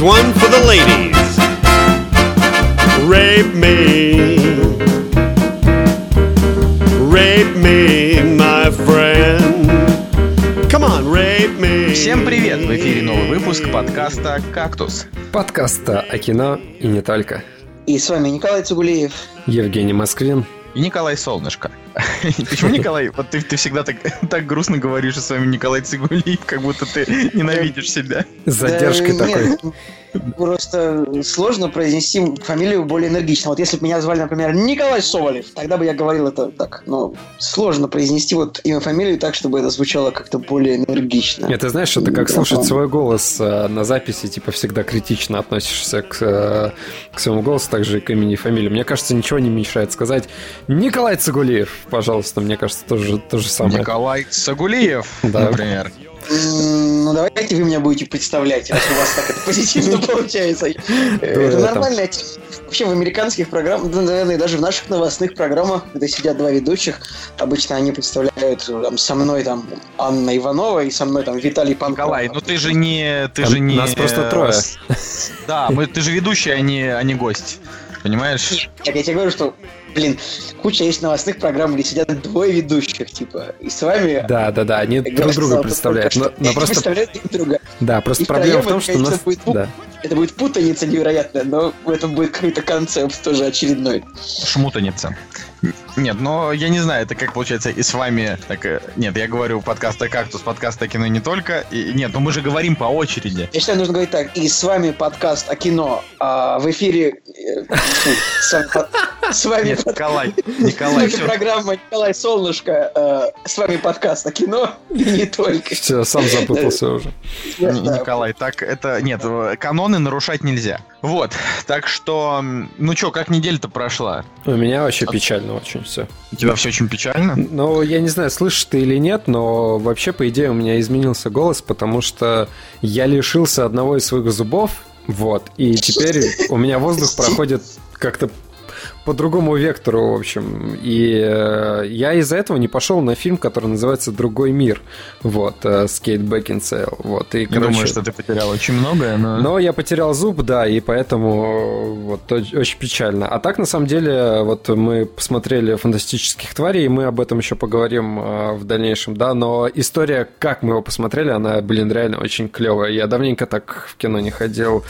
Here's one for the ladies. Rape me. Rape me, my friend. Come on, rape me. Всем привет! В эфире новый выпуск подкаста «Кактус». Подкаста о кино и не только. И с вами Николай Цугулиев. Евгений Москвин. И Николай Солнышко. Почему Николай? Вот ты, ты всегда так, так грустно говоришь с вами Николай Цигулиев, как будто ты ненавидишь себя. С задержкой Да, такой. нет, Просто сложно произнести фамилию более энергично. Вот если бы меня звали, например, Николай Соболев, тогда бы я говорил это так. Но сложно произнести вот имя, фамилию так, чтобы это звучало как-то более энергично. Это знаешь, это как слушать свой голос э, на записи, типа всегда критично относишься к, э, к своему голосу, также и к имени и фамилии. Мне кажется, ничего не мешает сказать Николай Цигулиев, пожалуйста, мне кажется, тоже то же самое. Николай Сагулиев, Да. например. Ну, давайте вы меня будете представлять, раз у вас так это позитивно получается. Э, Это тема. Вообще в американских программах, да, наверное, даже в наших новостных программах, когда сидят два ведущих, обычно они представляют э, там, со мной там Анна Иванова и со мной там Виталий Панков. Николай, ну ты же не... Ты же не... нас просто э, трое. Да, мы, ты же ведущий, а не, а не гость. Понимаешь? Нет, я тебе говорю, что, блин, куча есть новостных программ, где сидят двое ведущих, типа, и с вами... Да, да, да, они друг сказал друга только представляют. Но, но они просто, представляют друг друга. да, просто И проблема в том, что у нас... будет Да. Это будет путаница невероятная, но в этом будет какой-то концепт тоже очередной. Шмутаница. Нет, но я не знаю, это как получается и с вами... Так, э, нет, я говорю подкаста «Кактус», подкаста кино не только. И, нет, но мы же говорим по очереди. Я считаю, нужно говорить так. И с вами подкаст о кино. А в эфире... э, с вами, с Нет, Николай, с Николай, вами все, программа Николай Солнышко. э, С вами подкаст о кино и не только. Все, сам запутался уже. Николай, так это... Нет, каноны нарушать нельзя. Вот, так что... Ну что, как неделя-то прошла? У меня вообще печально очень все. У тебя все очень печально? Ну, я не знаю, слышишь ты или нет, но вообще, по идее, у меня изменился голос, потому что я лишился одного из своих зубов, вот, и теперь у меня воздух проходит как-то по другому вектору, в общем. И э, я из-за этого не пошел на фильм, который называется «Другой мир», вот, э, с Кейт Бекинсейл, вот. И, короче, думаю, что ты потерял очень многое, но... но я потерял зуб, да, и поэтому вот оч- очень печально. А так, на самом деле, вот мы посмотрели «Фантастических тварей», и мы об этом еще поговорим э, в дальнейшем, да, но история, как мы его посмотрели, она, блин, реально очень клевая. Я давненько так в кино не ходил.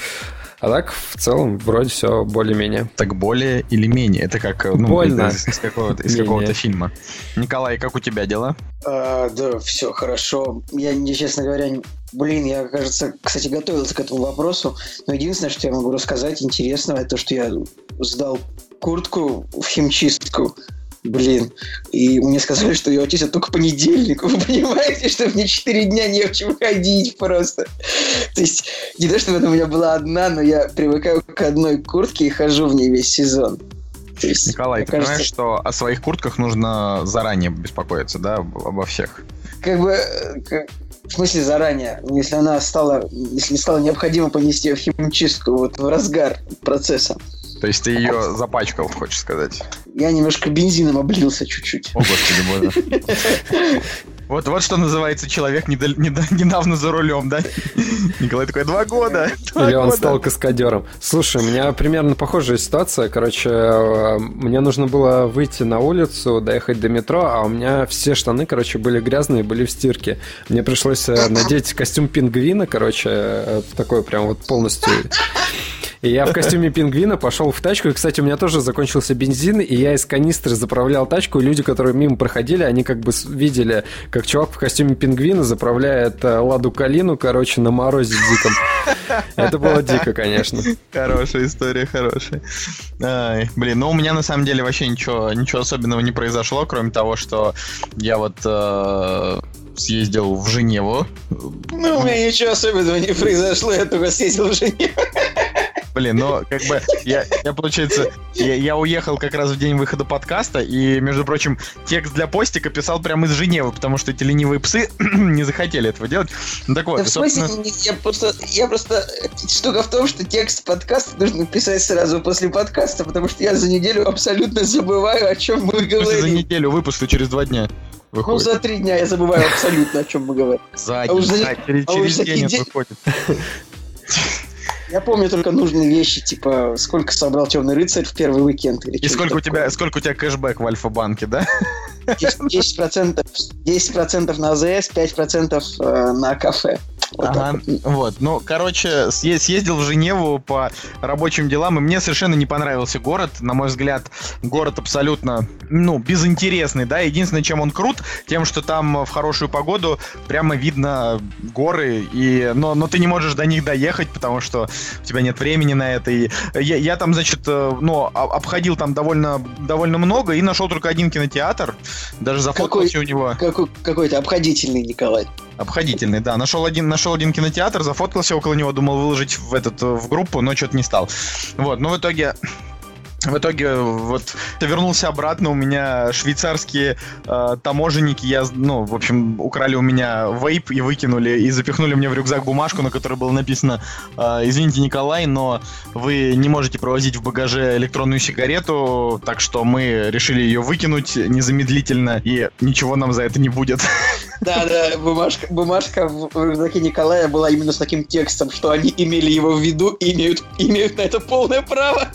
А так, в целом, вроде все более-менее. Так более или менее? Это как ну, Больно. из, из какого-то, из какого-то фильма. Николай, как у тебя дела? А, да, все хорошо. Я, честно говоря, блин, я, кажется, кстати, готовился к этому вопросу. Но единственное, что я могу рассказать интересного, это то, что я сдал куртку в химчистку. Блин. И мне сказали, что ее отец только понедельник. Вы понимаете, что мне 4 дня не в чем ходить просто. То есть, не то, чтобы она у меня была одна, но я привыкаю к одной куртке и хожу в ней весь сезон. То есть, Николай, ты кажется, понимаешь, что о своих куртках нужно заранее беспокоиться, да, об- обо всех? как бы э, как- в смысле заранее, если она стала, если стало необходимо понести ее в химчистку вот в разгар процесса. То есть ты ее запачкал, хочешь сказать? Я немножко бензином облился чуть-чуть. О, господи боже. Вот, вот что называется человек недо- недо- недавно за рулем, да? Николай такой, два года. два Или он года». стал каскадером. Слушай, у меня примерно похожая ситуация. Короче, э, мне нужно было выйти на улицу, доехать до метро, а у меня все штаны, короче, были грязные, были в стирке. Мне пришлось э, надеть костюм пингвина, короче, э, такой прям вот полностью. И я в костюме пингвина пошел в тачку. И, кстати, у меня тоже закончился бензин, и я из канистры заправлял тачку. И люди, которые мимо проходили, они как бы видели, как чувак в костюме пингвина заправляет э, ладу калину, короче, на морозе диком. Это было дико, конечно. Хорошая история, хорошая. Ай, блин, ну у меня на самом деле вообще ничего, ничего особенного не произошло, кроме того, что я вот э, съездил в Женеву. Ну, у меня ничего особенного не произошло, я только съездил в Женеву. Блин, ну, как бы, я, я получается, я, я уехал как раз в день выхода подкаста, и, между прочим, текст для постика писал прямо из Женевы, потому что эти ленивые псы не захотели этого делать. Ну, так вот, Да в смысле, собственно, я просто, я просто, штука в том, что текст подкаста нужно писать сразу после подкаста, потому что я за неделю абсолютно забываю, о чем мы смысле, за говорим. неделю выпуск через два дня Ну, выходит. за три дня я забываю абсолютно, о чем мы говорим. За а уж день, за- да, через, а через день неделю- выходит. Я помню только нужные вещи, типа, сколько собрал Темный рыцарь в первый уикенд. Или И сколько у тебя, сколько у тебя кэшбэк в Альфа-банке, да? 10%, 10%, 10% на АЗС, 5% э, на кафе. Вот Ага, вот. вот. Ну, короче, съе- съездил в Женеву по рабочим делам, и мне совершенно не понравился город. На мой взгляд, город абсолютно, ну, безинтересный, да. Единственное, чем он крут, тем, что там в хорошую погоду прямо видно горы, и... но, но ты не можешь до них доехать, потому что у тебя нет времени на это. И я, я там, значит, э, ну, о- обходил там довольно, довольно много и нашел только один кинотеатр. Даже зафоткался у него. Какой- Какой-то обходительный Николай. Обходительный, да. Нашел один, нашел один кинотеатр, зафоткался около него, думал выложить в этот э, в группу, но что-то не стал. Вот, но в итоге. В итоге вот вернулся обратно, у меня швейцарские э, таможенники, я, ну, в общем, украли у меня вейп и выкинули, и запихнули мне в рюкзак бумажку, на которой было написано э, «Извините, Николай, но вы не можете провозить в багаже электронную сигарету, так что мы решили ее выкинуть незамедлительно, и ничего нам за это не будет». Да, да, бумажка, бумажка в рюкзаке Николая была именно с таким текстом, что они имели его в виду и имеют, имеют на это полное право.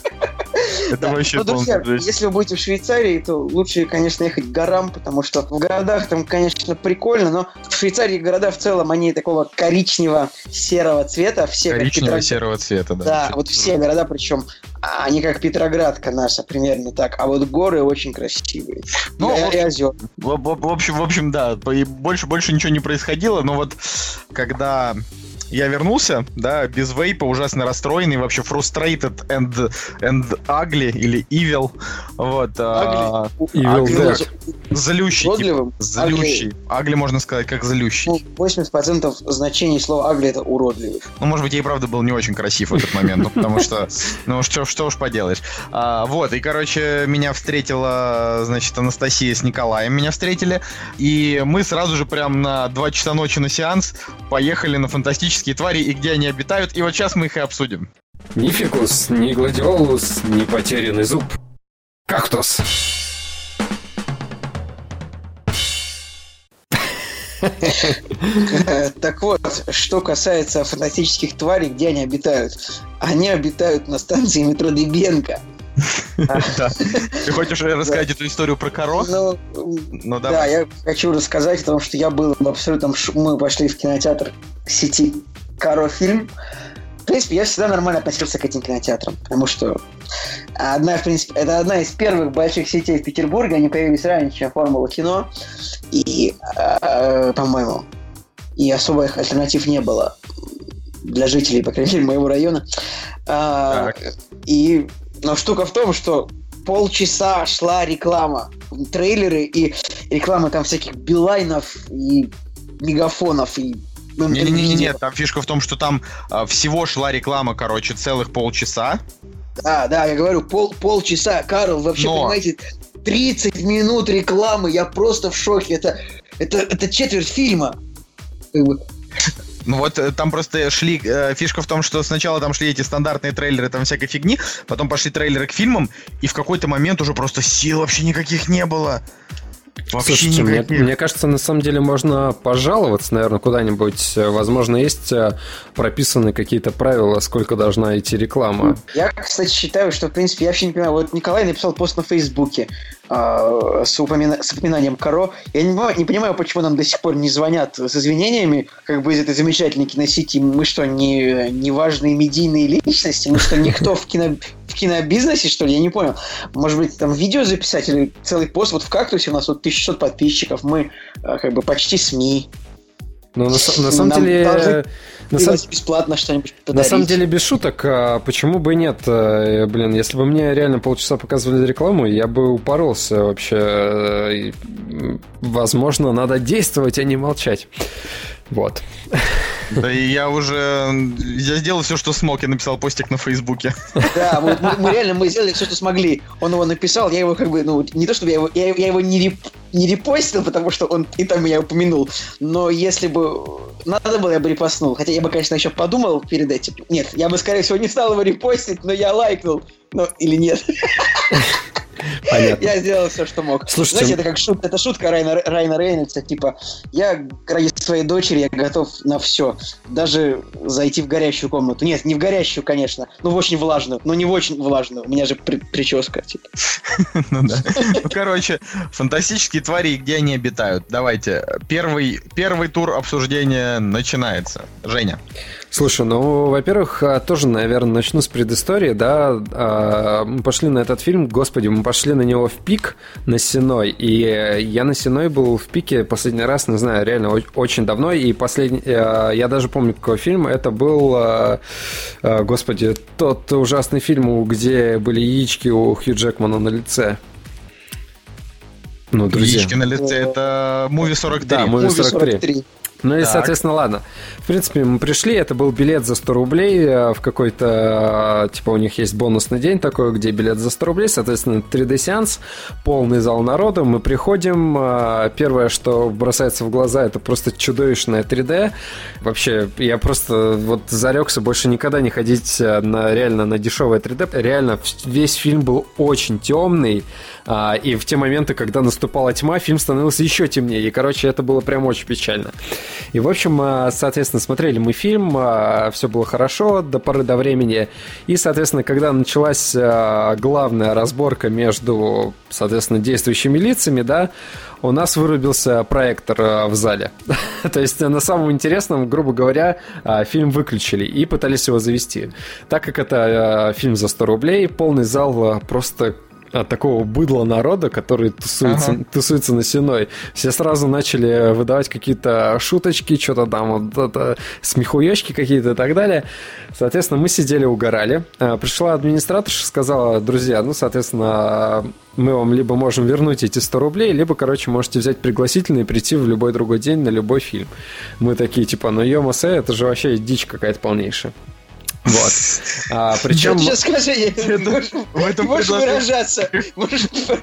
Это Да. вообще Ну, друзья, жесть. если вы будете в Швейцарии, то лучше, конечно, ехать к горам, потому что в городах там, конечно, прикольно, но в Швейцарии города в целом, они такого коричнево-серого цвета, все как Коричневого Петроград. серого цвета, да. Да, вот все города, причем а, они как Петроградка наша, примерно так, а вот горы очень красивые. Ну, и, в и озера. В, в- в общем, в общем, да, и больше, больше ничего не происходило, но вот когда я вернулся, да, без вейпа, ужасно расстроенный, вообще frustrated and, and ugly, или evil, вот, а, Evil Ugly Dead. может злющий, типа, уродливым. злющий, агли можно сказать, как злющий. Ну, 80% значений слова агли это уродливый. Ну, может быть, я и правда был не очень красив в этот момент, ну, потому что, ну, что, что уж поделаешь. А, вот, и, короче, меня встретила, значит, Анастасия с Николаем меня встретили, и мы сразу же прям на 2 часа ночи на сеанс поехали на фантастические твари и где они обитают, и вот сейчас мы их и обсудим. Ни фикус, ни гладиолус, ни потерянный зуб. Кактус. Так вот, что касается фантастических тварей, где они обитают? Они обитают на станции метро Дыбенко. Ты хочешь рассказать эту историю про коро? Ну, Ну, да, я хочу рассказать, потому что я был в абсолютном Мы пошли в кинотеатр сети Каро фильм. В принципе, я всегда нормально относился к этим кинотеатрам, потому что одна, в принципе, это одна из первых больших сетей в Петербурге. Они появились раньше, чем Формула кино. И, э, по-моему, и особо их альтернатив не было для жителей, по крайней мере, моего района. А, Так. И, но штука в том, что полчаса шла реклама, трейлеры и рекламы там всяких билайнов и мегафонов и ну, Не-не-не, там фишка в том, что там а, всего шла реклама, короче, целых полчаса. Да, да, я говорю, пол, полчаса, Карл, вообще, Но. понимаете, 30 минут рекламы, я просто в шоке, это, это, это четверть фильма. Как бы, Ну вот э, там просто шли, э, фишка в том, что сначала там шли эти стандартные трейлеры там всякой фигни, потом пошли трейлеры к фильмам, и в какой-то момент уже просто сил вообще никаких не было. Вообще Слушайте, мне, никаких. мне кажется, на самом деле можно пожаловаться, наверное, куда-нибудь. Возможно, есть э, прописаны какие-то правила, сколько должна идти реклама. Я, кстати, считаю, что, в принципе, я вообще не понимаю, вот Николай написал пост на Фейсбуке а, с, упомина- с упоминанием Каро. Я не понимаю, не понимаю, почему нам до сих пор не звонят с извинениями, как бы из этой замечательной киносети. Мы что, не, не важные медийные личности? Мы что, никто в, кино, кинобизнесе, что ли? Я не понял. Может быть, там видео записать или целый пост? Вот в «Кактусе» у нас вот 1600 подписчиков, мы а, как бы почти СМИ. Но на, с- на самом Нам деле... На, сам- бесплатно что-нибудь на подарить. самом деле, без шуток, а почему бы и нет? Э, Блин, если бы мне реально полчаса показывали рекламу, я бы упоролся вообще. Э, Возможно, надо действовать, а не молчать. Вот. Да и я уже... Я сделал все, что смог, я написал постик на Фейсбуке. Да, мы, мы- мы реально мы сделали все, что смогли. Он его написал, я его как бы, ну, не то чтобы я его, я, я его не, реп- не репостил, потому что он и там меня упомянул, но если бы надо было, я бы репостнул. Хотя я бы, конечно, еще подумал перед этим. Нет, я бы, скорее всего, не стал его репостить, но я лайкнул. Ну, или нет. Понятно. Я сделал все, что мог. Слушайте, Знаете, это как шутка, это шутка Райна, Райна Рейнольдса, типа, я ради своей дочери я готов на все. Даже зайти в горящую комнату. Нет, не в горящую, конечно, но в очень влажную. Но не в очень влажную. У меня же при- прическа, типа. Ну да. Ну, короче, фантастические твари, и где они обитают. Давайте, первый, первый тур обсуждения начинается. Женя. Слушай, ну, во-первых, а, тоже, наверное, начну с предыстории, да. А, Мы пошли на этот фильм, господи, мы пошли на него в пик на Сеной, и я на Сеной был в пике последний раз, не знаю, реально очень давно, и последний, э, я даже помню, какой фильм, это был, э, э, господи, тот ужасный фильм, где были яички у Хью Джекмана на лице. Ну, друзья. Яички на лице, это Муви 43. Да, Movie Movie 43. Ну и, Так. соответственно, ладно. В принципе, мы пришли, это был билет за 100 рублей э, в какой-то, э, типа, у них есть бонусный день такой, где билет за 100 рублей, соответственно, 3D-сеанс, полный зал народа, мы приходим, э, первое, что бросается в глаза, это просто чудовищное 3D. Вообще, я просто вот зарекся больше никогда не ходить на реально на дешевое 3D. Реально, весь фильм был очень темный, а, и в те моменты, когда наступала тьма, фильм становился еще темнее. И, короче, это было прям очень печально. И, в общем, а, соответственно, смотрели мы фильм, все было хорошо до поры до времени. И, соответственно, когда началась а, главная разборка между, соответственно, действующими лицами, да, у нас вырубился проектор а, в зале. То есть на самом интересном, грубо говоря, а, фильм выключили и пытались его завести. Так как это а, фильм за 100 рублей, полный зал а, просто от такого быдла народа, который тусуется, Ага. тусуется на сеной. Все сразу начали выдавать какие-то шуточки, что-то там, вот это, смехуечки какие-то и так далее. Соответственно, мы сидели, угорали. А, Пришла администраторша, сказала, друзья, ну, соответственно, мы вам либо можем вернуть эти 100 рублей, либо, короче, можете взять пригласительный и прийти в любой другой день на любой фильм. Мы такие, типа, ну, ё это же вообще дичь какая-то полнейшая. Вот. А, причем... Сейчас скажи, я- можешь этом можешь предложении- выражаться, можешь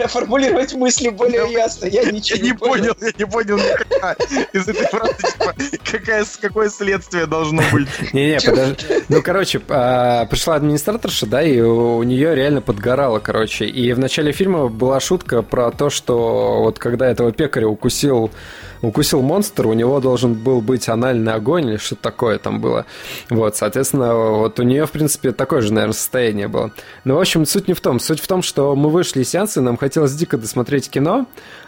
формулировать мысли более ясно. Я ничего Я не понял, я не понял никогда из этой фразы, типа, какая, какое следствие должно быть. Не-не, подожди. Ну, короче, а, пришла администраторша, да, и у нее реально подгорало, короче. И в начале фильма была шутка про то, что вот когда этого пекаря укусил укусил монстр, у него должен был быть анальный огонь или что-то такое там было. Вот, соответственно, вот у нее, в принципе, такое же, наверное, состояние было. Ну, в общем, суть не в том. Суть в том, что мы вышли из сеанса, нам хотелось дико досмотреть кино,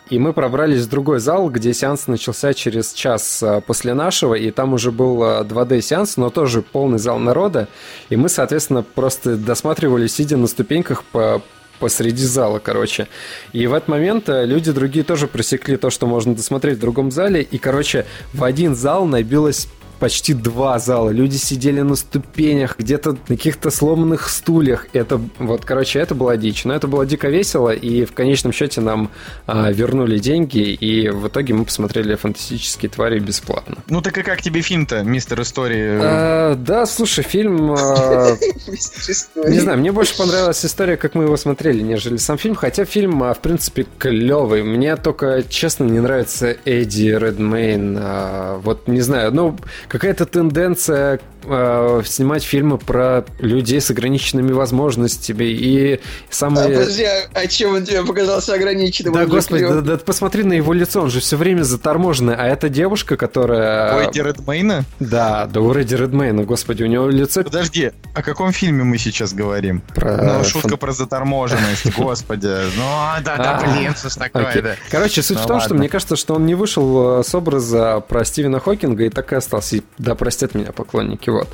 и мы пробрались в другой зал, где сеанс начался через час а, после нашего, и там уже был а, 2D-сеанс, но тоже полный зал народа, и мы, соответственно, просто досматривали, сидя на ступеньках по посреди зала, короче. И в этот момент э, люди другие тоже просекли то, что можно досмотреть в другом зале. И, короче, в один зал набилось почти два зала. Люди сидели на ступенях, где-то на каких-то сломанных стульях. Это вот, короче, это была дичь. Но это было дико весело, и в конечном счете нам а, вернули деньги, и в итоге мы посмотрели фантастические твари бесплатно. Ну так и как тебе фильм-то, мистер Истории? А, да, слушай, фильм. а, не знаю, мне больше понравилась история, как мы его смотрели, нежели сам фильм. Хотя фильм, а, в принципе, клевый. Мне только, честно, не нравится Эдди Редмейн. а, Вот, не знаю, ну, какая-то тенденция а, снимать фильмы про людей с ограниченными возможностями. И А, самое... подожди, а, а чем он тебе показался ограниченным? Да, Он господи, да, да посмотри на его лицо, он же все время заторможенный. А эта девушка, которая... Ой, Редмейна? Да, да, у Редди Редмейна, господи, у него лицо Подожди, о каком фильме мы сейчас говорим? про... Ну, шутка фан- про заторможенность, господи. Ну, да, да, А, блин, что Окей. такое-то? Короче, суть Ну в том, что мне кажется, что он не вышел э, с образа про Стивена Хокинга и так и остался. И да, простят меня поклонники, вот.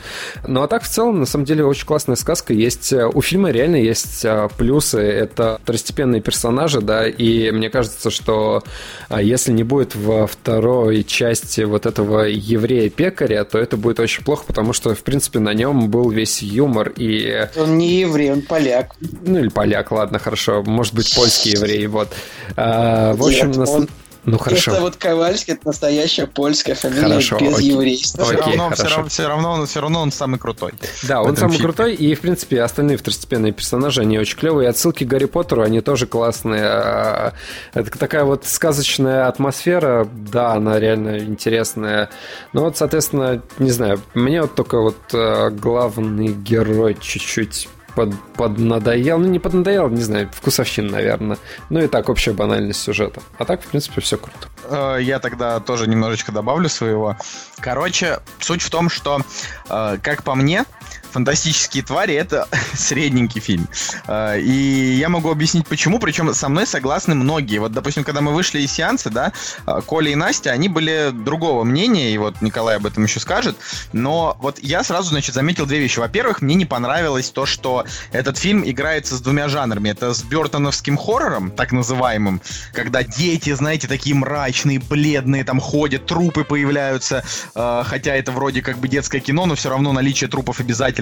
Ну а так, в целом, на самом деле, очень классная сказка. Есть э, у фильма реально есть э, плюсы. Это второстепенные персонажи, да, и мне кажется, что а, если не будет во второй части вот этого еврея-пекаря, то это будет очень плохо, потому что, в принципе, на нем был весь юмор и Он не еврей, он поляк. ну или поляк, ладно, хорошо. Может быть, польский еврей, вот. А, в общем, Нет, нас- он- ну хорошо. Это вот Ковальский, это настоящая польская фамилия Хорошо, без окей. еврейства. Все Окей, равно, все хорошо. равно, все равно, он- все равно он самый крутой. Да, он самый фильме. крутой, и, в принципе, остальные второстепенные персонажи, они очень клевые. Отсылки к Гарри Поттеру, они тоже классные. А, Это такая вот сказочная атмосфера, да, она реально интересная. Но вот, соответственно, не знаю, мне вот только вот э, главный герой чуть-чуть под, поднадоел. Ну, не поднадоел, не знаю, вкусовщина, наверное. Ну и так, общая банальность сюжета. А так, в принципе, все круто. Э, Я тогда тоже немножечко добавлю своего. Короче, суть в том, что, э, как по мне, «Фантастические твари» — это средненький фильм. Э, И я могу объяснить, почему. Причем со мной согласны многие. Вот, допустим, когда мы вышли из сеанса, да, э, Коля и Настя, они были другого мнения, и вот Николай об этом еще скажет. Но вот я сразу, значит, заметил две вещи. Во-первых, мне не понравилось то, что этот фильм играется с двумя жанрами. Это с бертоновским хоррором, так называемым, когда дети, знаете, такие мрачные, бледные, там ходят, трупы появляются, э, хотя это вроде как бы детское кино, но все равно наличие трупов обязательно.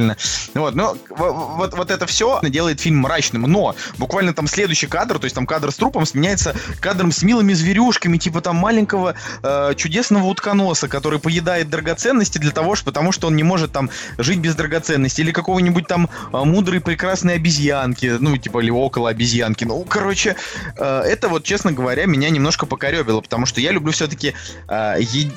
Вот, но в- вот, вот это все делает фильм мрачным. Но буквально там следующий кадр, то есть там кадр с трупом сменяется кадром с милыми зверюшками, типа там маленького э, чудесного утконоса, который поедает драгоценности для того, что, потому что он не может там жить без драгоценностей, или какого-нибудь там э, мудрой прекрасной обезьянки, ну, типа, или около обезьянки. Ну, короче, э, это вот, честно говоря, меня немножко покоребило, потому что я люблю все-таки,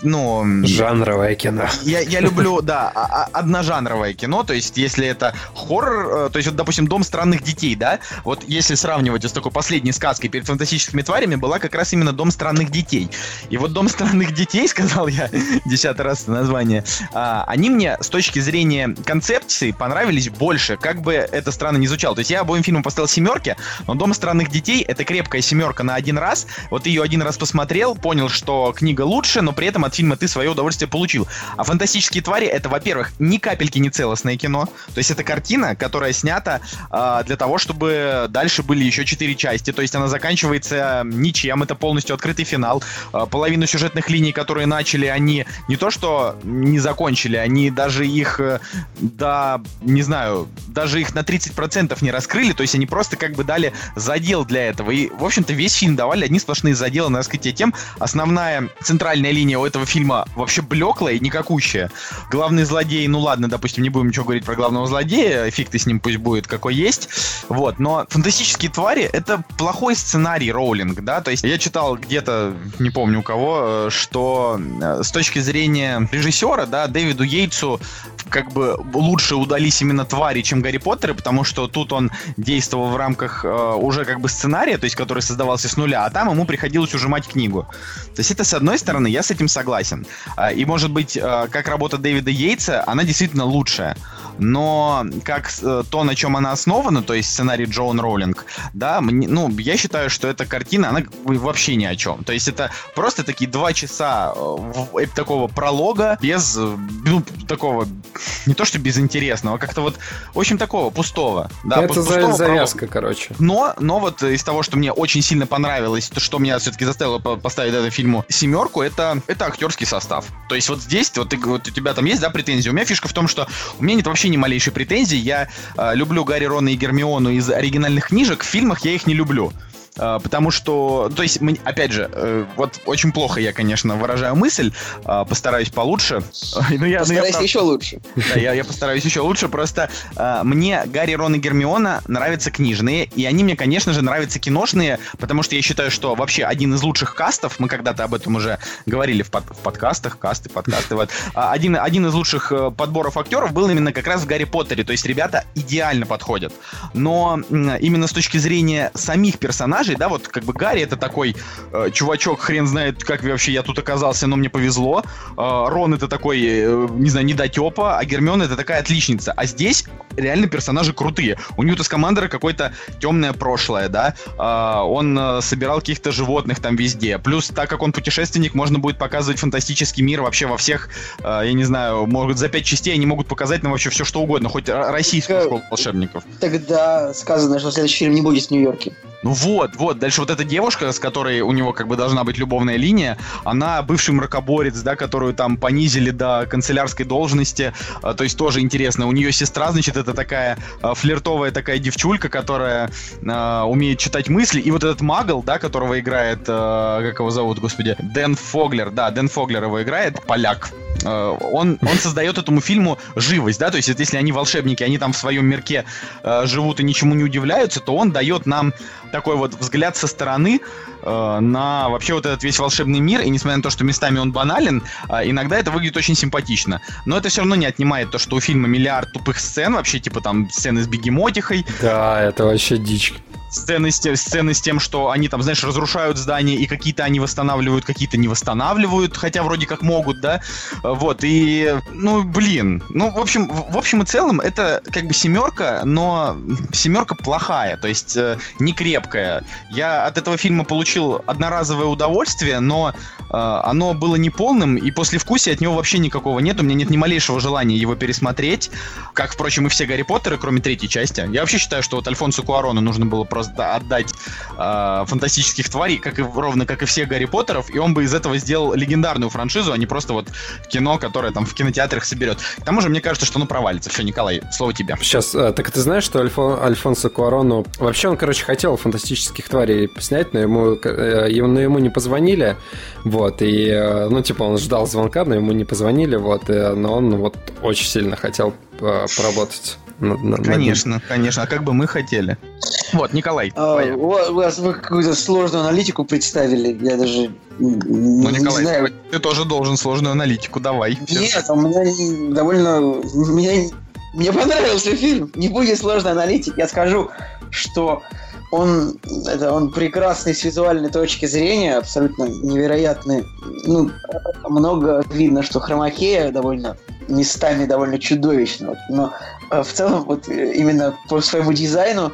ну... Жанровое кино. Я, я люблю, да, а- а- одножанровое кино, то есть если это хоррор, э, то есть вот, допустим, «Дом странных детей», да, вот если сравнивать с такой последней сказкой перед фантастическими тварями, была как раз именно «Дом странных детей». И вот «Дом странных детей», сказал я десятый раз название, а, они мне с точки зрения концепции понравились больше, как бы это странно не звучало. То есть я обоим фильмам поставил семерки, но «Дом странных детей» — это крепкая семерка на один раз, вот ее один раз посмотрел, понял, что книга лучше, но при этом от фильма ты свое удовольствие получил. А «Фантастические твари» — это, во-первых, ни капельки не целостное кино, то есть это картина, которая снята а, для того, чтобы дальше были еще четыре части, то есть она заканчивается ничем, это полностью открытый финал. А, половину сюжетных линий, которые начали, они не то что не закончили, они даже их э, до, не знаю, даже их на 30% не раскрыли, то есть они просто как бы дали задел для этого. И, в общем-то, весь фильм давали одни сплошные заделы на раскрытие тем. Основная центральная линия у этого фильма вообще блеклая и никакущая. Главный злодей, ну ладно, допустим, не будем ничего говорить про главного злодея, эффекты с ним пусть будет какой есть. Вот, но фантастические твари — это плохой сценарий Роулинг, да, то есть я читал где-то, не помню у кого, э, что э, с точки зрения режиссера, да, Дэвиду Йейтсу как бы лучше удались именно твари, чем Гарри Поттеры, потому что тут он действовал в рамках э, уже как бы сценария, то есть который создавался с нуля, а там ему приходилось ужимать книгу. То есть это с одной стороны, я с этим согласен. А, И может быть, э, как работа Дэвида Йейтса, она действительно лучшая. Но как э, то, на чем она основана, то есть сценарий Джоан Роулинг, да, мне- ну, я считаю, что эта картина, она вообще ни о чем. То есть это просто такие два часа э, в- э, такого пролога без, ну, такого, не то что безинтересного, а как-то вот очень такого пустого. Да, это пустого пролога. завязка, короче. Но, но вот из того, что мне очень сильно понравилось, то, что меня все-таки заставило по- поставить этому фильму семерку, это, это актерский состав. То есть вот здесь, вот, ты- вот у тебя там есть, да, претензии. У меня фишка в том, что у меня нет вообще ни малейшей претензии. Я э, люблю Гарри, Рона и Гермиону из оригинальных книжек. В фильмах я их не люблю. Э, Потому что, то есть, опять же, э, вот очень плохо я, конечно, выражаю мысль, э, постараюсь получше. Ну, я, ну, я Постарайся прав- еще лучше. да, я, я постараюсь еще лучше. Просто э, мне Гарри, Рон и Гермиона нравятся книжные, и они мне, конечно же, нравятся киношные, потому что я считаю, что вообще один из лучших кастов, мы когда-то об этом уже говорили в, под- в подкастах, касты, подкасты, вот, а, один, один из лучших э, подборов актеров был именно как раз в Гарри Поттере, то есть ребята идеально подходят. Но именно с точки зрения самих персонажей, да, вот как бы Гарри это такой э, чувачок, хрен знает, как вообще я тут оказался, но мне повезло. Э, Рон это такой, э, не знаю, недотепа, а Гермиона это такая отличница. А здесь реально персонажи крутые. У Ньюта Скамандера какое-то темное прошлое, да. Э, он э, собирал каких-то животных там везде. Плюс, так как он путешественник, можно будет показывать фантастический мир вообще во всех, э, я не знаю, могут за пять частей они могут показать нам вообще все что угодно, хоть российскую школу волшебников. Тогда сказано, что следующий фильм не будет в Нью-Йорке. Ну вот, вот, дальше вот эта девушка, с которой у него как бы должна быть любовная линия, она бывший мракоборец, да, которую там понизили до канцелярской должности, а, то есть тоже интересно. У нее сестра, значит, это такая а, флиртовая такая девчулька, которая а, умеет читать мысли, и вот этот магл, да, которого играет, а, как его зовут, господи, Дэн Фоглер, да, Дэн Фоглер его играет, поляк. э, он, он создает этому фильму живость, да, то есть если они волшебники, они там в своем мирке э, живут и ничему не удивляются, то он дает нам такой вот взгляд со стороны э, на вообще вот этот весь волшебный мир, и несмотря на то, что местами он банален, э, иногда это выглядит очень симпатично. Но это все равно не отнимает то, что у фильма миллиард тупых сцен, вообще типа там сцены с бегемотихой, Да, это вообще дичь. Сцены с, сцены с тем, что они там, знаешь, разрушают здания, и какие-то они восстанавливают, какие-то не восстанавливают, хотя вроде как могут, да, вот, и, ну, блин, ну, в общем, в, общем и целом, это как бы семерка, но семерка плохая, то есть э, не крепкая. Я от этого фильма получил одноразовое удовольствие, но э, оно было неполным, и после вкусия от него вообще никакого нет, у меня нет ни малейшего желания его пересмотреть, как, впрочем, и все Гарри Поттеры, кроме третьей части. Я вообще считаю, что вот Альфонсу Куарону нужно было просто отдать э, фантастических тварей, как и, ровно как и всех Гарри Поттеров, и он бы из этого сделал легендарную франшизу, а не просто вот кино, которое там в кинотеатрах соберет. К тому же, мне кажется, что оно провалится. Все, Николай, слово тебе. Сейчас, э, так ты знаешь, что Альфон, Альфонсо Куарону... Вообще он, короче, хотел фантастических тварей снять, но ему, э, но ему не позвонили. Вот, и, э, ну, типа, он ждал звонка, но ему не позвонили, вот, и- но он вот очень сильно хотел э, поработать. Над- над- над ним. Конечно, конечно. А как бы мы хотели. Вот, Николай. А, у вас- вы какую-то сложную аналитику представили. Я даже Ну, не Николай, знаю. ты, тоже должен сложную аналитику, давай. Нет, у меня довольно... Мне, мне понравился фильм. Не будет сложной аналитики. Я скажу, что он, это, он прекрасный с визуальной точки зрения, абсолютно невероятный. Ну, много видно, что хромакея довольно местами довольно чудовищно. Вот. Но в целом вот э, именно по своему дизайну,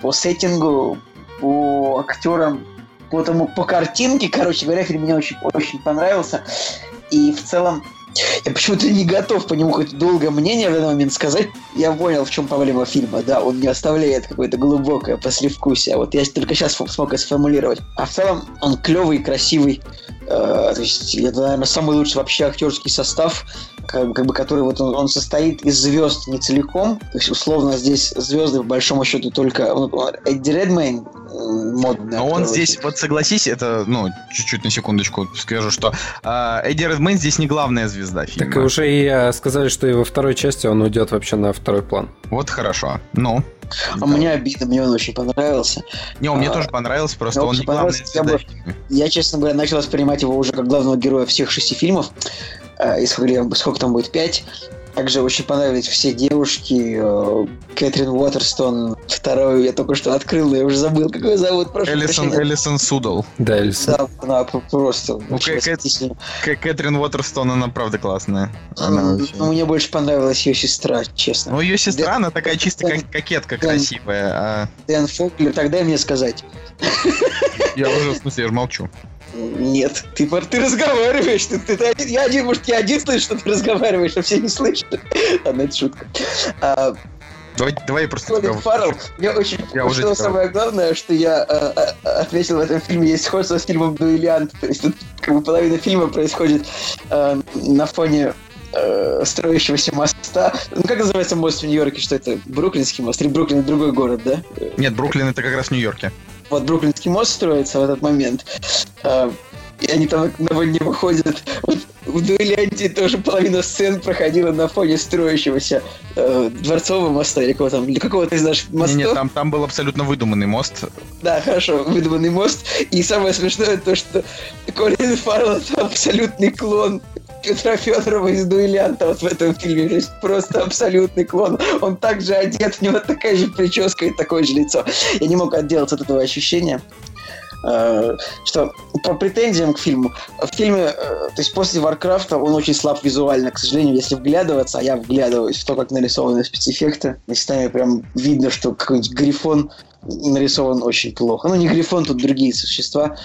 по сеттингу, по актерам, по, тому, по картинке, короче говоря, фильм мне очень, очень понравился. И в целом я почему-то не готов по нему хоть долгое мнение в данный момент сказать. Я понял, в чем проблема фильма. Да, он не оставляет какое-то глубокое послевкусие. Вот я только сейчас смог это сформулировать. А в целом он клевый, красивый. Э, то есть это, наверное, самый лучший вообще актерский состав, как, как бы, который вот он, он состоит из звезд не целиком. То есть условно здесь звезды в большом счету только ну, Эдди Редмейн, модный Но он здесь, вот согласись, это, ну, чуть-чуть на секундочку скажу, что э, Эдди Редмейн здесь не главная звезда фильма. Так и уже и э, сказали, что и во второй части он уйдет вообще на второй план. Вот хорошо. Ну. А мне обидно, мне он очень понравился. Не, он мне А, тоже понравился, просто он не понравился, я звезда бы-. Я, честно говоря, начал воспринимать его уже как главного героя всех шести фильмов. Э, И сколько, сколько там будет? Пять. Также очень понравились все девушки. э, Кэтрин Уотерстон. Вторую я только что открыл, но я уже забыл, как ее зовут. Прошу Элисон, прощения. Элисон Судал. Да, Эльсон. Да, она просто Ну, Кэт- Кэтрин Уотерстон, она правда классная. Она М, очень- ну, Мне больше понравилась ее сестра, честно. Ну, ее сестра, Да. она такая чисто как кокетка Да. красивая. а Дэн Фоглер, тогда мне сказать. Я уже, в смысле, я же молчу. Нет, ты, ты разговариваешь. Ты, ты- ты я один, может, я один слышу, что ты разговариваешь, а все не слышат. Ладно, это шутка. А, Давай, давай я просто... Колин тебя- Фаррелл, мне очень Я уже что тебя- самое главное, что я э, э, отметил в этом фильме, есть сходство с фильмом «Дуэлянт». То есть тут как бы половина фильма происходит э, на фоне э, строящегося моста. Ну, как называется мост в Нью-Йорке? Что это? Бруклинский мост? Или Бруклин другой город, да? Нет, Бруклин это как раз в Нью-Йорке. Вот Бруклинский мост строится в этот момент. Э, и они там на не выходят. Вот в дуэлянте тоже половина сцен проходила на фоне строящегося э, дворцового моста или какого там, или какого-то из наших мостов. Не, не, там, там был абсолютно выдуманный мост. Да, хорошо, выдуманный мост. И самое смешное то, что Колин Фаррелл это абсолютный клон Петра Федорова из «Дуэлянта» вот в этом фильме. Есть просто абсолютный клон. Он также одет, у него такая же прическа и такое же лицо. Я не мог отделаться от этого ощущения. Э, Что по претензиям к фильму, в фильме, э, то есть после Варкрафта он очень слаб визуально, к сожалению, если вглядываться, а я вглядываюсь в то, как нарисованы спецэффекты, местами прям видно, что какой-нибудь грифон нарисован очень плохо. Ну, не грифон, тут другие существа.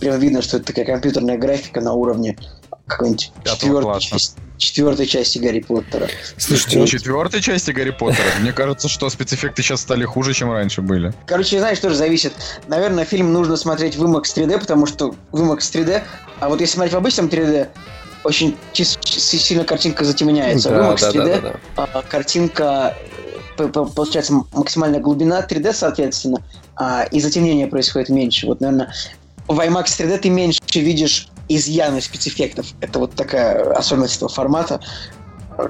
Прям видно, что это такая компьютерная графика на уровне какой-нибудь четвертой четвертой части Гарри Поттера. Слушайте, В ну, четвертой части Гарри Поттера. Мне кажется, что спецэффекты сейчас стали хуже, чем раньше были. Короче, знаешь, тоже зависит. Наверное, фильм нужно смотреть в IMAX 3D, потому что в IMAX 3D, а вот если смотреть в обычном 3D, очень чис- чис- сильно картинка затемняется. в да, IMAX да, 3D да, да, да. а, картинка, п- получается, максимальная глубина 3D, соответственно, а, и затемнение происходит меньше. Вот, наверное, в IMAX 3D ты меньше видишь изъяны спецэффектов. Это вот такая особенность этого формата,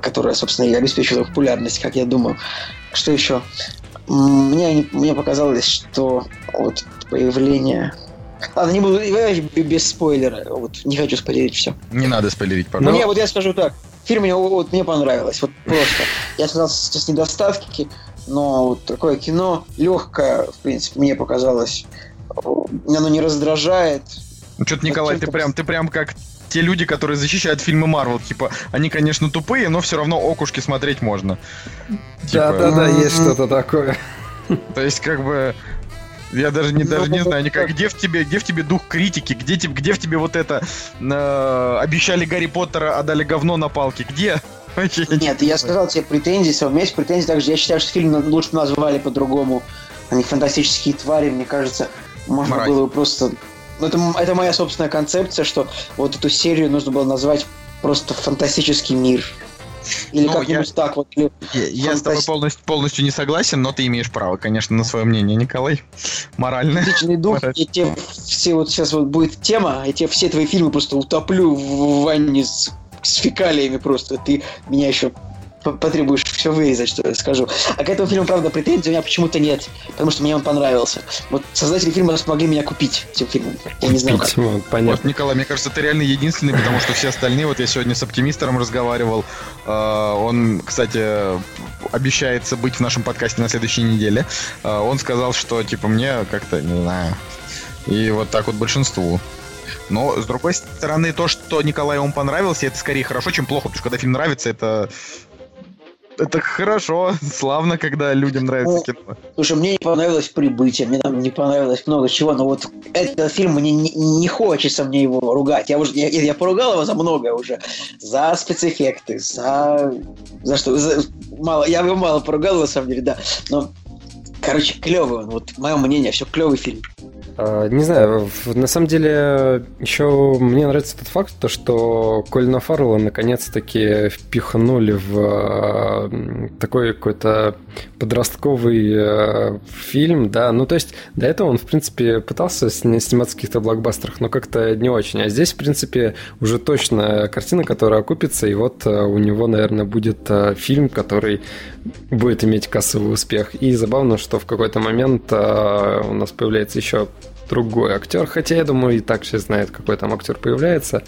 которая, собственно, и обеспечила популярность, как я думаю. Что еще? Мне, мне показалось, что вот появление Ладно, не буду без спойлера. Вот не хочу спойлерить все. Не надо спойлерить, пожалуйста. Мне вот я скажу так. Фильм мне, вот, мне понравилось. Вот просто. Я сказал сейчас недостатки, но вот такое кино легкое, в принципе, мне показалось. Оно не раздражает. Ну, что-то, Николай, ты прям, ты прям как те люди, которые защищают фильмы Марвел. Типа, они, конечно, тупые, но все равно окушки смотреть можно. Да-да-да, типа... есть что-то такое. То есть, как бы, я даже не, даже не ну, знаю никак, где в тебе, где в тебе дух критики, где, где в тебе вот это э, обещали Гарри Поттера, а дали говно на палке, где? Нет, я сказал тебе претензии, у меня есть претензии также, я считаю, что фильм лучше назвали по-другому. Они фантастические твари, мне кажется, можно Мразь. было просто... Ну, это, это моя собственная концепция, что вот эту серию нужно было назвать просто «Фантастический мир». Или ну, как-нибудь я, так вот. Я, я с тобой полностью, полностью не согласен, но ты имеешь право, конечно, на свое мнение, Николай. Морально. Личный дух, я тебе все вот сейчас вот будет тема, я тебе все твои фильмы просто утоплю в ванне с, с фекалиями просто. Ты меня еще потребуешь все вырезать, что я скажу. А к этому фильму, правда, претензий у меня почему-то нет, потому что мне он понравился. Вот создатели фильма смогли меня купить этим фильмом. Я не знаю, как. Вот, понятно. Вот, Николай, мне кажется, ты реально единственный, потому что все остальные, вот я сегодня с оптимистером разговаривал, э, он, кстати, обещается быть в нашем подкасте на следующей неделе. Э, он сказал, что, типа, мне как-то, не знаю, и вот так вот большинству. Но, с другой стороны, то, что Николаю он понравился, это скорее хорошо, чем плохо, потому что когда фильм нравится, это это хорошо, славно, когда людям нравится ну, кино. Слушай, мне не понравилось прибытие, мне там не понравилось много чего, но вот этот фильм мне не, не хочется мне его ругать. Я уже я, я поругал его за многое уже. За спецэффекты, за. За что? За, мало, я его мало поругал, на самом деле, да. Но Короче, клевый он. Вот мое мнение, все клевый фильм. А, не знаю, на самом деле еще мне нравится тот факт, то, что Колина Фаррелла наконец-таки впихнули в такой какой-то подростковый а, фильм, да, ну то есть до этого он, в принципе, пытался сниматься в каких-то блокбастерах, но как-то не очень, а здесь, в принципе, уже точно картина, которая окупится, и вот у него, наверное, будет фильм, который будет иметь кассовый успех. И забавно, что в какой-то момент у нас появляется еще другой актер. Хотя, я думаю, и так все знают, какой там актер появляется.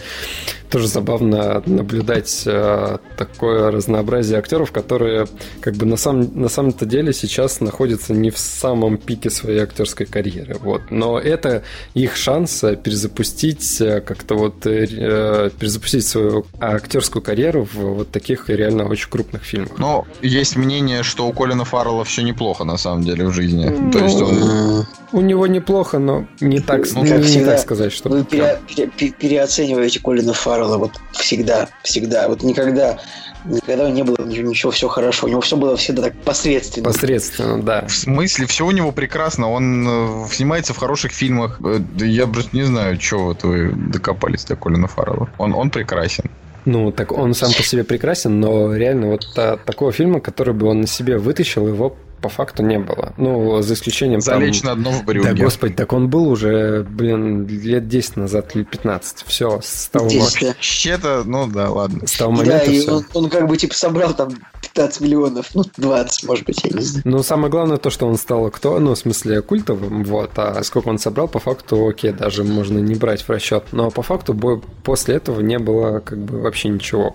Тоже забавно наблюдать э, такое разнообразие актеров, которые как бы на, самом на самом-то деле сейчас находятся не в самом пике своей актерской карьеры. Вот. Но это их шанс э, перезапустить э, как-то вот э, перезапустить свою актерскую карьеру в вот таких реально очень крупных фильмах. Но есть мнение, что у Колина Фаррелла все неплохо на самом деле в жизни. Ну, То есть он... У него неплохо, но не так, ну, не, как всегда, так сказать, что... Вы пере, пере, переоцениваете Колина Фаррелла вот всегда, всегда. Вот никогда никогда не было ничего, все хорошо. У него все было всегда так посредственно. Посредственно, да. В смысле, все у него прекрасно. Он э, снимается в хороших фильмах. Э, я просто не знаю, что вот вы докопались до Колина Фаррелла. Он, он прекрасен. Ну, так он сам по себе прекрасен, но реально вот а, такого фильма, который бы он на себе вытащил, его по факту не было. Ну, за исключением... Залечь там... на дно в брюге. Да, господи, так он был уже, блин, лет 10 назад или 15. Все, с того момента. Вообще-то, ну да, ладно. С того момента да, и он, он как бы типа собрал там 15 миллионов, ну, 20, может быть, я не знаю. Ну, самое главное то, что он стал кто, ну, в смысле, культовым, вот, а сколько он собрал, по факту, окей, даже можно не брать в расчет, но по факту после этого не было как бы вообще ничего.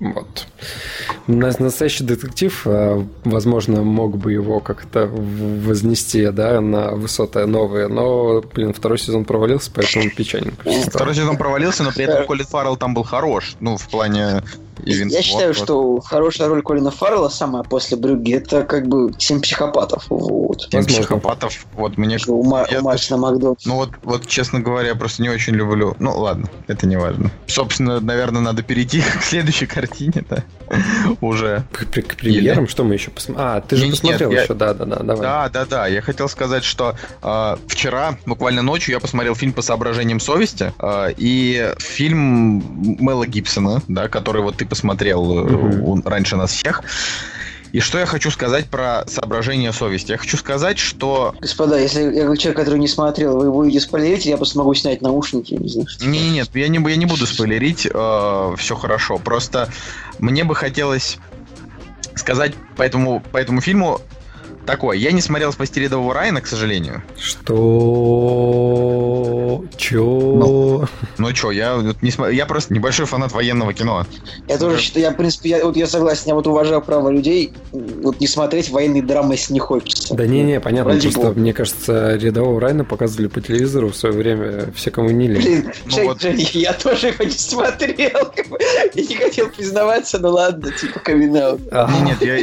Вот. Настоящий детектив, э, возможно, мог бы его как-то вознести, да, на высоты новые, но, блин, второй сезон провалился, поэтому печальненько. Второй сезон провалился, но при этом Колин Фаррелл там был хорош, ну, в плане и Я считаю, вот. что хорошая роль Колина Фаррелла самая после Брюги это как бы «Семь психопатов». Вот. «Семь психопатов», вот мне... У, Ма- я... у Мартина Макдо. Ну вот, вот, честно говоря, я просто не очень люблю... Ну ладно, это не важно. Собственно, наверное, надо перейти к следующей картине, да? Уже. К, к премьерам? Или... Что мы еще посмотрели? А, ты же посмотрел нет, еще, я... да, да, да, давай. Да, да, да. Я хотел сказать, что э, вчера, буквально ночью, я посмотрел фильм по соображениям совести, э, и фильм Мэла Гибсона, да, который вот ты посмотрел угу. раньше нас всех. И что я хочу сказать про соображение совести? Я хочу сказать, что... Господа, если я как человек, который не смотрел, вы будете спойлерить, я просто могу снять наушники, не знаю. что Не, нет, я не, я не буду спойлерить, э, все хорошо. Просто мне бы хотелось сказать по этому, по этому фильму такое. Я не смотрел «Спасти рядового Райана», к сожалению. Что? Чё? Ну что, я, вот не смо- я просто небольшой фанат военного кино. Я тоже считаю, я, в принципе, я, вот я согласен, я вот уважаю право людей вот не смотреть военные драмы, если не хочется. Да не-не, понятно, Ради просто бога. мне кажется, рядового Райна показывали по телевизору в свое время, все кому не лень. Блин, Ну Жень, вот. Жень, я тоже его не смотрел. Я не хотел признаваться, но ладно, типа камин. Не, нет, я,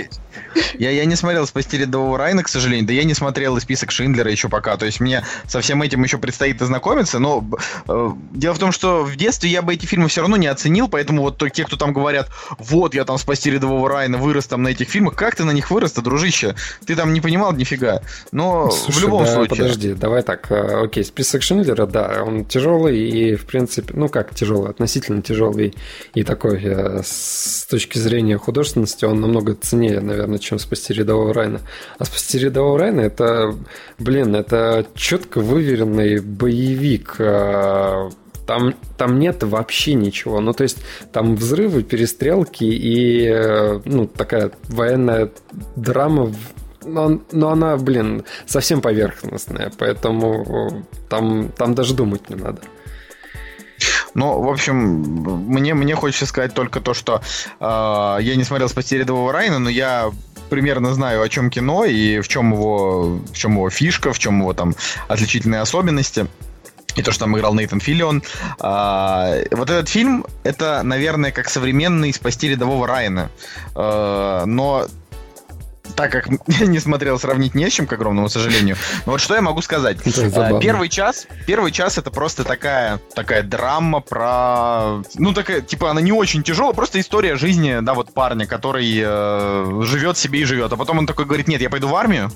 я, я не смотрел «Спасти рядового Райана», к сожалению, да я не смотрел и список Шиндлера еще пока, то есть мне со всем этим еще предстоит ознакомиться, но э, дело в том, что в детстве я бы эти фильмы все равно не оценил, поэтому вот те, кто там говорят, вот я там «Спасти рядового Райана» вырос там на этих фильмах, как ты на них вырос-то, дружище? Ты там не понимал нифига. Но Слушай, в любом да, случае... подожди, давай так, э, окей, список Шиндлера, да, он тяжелый и, в принципе, ну как тяжелый, относительно тяжелый и такой, э, с точки зрения художественности, он намного ценнее, наверное, чем «Спасти рядового Райна». А «Спасти рядового Райна» это, блин, это четко выверенный боевик, э, там, там нет вообще ничего. Ну, то есть, там взрывы, перестрелки и, э, ну, такая военная драма но, но она, блин, совсем поверхностная, поэтому э, там, там даже думать не надо. Ну, в общем, мне, мне хочется сказать только то, что э, я не смотрел «Спасти рядового Райана», но я примерно знаю, о чем кино и в чем его, в чем его фишка, в чем его там отличительные особенности. И то, что там играл Нейтан Филлион. А, вот этот фильм, это, наверное, как современный «Спасти рядового Райана». А, но так как не смотрел, сравнить не с чем, к огромному сожалению. Но вот что я могу сказать. Забавно. Первый час, первый час это просто такая, такая драма про, ну такая, типа она не очень тяжелая, просто история жизни, да, вот парня, который э, живет себе и живет, а потом он такой говорит, нет, я пойду в армию.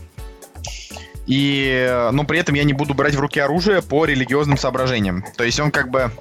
И, э, но при этом я не буду брать в руки оружие по религиозным соображениям. То есть он как бы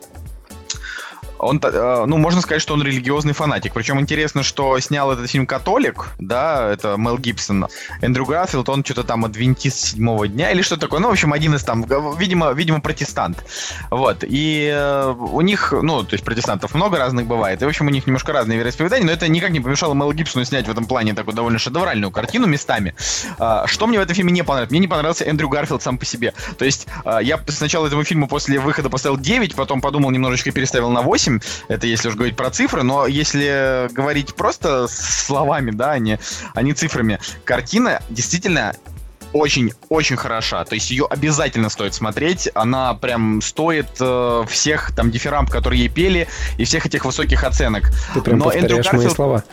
он, э, ну, можно сказать, что он религиозный фанатик. Причем интересно, что снял этот фильм «Католик», да, это Мел Гибсон. Эндрю Гарфилд, он что-то там адвентист седьмого дня или что такое. Ну, в общем, один из там, видимо, видимо, протестант. Вот. И э, у них, ну, то есть протестантов много разных бывает. И, в общем, у них немножко разные вероисповедания, но это никак не помешало Мелу Гибсону снять в этом плане такую довольно шедевральную картину местами. А, Что мне в этом фильме не понравилось? Мне не понравился Эндрю Гарфилд сам по себе. То есть а, я сначала этому фильму после выхода поставил 9, потом подумал немножечко переставил на 8. Это если уж говорить про цифры, но если говорить просто словами, да, а не, а не цифрами, картина действительно очень-очень хороша. То есть ее обязательно стоит смотреть. Она прям стоит э, всех там дифирамб, которые ей пели, и всех этих высоких оценок. Ты прям Но Эндрю повторяешь мои Гарфилд- слова.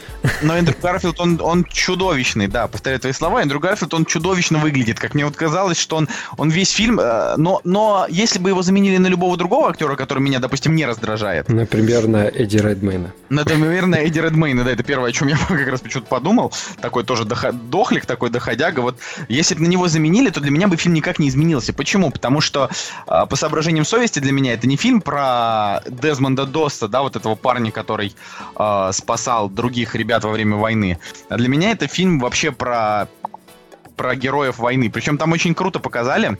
но Эндрю Гарфилд, он, он чудовищный, да, повторяю твои слова. Эндрю Гарфилд, он чудовищно выглядит. Как мне вот казалось, что он, он весь фильм... э, но, но если бы его заменили на любого другого актера, который меня, допустим, не раздражает, Например, на Эдди Редмейна. это, наверное, Эдди Редмейна, да, это первое, о чем я как раз почему-то подумал. Такой тоже дохлик, такой доходяга. Вот если бы на него заменили, то для меня бы фильм никак не изменился. Почему? Потому что а, по соображениям совести для меня это не фильм про Дезмонда Досса, да, вот этого парня, который а, спасал других ребят во время войны. А для меня это фильм вообще про про героев войны. Причем там очень круто показали.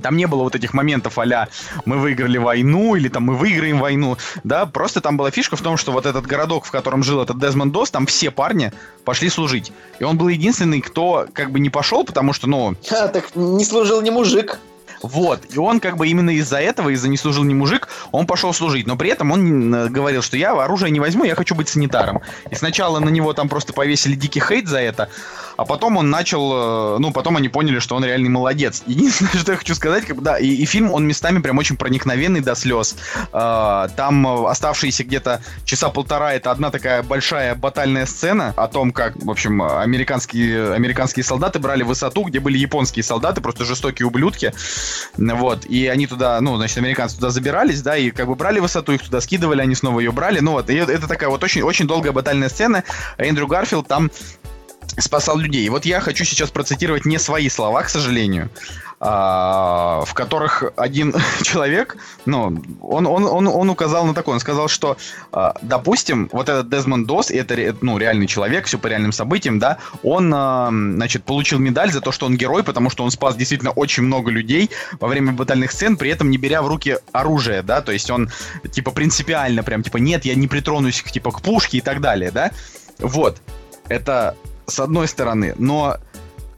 Там не было вот этих моментов а мы выиграли войну или там мы выиграем войну, да, просто там была фишка в том, что вот этот городок, в котором жил этот Дезмонд Дос, там все парни пошли служить. И он был единственный, кто как бы не пошел, потому что, ну, А, так не служил ни мужик. Вот, и он как бы именно из-за этого, из-за не служил ни мужик, он пошел служить. Но при этом он э, говорил, что я оружие не возьму, я хочу быть санитаром. И сначала на него там просто повесили дикий хейт за это, а потом он начал, э, ну, потом они поняли, что он реальный молодец. Единственное, что я хочу сказать, как бы, да, и, и фильм, он местами прям очень проникновенный до слез. Э, Там оставшиеся где-то часа полтора, это одна такая большая батальная сцена о том, как, в общем, американские, американские солдаты брали высоту, где были японские солдаты, просто жестокие ублюдки. Вот, и они туда, ну, значит, американцы туда забирались, да, и как бы брали высоту, их туда скидывали, они снова ее брали, ну вот, и это такая вот очень, очень долгая батальная сцена, Эндрю Гарфилд там спасал людей. Вот я хочу сейчас процитировать не свои слова, к сожалению, а, в которых один человек, ну, он, он, он, он указал на такое, он сказал, что, а, допустим, вот этот Дезмонд Дос, это, ну, реальный человек, все по реальным событиям, да, он, а, значит, получил медаль за то, что он герой, потому что он спас действительно очень много людей во время батальных сцен, при этом не беря в руки оружие, да, то есть он, типа, принципиально прям, типа, нет, я не притронусь, типа, к пушке и так далее, да, вот, это с одной стороны, но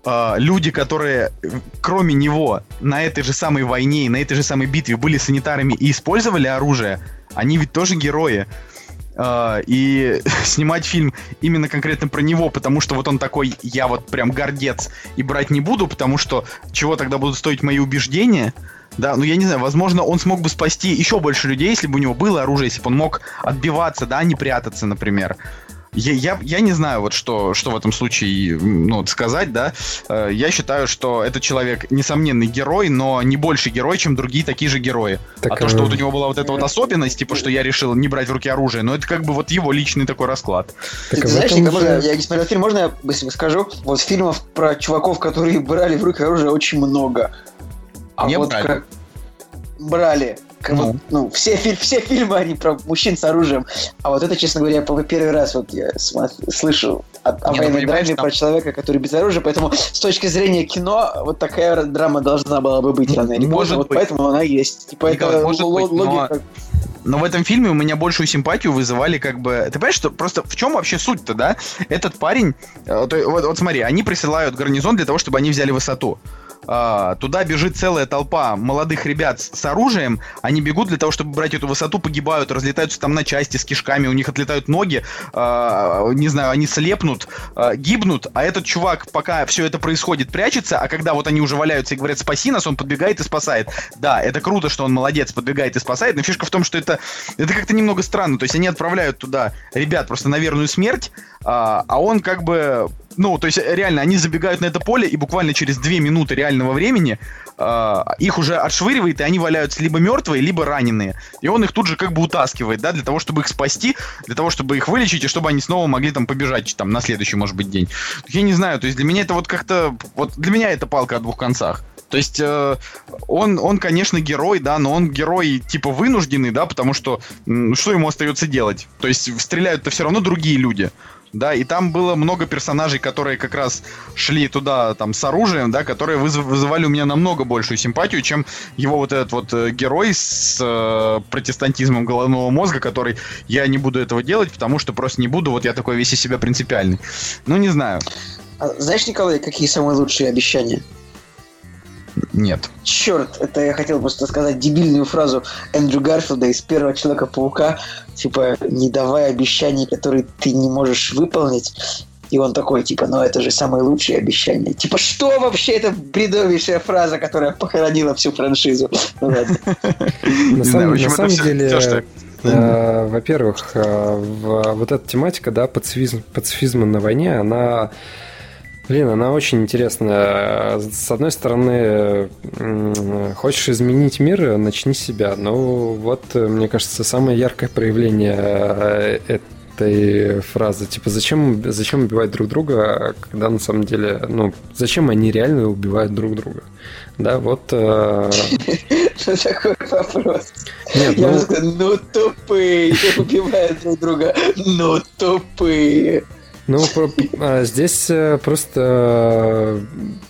э, люди, которые кроме него на этой же самой войне и на этой же самой битве были санитарами и использовали оружие, они ведь тоже герои. Uh, и снимать фильм именно конкретно про него, потому что вот он такой, я вот прям гордец и брать не буду, потому что чего тогда будут стоить мои убеждения? Да, ну я не знаю, возможно, он смог бы спасти еще больше людей, если бы у него было оружие, если бы он мог отбиваться, да, а не прятаться, например. Я, я, я не знаю, вот что, что в этом случае ну, сказать, да. Э, я считаю, что этот человек несомненный герой, но не больше герой, чем другие такие же герои. Так, а то, что вот у него была вот эта вот особенность, типа, что я решил не брать в руки оружие, но это как бы вот его личный такой расклад. Так, Ты знаешь, Ника, можно, я не смотрел фильм, можно я быстренько скажу? Вот фильмов про чуваков, которые брали в руки оружие, очень много. А не вот брали. как брали. Ну. Вот, ну, все, все фильмы, они про мужчин с оружием. А вот это, честно говоря, по первый раз вот я слышу о, о военной ну, драме про человека, который без оружия. Поэтому с точки зрения кино, вот такая драма должна была бы быть рано или поздно. Вот поэтому она есть. Типа Николай, это может быть, логика. Но... Но в этом фильме у меня большую симпатию вызывали как бы... Ты понимаешь, что просто в чем вообще суть-то, да? Этот парень... Э, вот, вот смотри, они присылают гарнизон для того, чтобы они взяли высоту а, туда бежит целая толпа молодых ребят с, с оружием, они бегут для того, чтобы брать эту высоту, погибают, разлетаются там на части с кишками, у них отлетают ноги, а, не знаю, они слепнут, а, гибнут, а этот чувак, пока все это происходит, прячется, а когда вот они уже валяются и говорят «спаси нас», он подбегает и спасает. Да, это круто, что он молодец, подбегает и спасает, но фишка в том, что это, это как-то немного странно, то есть они отправляют туда ребят просто на верную смерть, а, а он как бы ну, то есть, реально, они забегают на это поле, и буквально через две минуты реального времени э, их уже отшвыривает, и они валяются либо мертвые, либо раненые. И он их тут же как бы утаскивает, да, для того, чтобы их спасти, для того, чтобы их вылечить, и чтобы они снова могли там побежать, там, на следующий, может быть, день. Я не знаю, то есть для меня это вот как-то... Вот для меня это палка о двух концах. То есть э, он, он, конечно, герой, да, но он герой типа вынужденный, да, потому что что ему остается делать? То есть стреляют-то все равно другие люди да, и там было много персонажей, которые как раз шли туда там с оружием, да, которые вызывали у меня намного большую симпатию, чем его вот этот вот э, герой с э, протестантизмом головного мозга, который я не буду этого делать, потому что просто не буду, вот я такой весь из себя принципиальный. Ну, не знаю. А знаешь, Николай, какие самые лучшие обещания? Нет. Черт, это я хотел просто сказать дебильную фразу Эндрю Гарфилда из первого Человека-паука, типа, не давай обещаний, которые ты не можешь выполнить. И он такой, типа, ну это же самые лучшие обещания. Типа, что вообще это бредовейшая фраза, которая похоронила всю франшизу? Ну. На самом деле, э, во-первых, э, вот эта тематика, да, пацифизма на войне, она Блин, она очень интересная. С одной стороны, хочешь изменить мир, начни себя. Ну, вот, мне кажется, самое яркое проявление э, этой фразы. Типа, зачем, зачем убивать друг друга, когда на самом деле, ну, зачем они реально убивают друг друга? Да, вот... Э, Что такой вопрос? Нет, Я ну... сказал, ну тупые, убивают друг друга, ну тупые. Ну, а, здесь э, просто,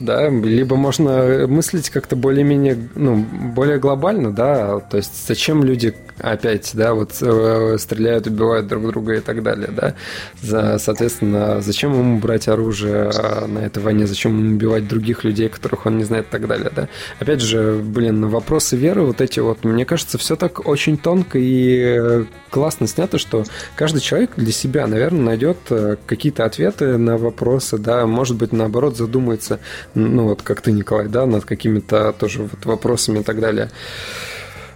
да, либо можно мыслить как-то более-менее, ну, более глобально, да, то есть зачем люди опять, да, вот э, стреляют, убивают друг друга и так далее, да. За, соответственно, зачем ему брать оружие а, на этой войне, зачем ему убивать других людей, которых он не знает и так далее, да. Опять же, блин, вопросы веры вот эти вот, мне кажется, все так очень тонко и э, классно снято, что каждый человек для себя, наверное, найдет э, какие-то ответы на вопросы, да, может быть, наоборот, задумается, ну, вот как ты, Николай, да, над какими-то тоже вот вопросами и так далее.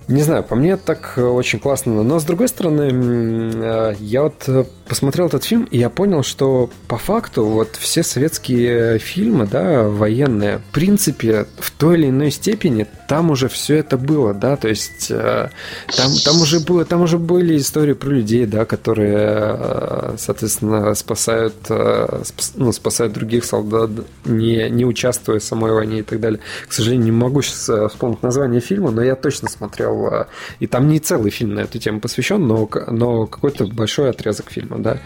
Не знаю, по мне так э, очень классно. Но с другой стороны, э, я вот э, посмотрел этот фильм, и я понял, что по факту вот все советские фильмы, да, военные, в принципе, в той или иной степени там уже все это было, да, то есть там, там уже было, там уже были истории про людей, да, которые, соответственно, спасают, ну, спасают других солдат, не, не участвуя в самой войне и так далее. К сожалению, не могу сейчас вспомнить название фильма, но я точно смотрел и там не целый фильм на эту тему посвящен, но, но какой-то большой отрезок фильма, да.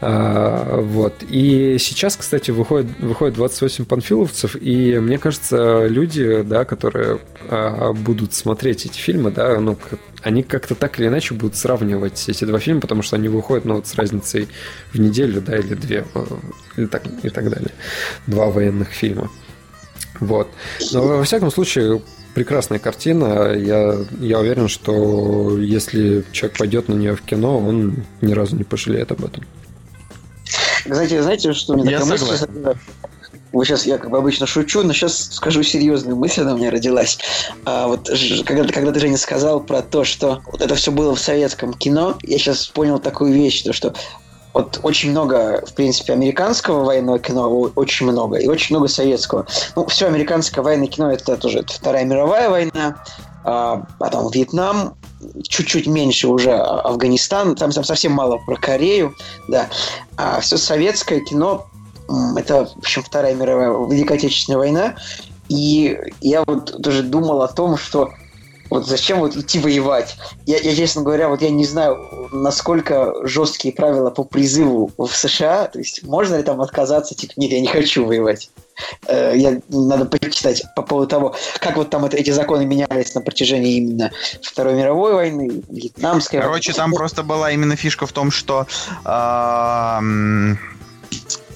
А, вот. И сейчас, кстати, выходит, выходит 28 панфиловцев, и мне кажется, люди, да, которые а, будут смотреть эти фильмы, да, ну, они как-то так или иначе будут сравнивать эти два фильма, потому что они выходят, ну, вот с разницей в неделю, да, или две, и так, и так далее. Два военных фильма. Вот. Но во всяком случае, прекрасная картина. Я, я уверен, что если человек пойдет на нее в кино, он ни разу не пожалеет об этом. Знаете, знаете, что мне такая мысль... Вы сейчас, я как бы обычно шучу, но сейчас скажу серьезную мысль, она у меня родилась. А вот когда, когда ты, Женя, сказал про то, что вот это все было в советском кино, я сейчас понял такую вещь, то, что вот очень много, в принципе, американского военного кино, очень много, и очень много советского. Ну, все американское военное кино это тоже это Вторая мировая война, а, потом Вьетнам, чуть-чуть меньше уже Афганистан, там, там совсем мало про Корею, да. А все советское кино, это, в общем, Вторая мировая, Великая Отечественная война, и я вот тоже думал о том, что вот зачем вот идти воевать? Я, я, честно говоря, вот я не знаю, насколько жесткие правила по призыву в США. То есть можно ли там отказаться, типа, нет, я не хочу воевать. Э, я, надо почитать по поводу того, как вот там это, эти законы менялись на протяжении именно Второй мировой войны, Вьетнамской. Короче, там просто была именно фишка в том, что э,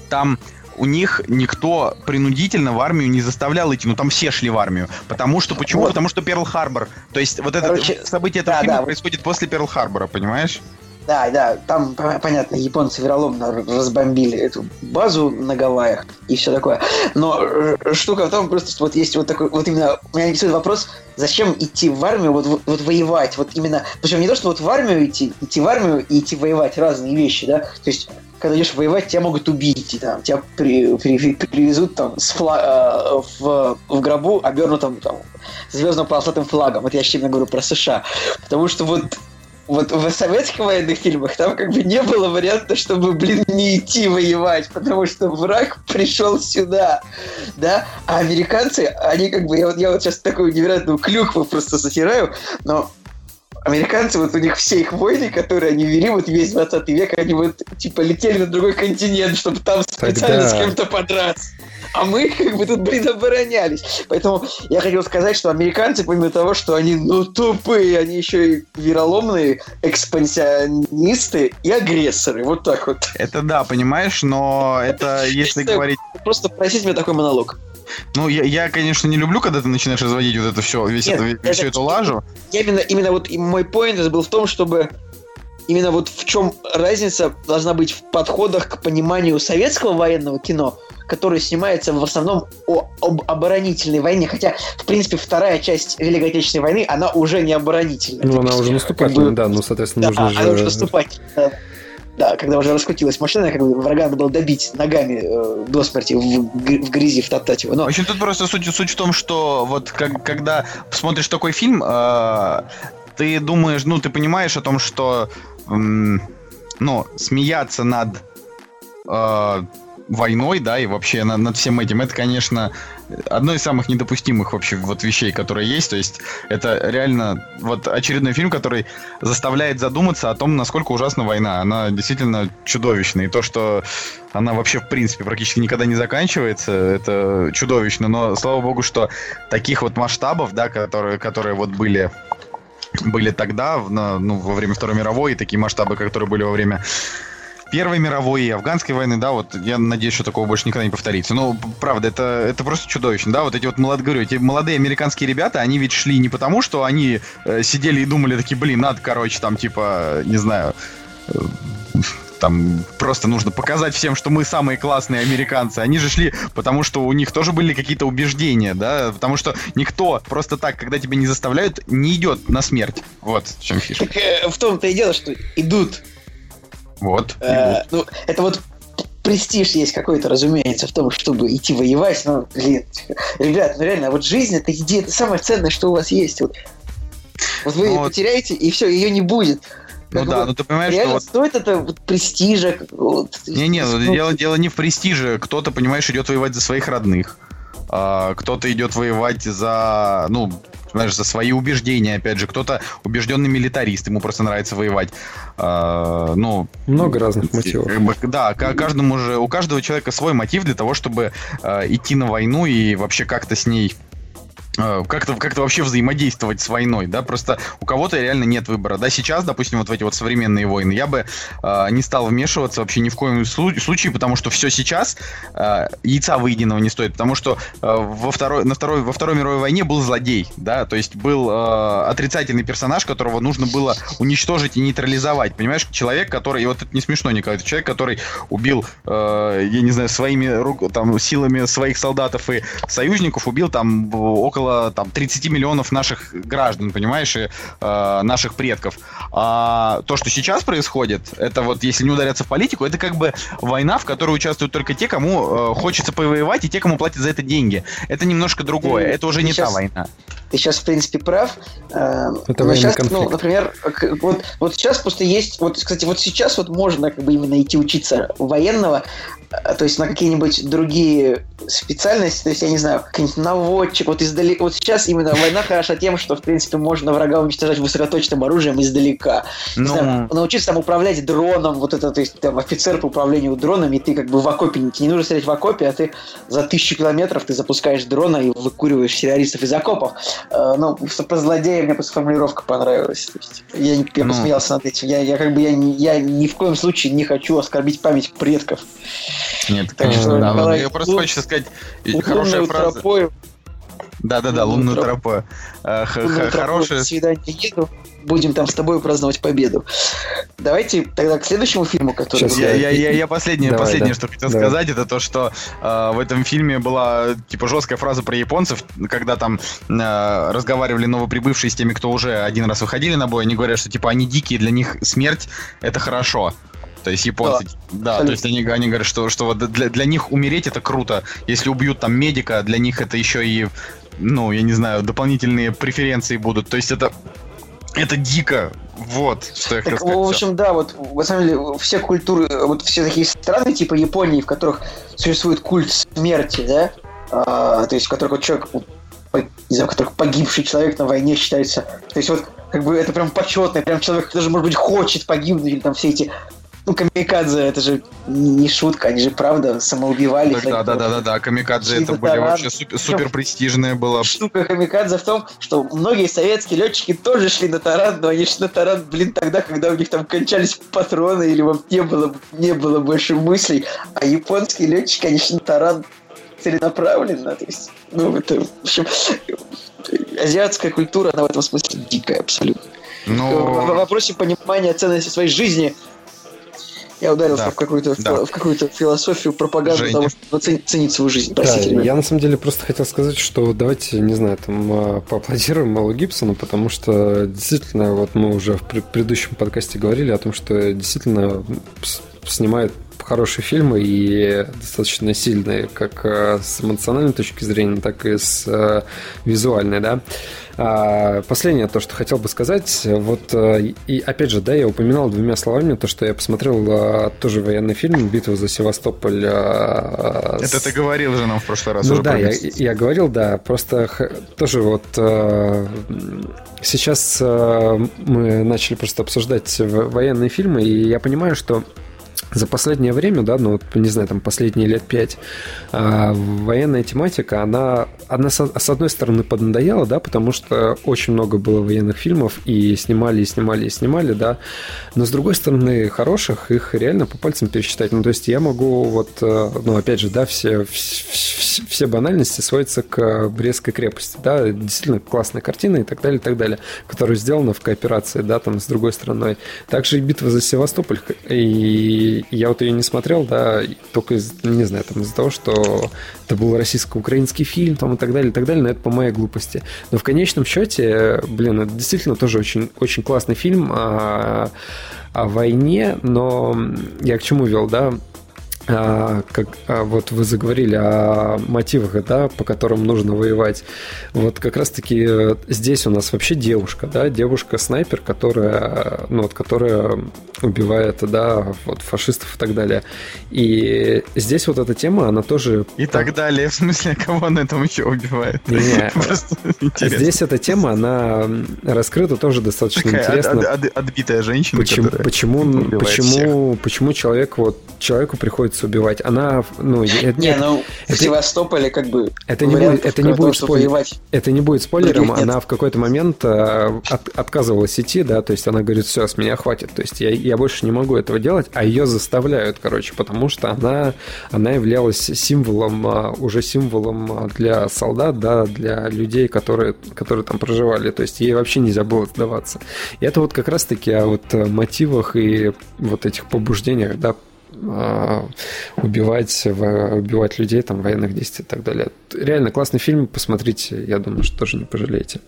там у них никто принудительно в армию не заставлял идти. Ну, там все шли в армию. Потому что, почему? Вот. Потому что Перл-Харбор. То есть, вот это Короче, событие этого да, фильма да. происходит после Перл-Харбора, понимаешь? Да, да, там, понятно, японцы вероломно разбомбили эту базу на Гавайях и все такое. Но э, штука в том, просто что вот есть вот такой, вот именно, меня интересует вопрос, зачем идти в армию, вот, вот, вот воевать, вот именно, причем не то, что вот в армию идти, идти в армию и идти воевать, разные вещи, да, то есть когда идешь воевать, тебя могут убить, там, тебя при, при, привезут там с флаг, э, в, в гробу, обернутым там, звездно-полосатым флагом. Это я сейчас говорю про США. Потому что вот вот в советских военных фильмах там как бы не было варианта, чтобы, блин, не идти воевать, потому что враг пришел сюда, да, а американцы, они как бы, я вот, я вот сейчас такую невероятную клюкву просто затираю, но американцы, вот у них все их войны, которые они вели, вот весь 20 век, они вот типа летели на другой континент, чтобы там специально Тогда... с кем-то подраться. А мы как бы тут, блин, оборонялись. Поэтому я хотел сказать, что американцы, помимо того, что они, ну, тупые, они еще и вероломные экспансионисты и агрессоры. Вот так вот. Это да, понимаешь, но это если говорить... Просто просить мне такой монолог. Ну, я, я, конечно, не люблю, когда ты начинаешь разводить вот это все, весь Нет, это, это, всю эту лажу. Я именно, именно вот мой поинт был в том, чтобы именно вот в чем разница должна быть в подходах к пониманию советского военного кино, которое снимается в основном о, об оборонительной войне. Хотя, в принципе, вторая часть Великой Отечественной войны, она уже не оборонительная. Ну, она уже наступательная, как бы, да, ну, соответственно, да, нужно она же... уже наступательная. Да, когда уже раскрутилась машина, как бы врага надо было добить ногами э, до смерти, в, в грязи втоптать его. Но... В общем, тут просто суть, суть в том, что вот как, когда смотришь такой фильм, э, ты думаешь, ну, ты понимаешь о том, что, ну, смеяться над э, войной, да, и вообще над, над всем этим, это, конечно, одно из самых недопустимых вообще вот вещей, которые есть. То есть это реально вот очередной фильм, который заставляет задуматься о том, насколько ужасна война. Она действительно чудовищная. И то, что она вообще в принципе практически никогда не заканчивается, это чудовищно. Но слава богу, что таких вот масштабов, да, которые, которые вот были были тогда, на, ну, во время Второй мировой, и такие масштабы, которые были во время Первой мировой и афганской войны, да, вот я надеюсь, что такого больше никогда не повторится. Но, правда, это, это просто чудовищно, да, вот эти вот молодые, говорю, эти молодые американские ребята, они ведь шли не потому, что они э, сидели и думали такие, блин, надо, короче, там, типа, не знаю, э, там просто нужно показать всем, что мы самые классные американцы. Они же шли, потому что у них тоже были какие-то убеждения, да, потому что никто просто так, когда тебя не заставляют, не идет на смерть. Вот в чем фишка. Так э, в том-то и дело, что идут. Вот. Э, ну, это вот престиж есть какой-то, разумеется, в том, чтобы идти воевать. Но, блин, ребят, ну реально, вот жизнь это идея, это самое ценное, что у вас есть. Вот, вот вы Ну ее вот. потеряете, и все, ее не будет. Ну Как да, ну ты понимаешь, что вот стоит это вот престижа. Вот, Не-не, ну, ну, дело, дело не в престиже. Кто-то, понимаешь, идет воевать за своих родных. А, кто-то идет воевать за, ну, знаешь, за свои убеждения, опять же. Кто-то убежденный милитарист, ему просто нравится воевать. А, ну, Много разных мотивов. как бы, да, ка- каждому же, у каждого человека свой мотив для того, чтобы э, идти на войну и вообще как-то с ней как-то как вообще взаимодействовать с войной, да, просто у кого-то реально нет выбора, да, сейчас, допустим, вот в эти вот современные войны, я бы э, не стал вмешиваться вообще ни в коем слу- случае, потому что все сейчас э, яйца выеденного не стоит, потому что э, во второй, на второй, во Второй мировой войне был злодей, да, то есть был э, отрицательный персонаж, которого нужно было уничтожить и нейтрализовать, понимаешь, человек, который, и вот это не смешно, Николай, это человек, который убил, э, я не знаю, своими рук, там, силами своих солдатов и союзников, убил там в- около там 30 миллионов наших граждан, понимаешь, и э, наших предков. А то, что сейчас происходит, это вот, если не ударяться в политику, это как бы война, в которой участвуют только те, кому э, хочется повоевать, и те, кому платят за это деньги. Это немножко другое, Ты это уже не сейчас- та война. Ты сейчас, в принципе, прав. Э, Это но сейчас, конфликт. ну, например, вот, вот сейчас просто есть... Вот, кстати, вот сейчас вот можно как бы именно идти учиться военного, э, то есть на какие-нибудь другие специальности, то есть, я не знаю, какой-нибудь наводчик, вот Вот сейчас именно война хороша тем, что, в принципе, можно врага уничтожать высокоточным оружием издалека. Не Ну, знаю, научиться там управлять дроном, вот это, то есть там офицер по управлению дронами, и ты как бы в окопе, не- тебе не нужно стрелять в окопе, а ты за тысячу километров ты запускаешь дрона и выкуриваешь террористов из окопов. Э, ну, про злодея мне просто формулировка понравилась. То есть я я Ну. посмеялся над этим. Я, я как бы я, не- я ни в коем случае не хочу оскорбить память предков. нет, Так конечно, что, да. но Николай, Я просто лун- хочется сказать, хорошая фраза. тропою, Да-да-да, лунную тропу. тропу. Э, лунную х- тропой Хорошая на свидание еду. Будем там с тобой праздновать победу. Давайте тогда к следующему фильму, который... Сейчас вы- Я, я, я, я последнее, Давай, последнее, да. что хотел Давай. сказать, это то, что э, в этом фильме была типа жесткая фраза про японцев, когда там э, разговаривали новоприбывшие с теми, кто уже один раз выходили на бой, они говорят, что типа они дикие, для них смерть это хорошо. То есть японцы, да, абсолютно. то есть они, они говорят, что, что вот для, для них умереть это круто. Если убьют там медика, для них это еще и, ну, я не знаю, дополнительные преференции будут. То есть это, это дико. Вот, что я хотел Так, сказать. в общем, да, вот на самом деле все культуры, вот все такие страны типа Японии, в которых существует культ смерти, да, а, то есть в которых вот человек, по- не знаю, в которых погибший человек на войне считается, то есть вот как бы это прям почетно, прям человек даже может быть хочет погибнуть или там все эти ну, камикадзе, это же не шутка, они же правда самоубивались. Да, да, да, да, да, камикадзе это были вообще супер, престижная была. Штука камикадзе в том, что многие советские летчики тоже шли на таран, но они шли на таран, блин, тогда, когда у них там кончались патроны или вот не было, не было больше мыслей, а японские летчики, они шли на таран целенаправленно, то есть, ну, это, в общем, азиатская культура, она в этом смысле дикая абсолютно. В Ну, вопросе понимания ценности своей жизни я ударился Да. в какую-то Да. в какую-то философию пропаганду Женя. того, чтобы ценить, ценить свою жизнь. Да, ребят. я на самом деле просто хотел сказать, что давайте, не знаю, там а, поаплодируем Мэлу Гибсону, потому что действительно, вот мы уже в пре- предыдущем подкасте говорили о том, что действительно снимает хорошие фильмы и достаточно сильные, как а, с эмоциональной точки зрения, так и с а, визуальной, да. А, Последнее то, что хотел бы сказать, вот а, и опять же, да, я упоминал двумя словами то, что я посмотрел тоже военный фильм «Битва за Севастополь». это ты говорил же нам в прошлый раз ну да, я, я говорил, да, просто тоже вот э, сейчас э, мы начали просто обсуждать военные фильмы, и я понимаю, что за последнее время, да, ну, не знаю, там, последние лет пять, а, военная тематика, она, она с, одной стороны поднадоела, да, потому что очень много было военных фильмов, и снимали, и снимали, и снимали, да, но с другой стороны, хороших, их реально по пальцам пересчитать. Ну, то есть я могу вот, э, ну, опять же, да, все, вс- вс- все банальности сводятся к Брестской крепости, да, действительно классная картина и так далее, и так далее, которая сделана в кооперации, да, там, с другой стороной. Также и битва за Севастополь, и я вот ее не смотрел, да, только, из, не знаю, там из-за того, что это был российско-украинский фильм, там и так далее, и так далее, но это по моей глупости. Но в конечном счете, блин, это действительно тоже очень, очень классный фильм о, о войне, но я к чему вел, да, а, как а, вот вы заговорили о мотивах, да, по которым нужно воевать. Вот как раз-таки э, здесь у нас вообще девушка, да, девушка-снайпер, которая, ну вот, которая убивает, да, вот фашистов и так далее. И здесь вот эта тема, она тоже... И так далее, в смысле, кого он этом еще убивает? Не, здесь эта тема, она раскрыта тоже достаточно интересно. отбитая женщина, почему, почему, почему, почему человек вот человеку приходится убивать? Она, ну, нет, не, ну это, в Севастополе как бы это не будет, это не будет спойлером. Это не будет спойлером. Она в какой-то момент э, от, отказывалась идти, да, то есть она говорит, все, с меня хватит, то есть я я больше не могу этого делать, а ее заставляют, короче, потому что она, она являлась символом, а, уже символом а, для солдат, да, для людей, которые, которые там проживали. То есть ей вообще нельзя было сдаваться. И это вот как раз-таки о вот мотивах и вот этих побуждениях, да, убивать, убивать людей, там, военных действий и так далее. Реально классный фильм, посмотрите, я думаю, что тоже не пожалеете.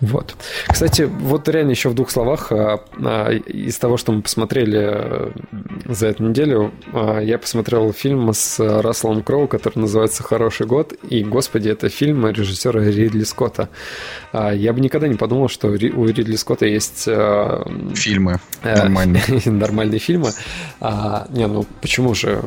Вот. Кстати, вот реально еще в двух словах а, а, из того, что мы посмотрели э, за эту неделю, а, я посмотрел фильм с Расселом Кроу, который называется «Хороший год», и, господи, это фильм режиссера Ридли Скотта. Я бы никогда не подумал, что у Ридли Скотта есть... Фильмы э, нормальные. нормальные фильмы. Не, ну почему же?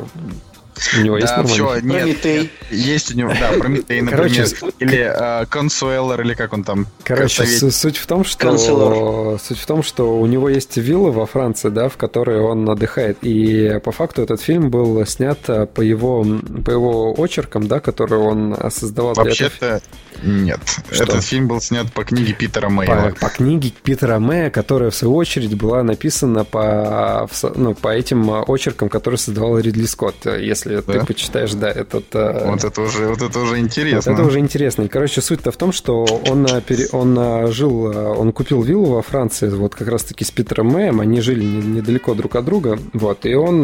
У него да, есть все, нет, Прометей. Есть у него, да, Прометей, например. Короче, или э, Консуэллер, или как он там. Короче, суть в том, что Консулор. суть в том, что у него есть вилла во Франции, да, в которой он отдыхает. И по факту этот фильм был снят э, по его, по его очеркам, да, которые он создавал. Вообще-то нет. Что? Этот фильм был снят по книге Питера Мэя. По, по книге Питера Мэя, которая в свою очередь была написана по, ну, по этим очеркам, которые создавал Ридли Скотт. Если да? ты почитаешь, да, этот... Э, вот это уже, вот это уже интересно. Вот это уже интересно. И, короче, суть-то в том, что он, э, он э, жил, он купил виллу во Франции, вот как раз-таки с Питером Мэем, они жили недалеко друг от друга, вот, и он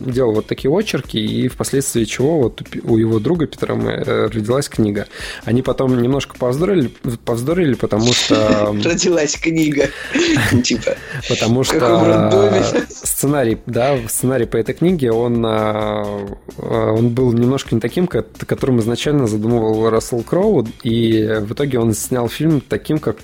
делал вот такие очерки, и впоследствии чего вот у его друга Питера Мэя родилась книга. Они потом немножко повздорили, повздорили потому что... Родилась книга. Типа. Потому что сценарий, да, сценарий по этой книге, он, а, он был немножко не таким, которым изначально задумывал Рассел Кроу, и в итоге он снял фильм таким, как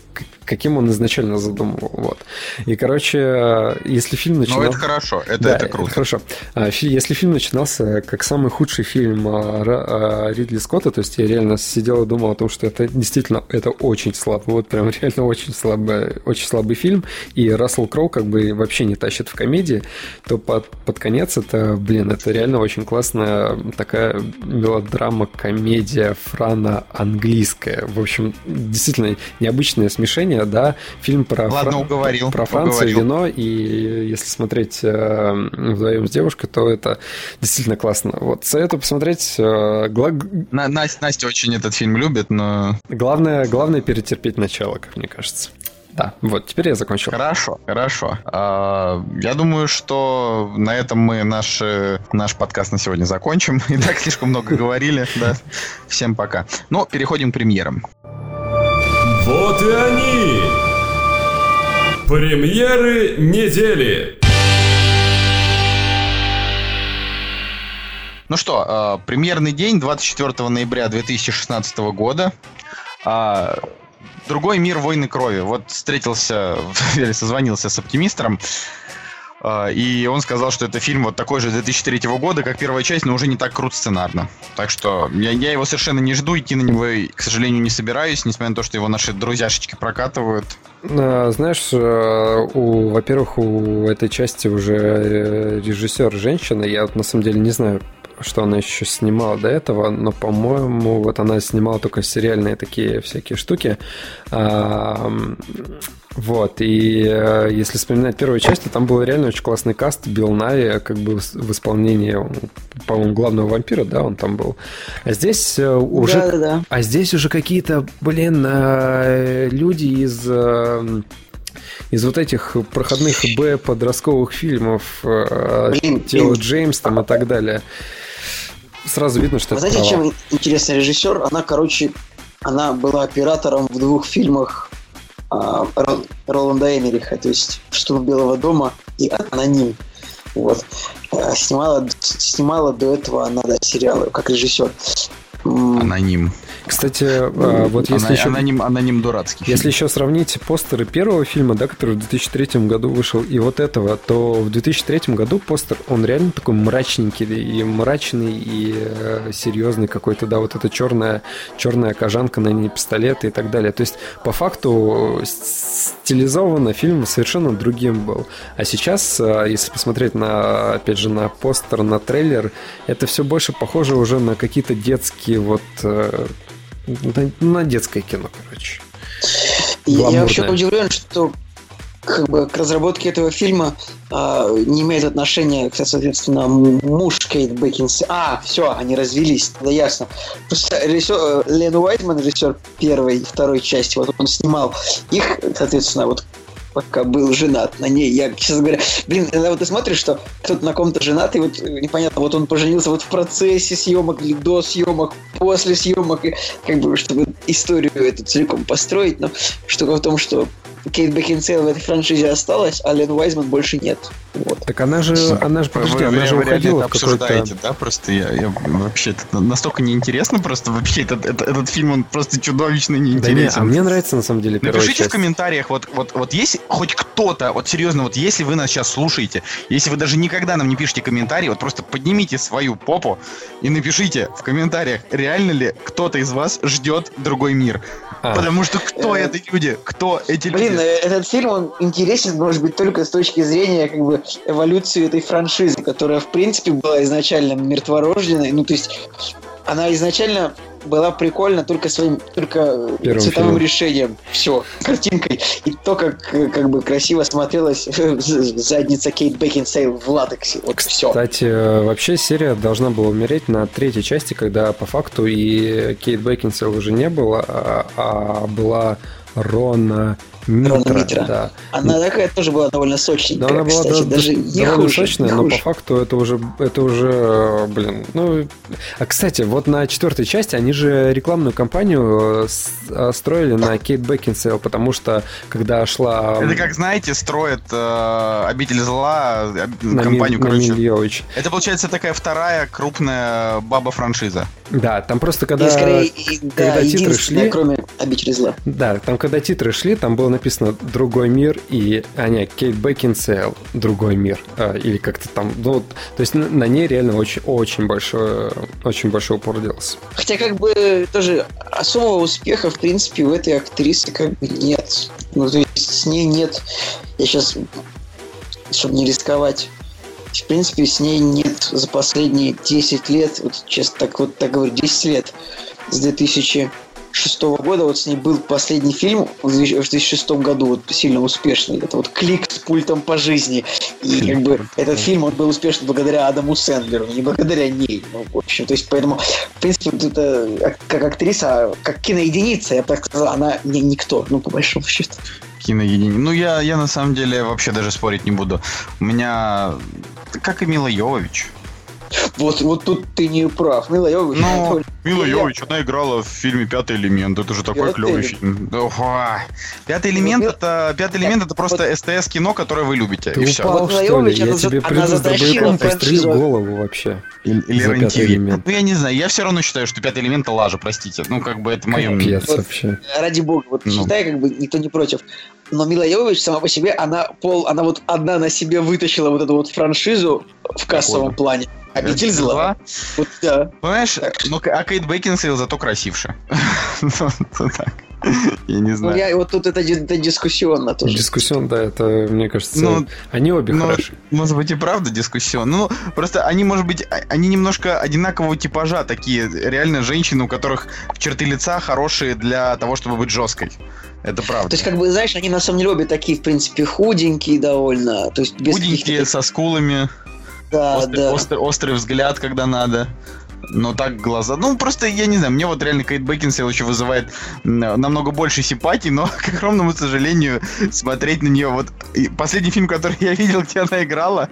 каким он изначально задумывал. Вот. И, короче, если фильм начинался... Ну, это хорошо, это, да, это круто. хорошо. А, если фильм начинался как самый худший фильм а, Ридли Скотта, то есть я реально сидел и думал о том, что это действительно это очень слабый, вот прям реально очень слабый, очень слабый фильм, и Рассел Кроу как бы вообще не тащит в комедии, то под, под конец это, блин, это реально очень классная такая мелодрама, комедия франо-английская. В общем, действительно необычное смешение, да, фильм про, Ладно, Фран... уговорил, про Францию, уговорил. вино, и если смотреть э, вдвоем с девушкой, то это действительно классно. Вот, советую посмотреть. Э, гла... Настя, Настя очень этот фильм любит, но... Главное, главное перетерпеть начало, как мне кажется. Да, вот, теперь я закончил. Хорошо, хорошо. А, я думаю, что на этом мы наш, наш подкаст на сегодня закончим. И так слишком много говорили. Да. Всем пока. Но переходим к премьерам. Вот и они! Премьеры недели! Ну что, э, премьерный день 24 ноября 2016 года. Э, другой мир войны крови. Вот встретился, созвонился с оптимистром. А, и он сказал, что это фильм вот такой же 2003 года, как первая часть, но уже не так крут сценарно. Так что я, я его совершенно не жду, идти на него, к сожалению, не собираюсь, несмотря на то, что его наши друзьяшечки прокатывают. А, знаешь, э, у, во-первых, у этой части уже э, режиссер женщина. Я на самом деле не знаю, что она еще снимала до этого, но, по-моему, вот она снимала только сериальные такие всякие штуки. Вот, и э, если вспоминать первую часть, то там был реально очень классный каст. Билл Нави, как бы в исполнении, по-моему, главного вампира, да, он там был. А здесь э, уже... Да, да, да. А здесь уже какие-то, блин, э, люди из из вот этих проходных Б подростковых фильмов, э, Блин, Тело блин. Джеймс там и так далее. Сразу видно, что Вы это знаете, провал. чем интересный режиссер? Она, короче, она была оператором в двух фильмах Роланда Эмериха, то есть «Штурм Белого дома» и «Аноним». Вот. А, Снимала, снимала до этого она да, сериалы как режиссер. Аноним. Кстати, э, вот если Ана- еще... Аноним, аноним дурацкий. фильм. Если еще сравнить постеры первого фильма, да, который в 2003 году вышел, и вот этого, то в 2003 году постер, он реально такой мрачненький, и мрачный, и э, серьезный какой-то, да, вот эта черная, черная кожанка на ней пистолеты и так далее. То есть, по факту, стилизованно фильм совершенно другим был. А сейчас, э, если посмотреть на, опять же, на постер, на трейлер, это все больше похоже уже на какие-то детские вот э, на, детское кино, короче. И я вообще удивлен, что как бы к разработке этого фильма а, не имеет отношения, соответственно, м- муж Кейт Бекинс. А, все, они развелись, да ясно. Просто режиссер, э, Лен Уайтман, режиссер первой и второй части, вот он снимал их, соответственно, вот пока был женат на ней. Я, честно говоря, блин, когда вот ты смотришь, что кто-то на ком-то женат, и вот э, непонятно, вот он поженился вот в процессе съемок или до съемок, после съемок, и как бы, чтобы историю эту целиком построить, но штука в том, что Кейт Бекинсейл в этой франшизе осталась, а Лен Уайзман больше нет. Вот. Так она же, она же, подожди, вы, она вы- же вы реально уходила это в какой-то... обсуждаете, да? Просто я, я вообще это настолько неинтересно, просто вообще этот, этот, этот фильм, он просто чудовищно Да не, неинтересен. а мне нравится на самом деле первая Напишите часть. в комментариях, вот, вот, вот есть хоть кто-то, вот серьезно, вот если вы нас сейчас слушаете, если вы даже никогда нам не пишете комментарии, вот просто поднимите свою попу и напишите в комментариях, реально ли кто-то из вас ждет другой мир. А, Потому что кто Э, эти люди? Кто эти люди? Э, этот фильм, он интересен, может быть, только с точки зрения как бы эволюции этой франшизы, которая, в принципе, была изначально мертворожденной. Ну, то есть, она изначально была прикольна только своим, только Первым цветовым фильмом. решением. Все, картинкой. И то, как, э, как бы красиво смотрелась задница Кейт Бекинсейл в латексе. Вот все. Кстати, э, вообще серия должна была умереть на третьей части, когда по факту и Кейт Бекинсейл уже не было, а, а была Рона Митра. Митра. Да. Она такая тоже была довольно Да, сочненькая, она была кстати, да, даже да, не довольно хуже. сочная, не но по хуже. факту это уже, это уже, блин, ну... А, кстати, вот на четвертой части они же рекламную кампанию э, э, строили на Кейт Бекинсейл, потому что когда шла... Это как, знаете, строят э, обитель зла, э, на компанию, на короче. Йовович. Это получается такая вторая крупная баба-франшиза. Да, там просто И когда... скорее, и- да, когда титры единственное, шли- кроме обители зла. Да, там когда титры шли, там было написано «Другой мир» и... А, нет, Кейт Бекинсейл «Другой мир». А, или как-то там... Ну, то есть на, ней реально очень, очень большой, очень большой упор делался. Хотя, как бы, тоже особого успеха, в принципе, у этой актрисы как бы нет. Ну, то есть с ней нет... Я сейчас, чтобы не рисковать, в принципе, с ней нет за последние 10 лет, вот честно так вот так говорю, 10 лет, с 2006 года, вот с ней был последний фильм в 2006 году, вот сильно успешный, это вот «Клик с пультом по жизни», и как бы этот фильм, он был успешен благодаря Адаму Сэндлеру, не благодаря ней, ну, в общем, то есть поэтому, в принципе, вот это ак- как актриса, как киноединица, я бы так сказал, она не никто, ну, по большому счету. Киноединиц. Ну, я, я на самом деле вообще даже спорить не буду. У меня, как и Мила Йовович. Вот, вот тут ты не прав. Мила Йовович, Ну, Мила Йовович, она играла в фильме «Пятый элемент». Это же такой Пятый клевый элемент. фильм. Ого. «Пятый элемент» Ну, это, «Пятый элемент» это просто СТС-кино, которое вы любите. Ты и все. упал, Вот что ли? Я тебе приду с франшизу. голову вообще. Или, рен «Пятый элемент». Ну, я не знаю, я все равно считаю, что «Пятый элемент» это лажа, простите. Ну, как бы это мое мнение. Вообще. ради бога, вот Ну. считай, как бы никто не против. Но Мила Йовович сама по себе, она пол, она вот одна на себе вытащила вот эту вот франшизу в кассовом плане. Обитель зла. Вот, да. Понимаешь, Так ну, а Кейт Бекинсейл зато красивше. Ну. Я не Ну, знаю. я, вот тут это, это дискуссионно тоже. Дискуссион, да, это, мне кажется, Ну, они обе ну, хороши. Может быть и правда дискуссион. Ну, просто они, может быть, а- они немножко одинакового типажа, такие реально женщины, у которых черты лица хорошие для того, чтобы быть жесткой. Это правда. То есть, как бы, знаешь, они на самом деле обе такие, в принципе, худенькие довольно. То есть, без Худенькие, со скулами, Да, острый, да. острый- острый взгляд, когда надо. Но так глаза... Ну, просто, я не знаю, мне вот реально Кейт Бекинсейл еще вызывает намного больше симпатий, но, к огромному сожалению, смотреть на нее... Вот и последний фильм, который я видел, где она играла,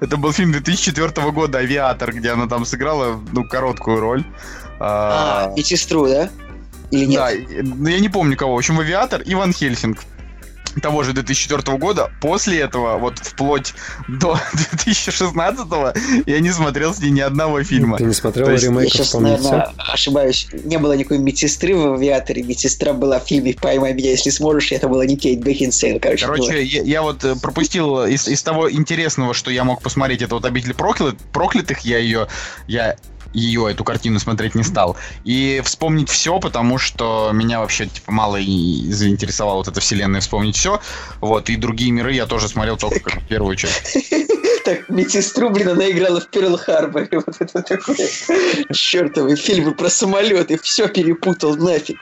это был фильм 2004 года «Авиатор», где она там сыграла, ну, короткую роль. А, медсестру, да? Или нет? Да, и- ну, я не помню кого. В общем, «Авиатор» и «Ван Хельсинг» того же 2004 года. После этого, вот вплоть до 2016 я не смотрел с ней ни одного фильма. Ты не смотрел То есть Я ремейк сейчас, «Вспомнить всё»? наверное, ошибаюсь. Не было никакой медсестры в авиаторе. Медсестра была в фильме «Поймай меня, если сможешь». Это была не Кейт Бекинсейл, короче. Короче, я, я вот э, пропустил из, из того интересного, что я мог посмотреть, это вот «Обитель проклят- проклятых», я ее, я ее, эту картину смотреть не стал. И вспомнить все, потому что меня вообще типа мало и заинтересовала вот эта вселенная вспомнить все. Вот, и другие миры я тоже смотрел только как первую часть. Так, медсестру, блин, она играла в Перл-Харборе. Вот это такое. Чертовы фильмы про самолеты. Все перепутал нафиг.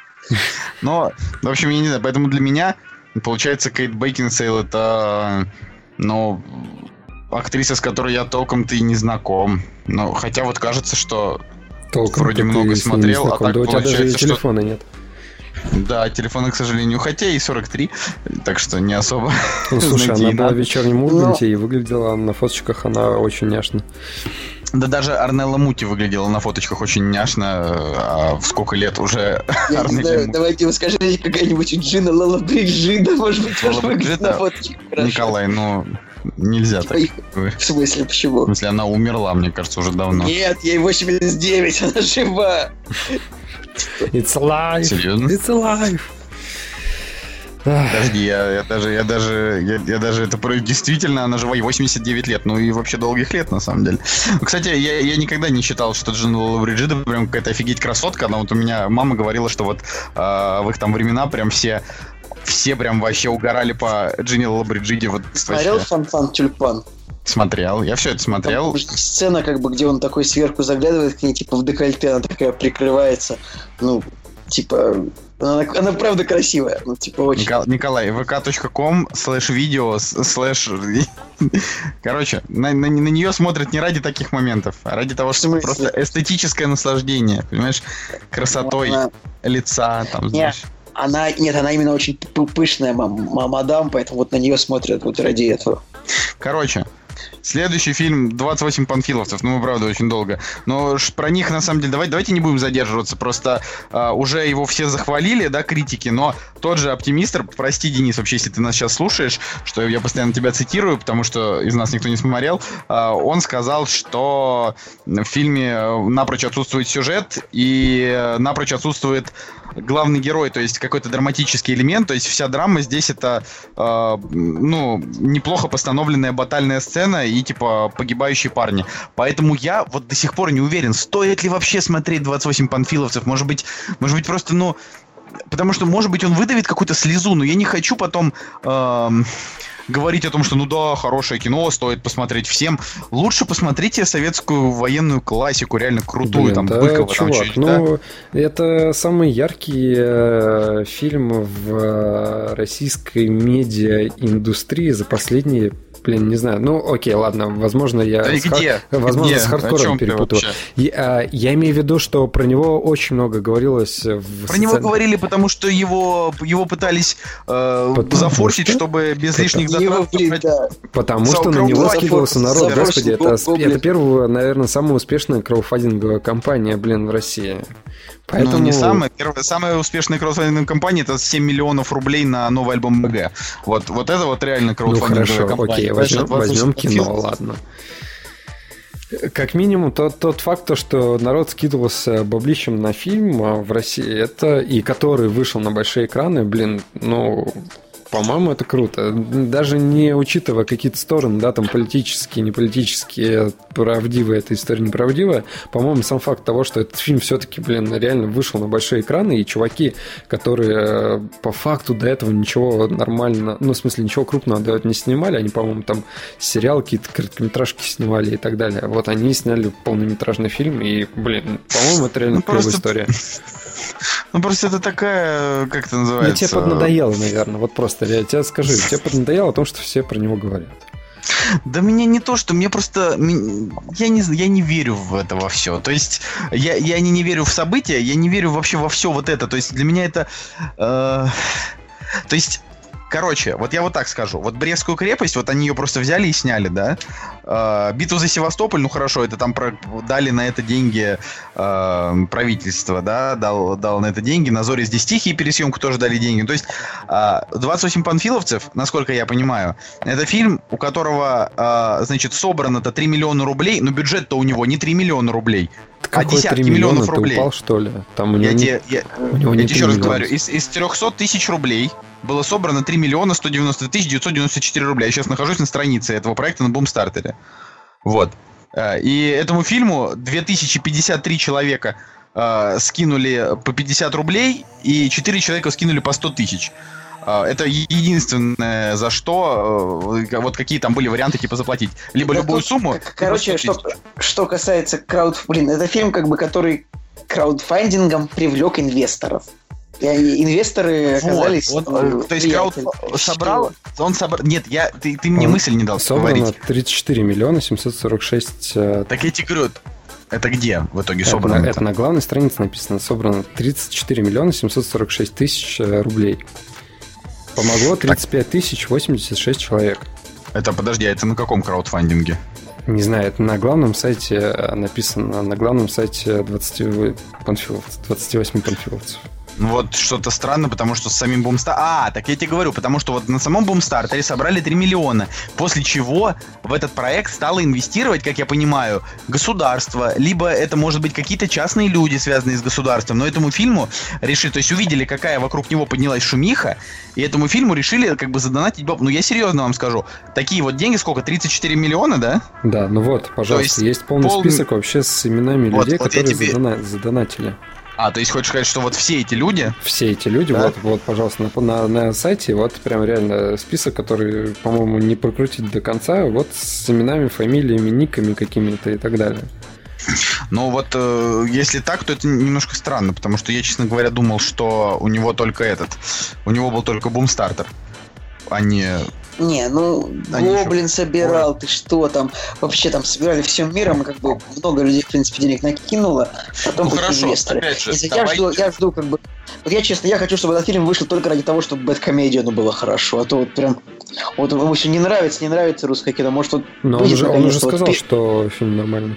Но, в общем, я не знаю, поэтому для меня, получается, Кейт Бейкинсейл это, ну, актриса, с которой я толком-то и не знаком. Но, хотя вот кажется, что Толком Вроде ты много смотрел, а так Да у тебя даже и получается, что- телефона нет. Да, телефона, к сожалению, хотя и 43, так что не особо. Ну, слушай, она была в вечернем Урганте и выглядела на фоточках она очень няшно. Да даже Арнелла Мути выглядела на фоточках очень няшно, а в сколько лет уже Я не знаю, Мути. давайте вы скажите какая-нибудь Джина Лала Бриджида, может быть, тоже выглядит на фоточке хорошо. Николай, ну, нельзя так. Ой, В В смысле, почему? смысле, она умерла, мне кажется, уже давно. Нет, ей 89, она жива. It's alive! Серьезно? It's alive! Подожди, я, я даже, я даже, я, я даже это про- действительно, она жива ей 89 лет, ну и вообще долгих лет на самом деле. Кстати, я, я никогда не считал, что Джина Лола Бриджида прям какая-то офигеть красотка, она вот у меня мама говорила, что вот а, в их там времена прям все все прям вообще угорали по Джинни Лола Бриджиде. Вот Смотрел. «Фанфан Тюльпан»? Смотрел, я все это смотрел. Там сцена, как бы, где он такой сверху заглядывает к ней, типа в декольте, она такая прикрывается. Ну, типа, она, она правда красивая. Ну, типа, очень. Никол- Николай, vk.com слэш видео слэш... Короче, на, на- на нее смотрят не ради таких моментов, а ради того, что просто эстетическое наслаждение, понимаешь? Красотой Она, лица, там, знаешь. Она- нет, она именно очень пы- пышная мадам, поэтому вот на нее смотрят вот ради этого. Короче, следующий фильм 28 панфиловцев. Ну, правда, очень долго. Но про них, на самом деле, давайте, давайте не будем задерживаться. Просто а, уже его все захвалили, да, критики. Но тот же оптимистр, прости, Денис, вообще, если ты нас сейчас слушаешь, что я постоянно тебя цитирую, потому что из нас никто не смотрел, а, он сказал, что в фильме э, напрочь отсутствует сюжет и э, напрочь отсутствует главный герой, то есть какой-то драматический элемент, то есть вся драма здесь это, э, ну, неплохо постановленная батальная сцена и, типа, погибающие парни. Поэтому я вот до сих пор не уверен, стоит ли вообще смотреть 28 панфиловцев, может быть, может быть просто, ну, потому что, может быть, он выдавит какую-то слезу, но я не хочу потом... эм, говорить о том, что ну да, хорошее кино, стоит посмотреть всем. Лучше посмотрите советскую военную классику, реально крутую, Блин, там, да, Быкова, там чувак, да? ну, это самый яркий э, фильм в э, российской медиа-индустрии за последние, блин, не знаю, ну, окей, ладно, возможно, я... Да с хар- где? Возможно, Где? с хардкором перепутал. Я, а, я имею в виду, что про него очень много говорилось в Про него социальных- говорили, потому что его, его пытались э, Потому зафорсить, что? чтобы без Потому- лишних Его, затрат... блин, собрать- да. Потому За что на него за скидывался народ, за господи, это, первая, наверное, самая успешная краудфандинговая компания, блин, в России. Поэтому... Ну, не самая. Первая, самая успешная краудфандинговая компания это 7 миллионов рублей на новый альбом БГ. Вот, вот это вот реально Ну краудфандинговая хорошо, компания. окей, возьмем, 28 возьмем кино, ладно. Как минимум, тот, тот факт, то, что народ скидывался баблищем на фильм а, в России, это и который вышел на большие экраны, блин, ну, по-моему, это круто. Даже не учитывая какие-то стороны, да, там политические, не политические, правдивая эта история, неправдивая, по-моему, сам факт того, что этот фильм все-таки, блин, реально вышел на большие экраны, и чуваки, которые э, по факту до этого ничего нормально, ну, в смысле, ничего крупного до этого не снимали, они, по-моему, там сериал, какие-то короткометражки снимали и так далее. Вот они сняли полнометражный фильм, и, блин, по-моему, это реально Ну, клевая просто история. Ну просто это такая, как это называется? тебе поднадоело, наверное, вот просто, я тебе скажу, тебе поднадоело о том, что все про него говорят. Да мне не то, что мне просто... Я не, я не верю в это во все. То есть я, я не, не верю в события, я не верю вообще во все вот это. То есть для меня это... э, то есть... Короче, вот я вот так скажу. Вот Брестскую крепость, вот они ее просто взяли и сняли, да? Э, битву за Севастополь, ну хорошо, это там про- дали на это деньги э, правительство, да, дал, дал на это деньги. На Зоре здесь тихие пересъемку тоже дали деньги. То есть а, 28 панфиловцев, насколько я понимаю, это фильм, у которого, а, значит, собрано-то 3 миллиона рублей, но бюджет-то у него не 3 миллиона рублей, а Какой десятки 3 миллиона миллионов ты рублей. упал, что ли? Там у него Я не- тебе, я, у него я не тебе еще 3 раз миллиона. говорю, из, из 300 тысяч рублей было собрано 3 миллиона 190 тысяч 994 рубля. Я сейчас нахожусь на странице этого проекта на Бумстартере. Вот. Э, И этому фильму 2053 человека э, скинули по 50 рублей, и 4 человека скинули по 100 тысяч. Э, Это единственное, за что, э, вот какие там были варианты, типа заплатить. Либо Да любую тут, сумму. либо Короче, 100 что, что касается крауд... Блин, это фильм, как бы, который краудфандингом привлек инвесторов. И они- инвесторы оказались... вот, ну, э, то есть крауд собрал, он собрал... Нет, я, ты, ты мне Он мысль не дал Собрано говорить. 34 миллиона 746... э, Так я тебе говорю, это где в итоге это, собрано? на, это на главной странице написано. Собрано 34 миллиона 746 тысяч э, рублей. Помогло 35 тысяч 86 человек. Это, подожди, а это на каком краудфандинге? Не знаю, это на главном сайте э, написано, на главном сайте 20 панфиловцев, 28 панфиловцев. Вот что-то странно, потому что с самим Бумстар... А, так я тебе говорю, потому что вот на самом Бумстартере собрали 3 миллиона, после чего в этот проект стало инвестировать, как я понимаю, государство, либо это может быть какие-то частные люди, связанные с государством, но этому фильму решили, то есть увидели, какая вокруг него поднялась шумиха, и этому фильму решили как бы задонатить баб. Ну я серьезно вам скажу, такие вот деньги, сколько, 34 миллиона, да? Да, ну вот, пожалуйста, есть есть, полный полный- список вообще с именами Вот, людей, вот которые тебе- задона- задонатили. А, то есть хочешь сказать, что вот все эти люди, Все эти люди, Да? вот, вот, пожалуйста, на, на, на сайте, вот прям реально список, который, по-моему, не прокрутить до конца, вот с именами, фамилиями, никами какими-то и так далее. Ну вот, э, если так, то это немножко странно, потому что я, честно говоря, думал, что у него только этот, у него был только бумстартер, а не... Не, ну, ничего. Гоблин собирал, ты что там? Вообще там собирали всем миром, и как бы много людей, в принципе, денег накинуло, потом Ну, хорошо, инвесторы. опять же, Если я давайте- жду, я жду как бы... Вот я, честно, я хочу, чтобы этот фильм вышел только ради того, чтобы Бэткомедиану было хорошо, а то вот прям... Вот ему все не нравится, не нравится русское кино, может вот... Но он уже, он уже вот сказал, пи- что фильм нормальный.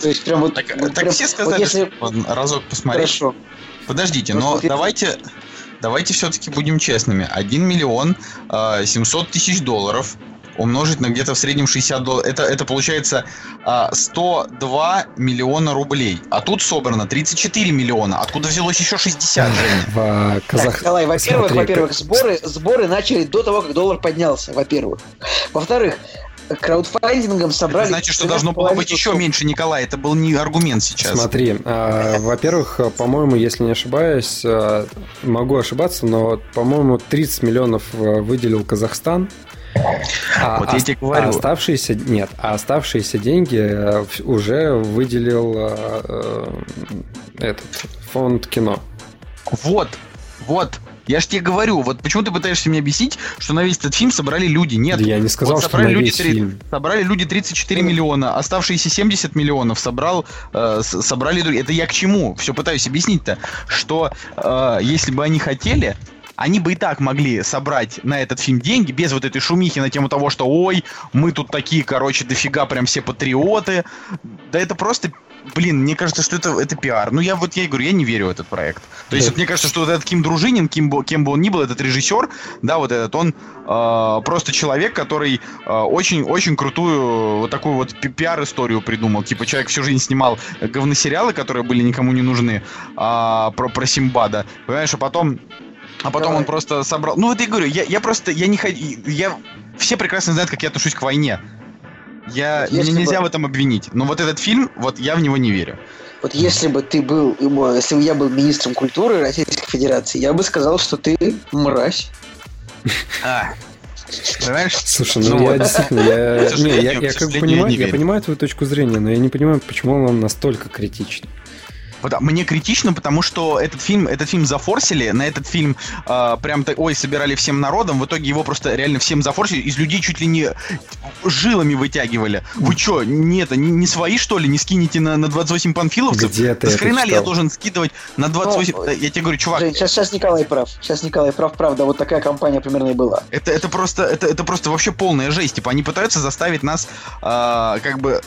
То есть прям вот... Так, вот так прям- все вот сказали, если... что он разок посмотреть. Хорошо. Подождите, Вот но вот если- давайте, все-таки будем честными. 1 миллион э, 700 тысяч долларов умножить на где-то в среднем 60 долларов. Это, это получается а, 102 миллиона рублей. А тут собрано 34 миллиона. Откуда взялось еще 60, Женя? В Так, Казах... Николай, во-первых, во-первых, сборы, сборы начали до того, как доллар поднялся, во-первых. Во-вторых, краудфандингом собрали... Это значит, что должно было быть еще меньше, Николай. Это был не аргумент сейчас. Смотри, а, во-первых, а, по-моему, если не ошибаюсь, а, могу ошибаться, но, по-моему, 30 миллионов а, выделил Казахстан. А, Вот я тебе говорю. а оставшиеся нет, а оставшиеся деньги в- уже выделил а, этот фонд кино. Вот, вот. Я ж тебе говорю, вот почему ты пытаешься мне объяснить, что на весь этот фильм собрали люди? Нет. Да я не сказал, Вот что собрали на люди весь три- фильм. Собрали люди 34 миллиона, оставшиеся 70 миллионов собрал, э, собрали. Это я к чему? Все пытаюсь объяснить-то, что э, если бы они хотели, они бы и так могли собрать на этот фильм деньги без вот этой шумихи на тему того, что ой, мы тут такие, короче, дофига прям все патриоты. Да это просто Блин, мне кажется, что это, это пиар. Ну, я вот я и говорю, я не верю в этот проект. То есть, Да. вот мне кажется, что вот этот Ким Дружинин, кем бы, кем бы он ни был, этот режиссер, да, вот этот, он э, просто человек, который очень-очень крутую вот такую вот пи- пиар-историю придумал. Типа, человек всю жизнь снимал говносериалы, которые были никому не нужны, а, про, про Симбада. Понимаешь, а потом а потом Давай. он просто собрал. Ну вот я говорю, я, я просто я не хочу. Я все прекрасно знают, как я отношусь к войне. Я Если меня нельзя бы- в этом обвинить. Но вот этот фильм, вот я в него не верю. Вот если бы ты был, если бы я был министром культуры Российской Федерации, я бы сказал, что ты мразь. А, понимаешь? Слушай, ну, Ну я вот. действительно, я, не, я, я как бы понимаю, я понимаю твою точку зрения, но я не понимаю, почему он настолько критичен. Вот, мне критично, потому что этот фильм, этот фильм зафорсили, на этот фильм э, прям так, ой, собирали всем народом, в итоге его просто реально всем зафорсили, из людей чуть ли не жилами вытягивали. Вы что, не это, не, не свои что ли, не скинете на, на 28 панфиловцев? Где ты да хрена ли я должен скидывать на 28... Ну, я тебе говорю, чувак, Жень, сейчас, сейчас Николай прав. Сейчас Николай прав, правда. Вот такая компания примерно и была. Это, это просто, это, это просто вообще полная жесть. Типа, они пытаются заставить нас, а, как бы,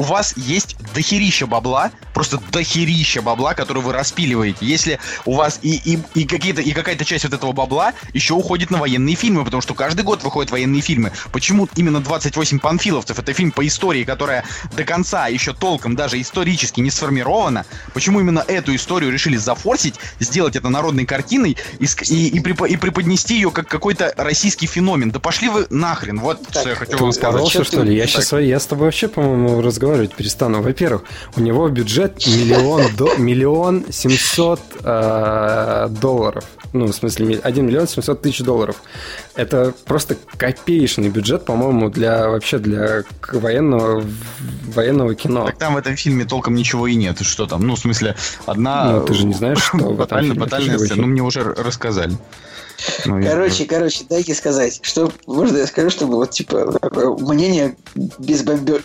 у вас есть дохерища бабла, просто дохерища бабла, который вы распиливаете. Если у вас и, и, и, какие-то, и какая-то часть вот этого бабла еще уходит на военные фильмы, потому что каждый год выходят военные фильмы. Почему именно 28 панфиловцев? Это фильм по истории, которая до конца еще толком даже исторически не сформирована. Почему именно эту историю решили зафорсить, сделать это народной картиной и, и, и, препо- и преподнести ее как какой-то российский феномен? Да пошли вы нахрен. Вот Так, что я Ты вам сказать. что ли? Я сейчас, я с тобой вообще, по-моему, разговаривать перестану. Во-первых, у него бюджет миллион, до, миллион семьсот э, долларов. Ну, в смысле, ми- 1 миллион 700 тысяч долларов. Это просто копеечный бюджет, по-моему, для вообще для военного, военного кино. Так там в этом фильме толком ничего и нет. Что там? Ну, в смысле, одна... Ну, ты же не знаешь, что в этом фильме, батальная сцена. Ну, мне уже рассказали. Ну, я- Короче, короче, дайте сказать, что можно я скажу, чтобы вот типа мнение без бомбеж.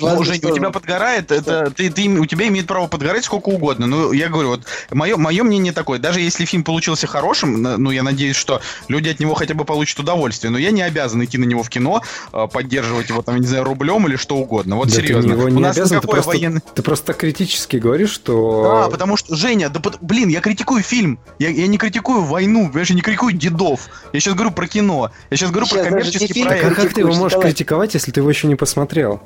Ну, Жень, у тебя подгорает, это ты, ты, у тебя имеет право подгорать сколько угодно. Ну, я говорю, вот мое, мое мнение такое, даже если фильм получился хорошим, ну, я надеюсь, что люди от него хотя бы получат удовольствие, но я не обязан идти на него в кино, э, поддерживать его, там, не знаю, рублем или что угодно. Вот Да ты серьезно. его у нас обязан, ты никакой просто, военный... ты просто критически говоришь, что... А, потому что, Женя, да под- блин, я критикую фильм. Я, я не критикую войну, понимаешь, я не критикую дедов. Я сейчас говорю про кино. Я сейчас говорю Сейчас про коммерческий фильм, проект. А как ты его можешь критиковать, если ты его еще не посмотрел?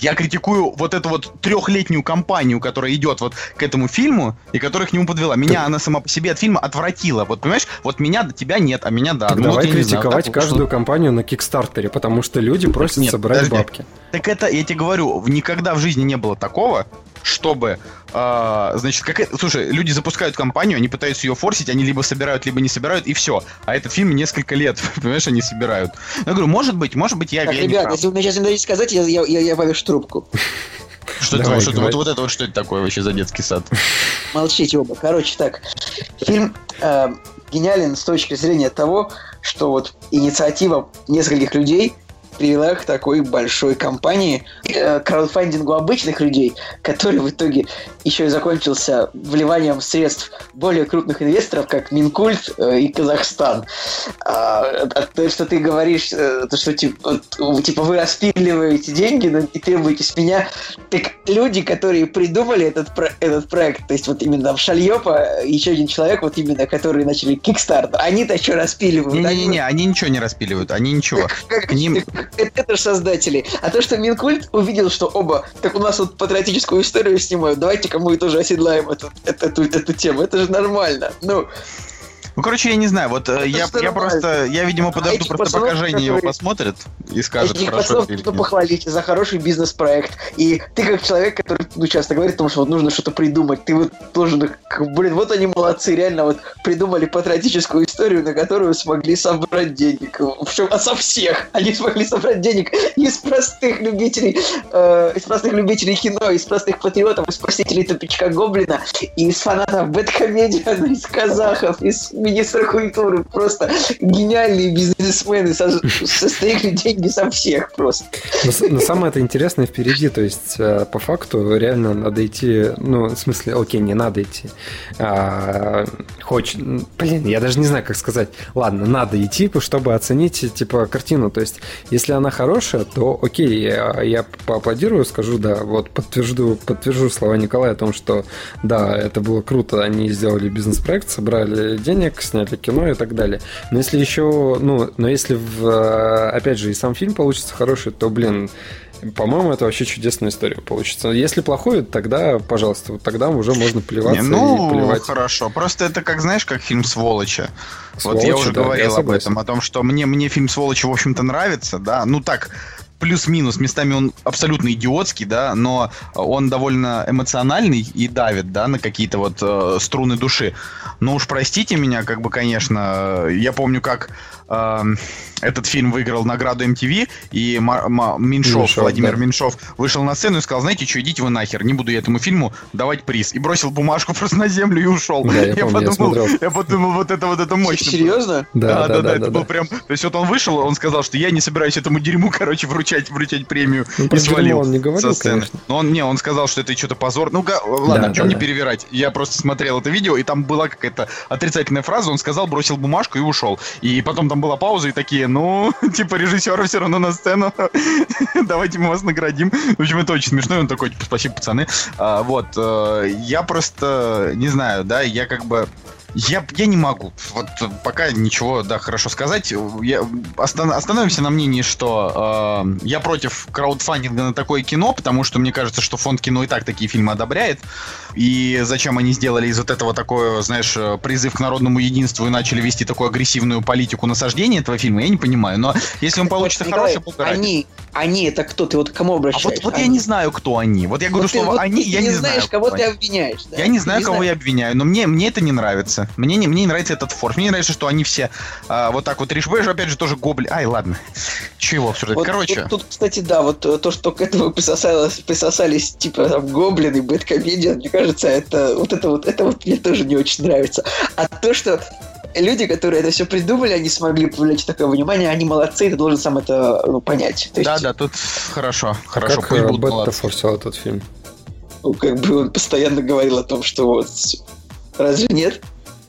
Я критикую вот эту вот трехлетнюю кампанию, которая идет вот к этому фильму и которая к нему подвела. Меня она сама по себе от фильма отвратила. Вот понимаешь, вот меня до тебя нет, а меня да. Так Ну, вот давай знаю, критиковать вот, каждую что- компанию на Кикстартере, потому что люди просят нет, собрать подожди. бабки. Так это, я тебе говорю, никогда в жизни не было такого, чтобы, э, значит, как это- слушай, люди запускают компанию, они пытаются ее форсить, они либо собирают, либо не собирают, и все. А этот фильм несколько лет, понимаешь, они собирают. Я говорю, может быть, может быть, я, Так, я ребят, если вы мне сейчас не дадите сказать, я, я, я, я повешу трубку. Что это, Давай, что это- говори. вот, вот это вот что это такое вообще за детский сад? Молчите оба. Короче, так. Фильм э, гениален с точки зрения того, что вот инициатива нескольких людей привела к такой большой компании, э, краудфандингу обычных людей, который в итоге еще и закончился вливанием средств более крупных инвесторов, как Минкульт э, и Казахстан. А, а то, что ты говоришь, э, то, что типа, типа вы распиливаете деньги но и требуете с меня, так люди, которые придумали этот, про- этот проект, то есть вот именно в Шальёпа, еще один человек, вот именно, которые начали Kickstarter, они-то что распиливают? Они- Не-не-не, они ничего не распиливают, они ничего. как- К ним- это, это же создатели. А то, что Минкульт увидел, что оба, так у нас вот патриотическую историю снимают, давайте-ка мы тоже оседлаем эту, эту, эту, эту тему. Это же нормально. Ну, Ну, короче, я не знаю, вот э, Это я, я просто, я, видимо, подожду этих просто пока Женя его посмотрит и скажет, этих хорошо или нет. похвалить за хороший бизнес-проект. И ты как человек, который ну, часто говорит о том, что вот нужно что-то придумать, ты вот должен, блин, вот они молодцы, реально вот придумали патриотическую историю, на которую смогли собрать денег. Причем а со всех. Они смогли собрать денег из простых любителей, э, из простых любителей кино, из простых патриотов, из просителей тупичка Гоблина, и из фанатов Бэткомедиана, из казахов, из министра культуры. Просто гениальные бизнесмены со- состояли деньги со всех просто. Но, но самое это интересное впереди, то есть э, по факту реально надо идти, ну, в смысле, окей, не надо идти. А, хоч, блин, я даже не знаю, как сказать. Ладно, надо идти, чтобы оценить, типа, картину. То есть, если она хорошая, то окей, я, я поаплодирую, скажу, да, вот подтвержду, подтвержу слова Николая о том, что да, это было круто, они сделали бизнес-проект, собрали денег, сняли кино и так далее. Но если еще, ну, но если, в, э, опять же, и сам фильм получится хороший, то, блин, по-моему, это вообще чудесная история получится. Если плохой, тогда, пожалуйста, вот тогда уже можно плеваться Не, и ну, плевать. хорошо. Просто это как, знаешь, как фильм «Сволочи». вот Сволочи, я уже да, я говорил об согласен. этом, о том, что мне, мне фильм «Сволочи», в общем-то, нравится, да. Ну так, плюс-минус. Местами он абсолютно идиотский, да, но он довольно эмоциональный и давит, да, на какие-то вот э, струны души. Но уж простите меня, как бы, конечно, я помню, как этот фильм выиграл награду MTV, и Меньшов, Меньшов, Владимир да. Меньшов вышел на сцену и сказал, знаете что, идите вы нахер, не буду я этому фильму давать приз. И бросил бумажку просто на землю и ушел. Да, я помню, я подумал, смотрел. я подумал, вот это вот это мощно. Серьезно? Да, да, да, это да, был да. прям. То есть вот он вышел, он сказал, что я не собираюсь этому дерьму, короче, вручать, вручать премию. Ну, и свалил он не говорил, со сцены. конечно. Но он не, он сказал, что это что-то позор. Ну ладно, Да, чем да, не да. перевирать. Я просто смотрел это видео, и там была какая-то отрицательная фраза. Он сказал, бросил бумажку и ушел. И потом там была пауза, и такие, ну, типа режиссера все равно на сцену. Давайте мы вас наградим. В общем, это очень смешно. И он такой, типа, спасибо, пацаны. А, вот, э, я просто не знаю, да, я как бы я, я не могу. Вот пока ничего, да, хорошо сказать. Я, остан- остановимся на мнении, что э, я против краудфандинга на такое кино, потому что мне кажется, что фонд кино и так такие фильмы одобряет. И зачем они сделали из вот этого такое, знаешь, э, призыв к народному единству и начали вести такую агрессивную политику насаждения этого фильма, я не понимаю. Но если он получится Николай, хороший, ради. Они, они это кто? Ты вот к кому А обращаешься? вот, вот я не знаю, кто они. Вот я говорю Вот ты- слово вот они, ты я не, знаю. знаешь, кого кто ты обвиняешь. да? Я не Ты знаю, кого знаешь. я обвиняю, но мне, мне это не нравится. Мне не, мне не нравится этот форс. Мне не нравится, что они все а, вот так вот решили. же, опять же, тоже гоблин. Ай, ладно. Чего обсуждать? Вот Короче, Тут, тут, кстати, да, вот э, то, что к этому присосалось, присосались, типа, там, гоблины, бэткомедиан, мне кажется, это вот это вот, это вот мне тоже не очень нравится. А то, что люди, которые это все придумали, они смогли привлечь такое внимание, они молодцы, и ты должен сам это ну, понять. То есть, да, да, тут хорошо, хорошо, как пусть э, будут молодцы. форсил этот фильм? ну, как бы он постоянно говорил о том, что вот разве нет?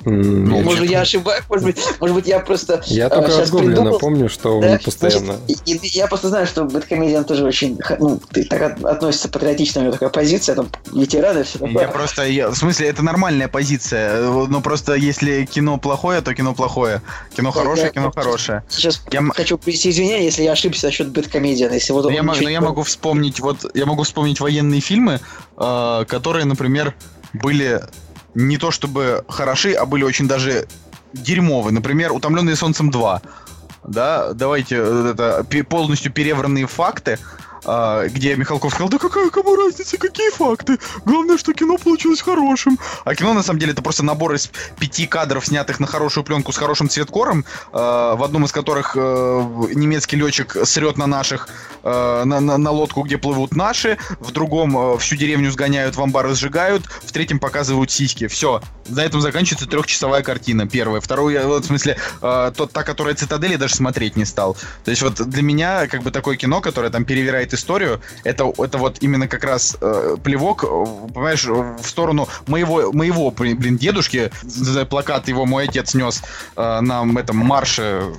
Ну, я может, я ошибаюсь, может быть, может быть, я просто Я э, только щас от Гоблина придумал, помню, что Да? он постоянно... Значит, и- и я просто знаю, что Бэткомедиан тоже очень ну, ты так от- относится патриотично, у него такая позиция, там, ветераны, все такое. Я просто, я- в смысле, это нормальная позиция. Но просто если кино плохое, то кино плохое. Кино Да, хорошее, я- кино хорошее. Сейчас Я хочу принести извинения, если я ошибся насчет Бэткомедиана, если вот я, мо- ничего но не я могу вспомнить, вот, я могу вспомнить военные фильмы, э, которые, например, были не то чтобы хороши, а были очень даже дерьмовые. Например, «Утомленные солнцем 2». Да, давайте э, это полностью перевранные факты, э, где Михалков сказал, да какая кому разница, какие факты? Главное, что кино получилось хорошим. А кино, на самом деле, это просто набор из пяти кадров, снятых на хорошую пленку с хорошим цветкором, э, в одном из которых э, немецкий летчик срет на наших, э, на, на- на лодку, где плывут наши, в другом э, всю деревню сгоняют, в амбары сжигают, в третьем показывают сиськи. Все. На этом заканчивается трехчасовая картина, первая. Вторую, вот, в смысле, тот, та, которая «Цитадель», я даже смотреть не стал. То есть вот для меня, как бы, такое кино, которое там перевирает историю, это, это вот именно как раз э, плевок, э, понимаешь, в сторону моего, моего, блин, дедушки, за плакат его мой отец нес э, на этом марше, э,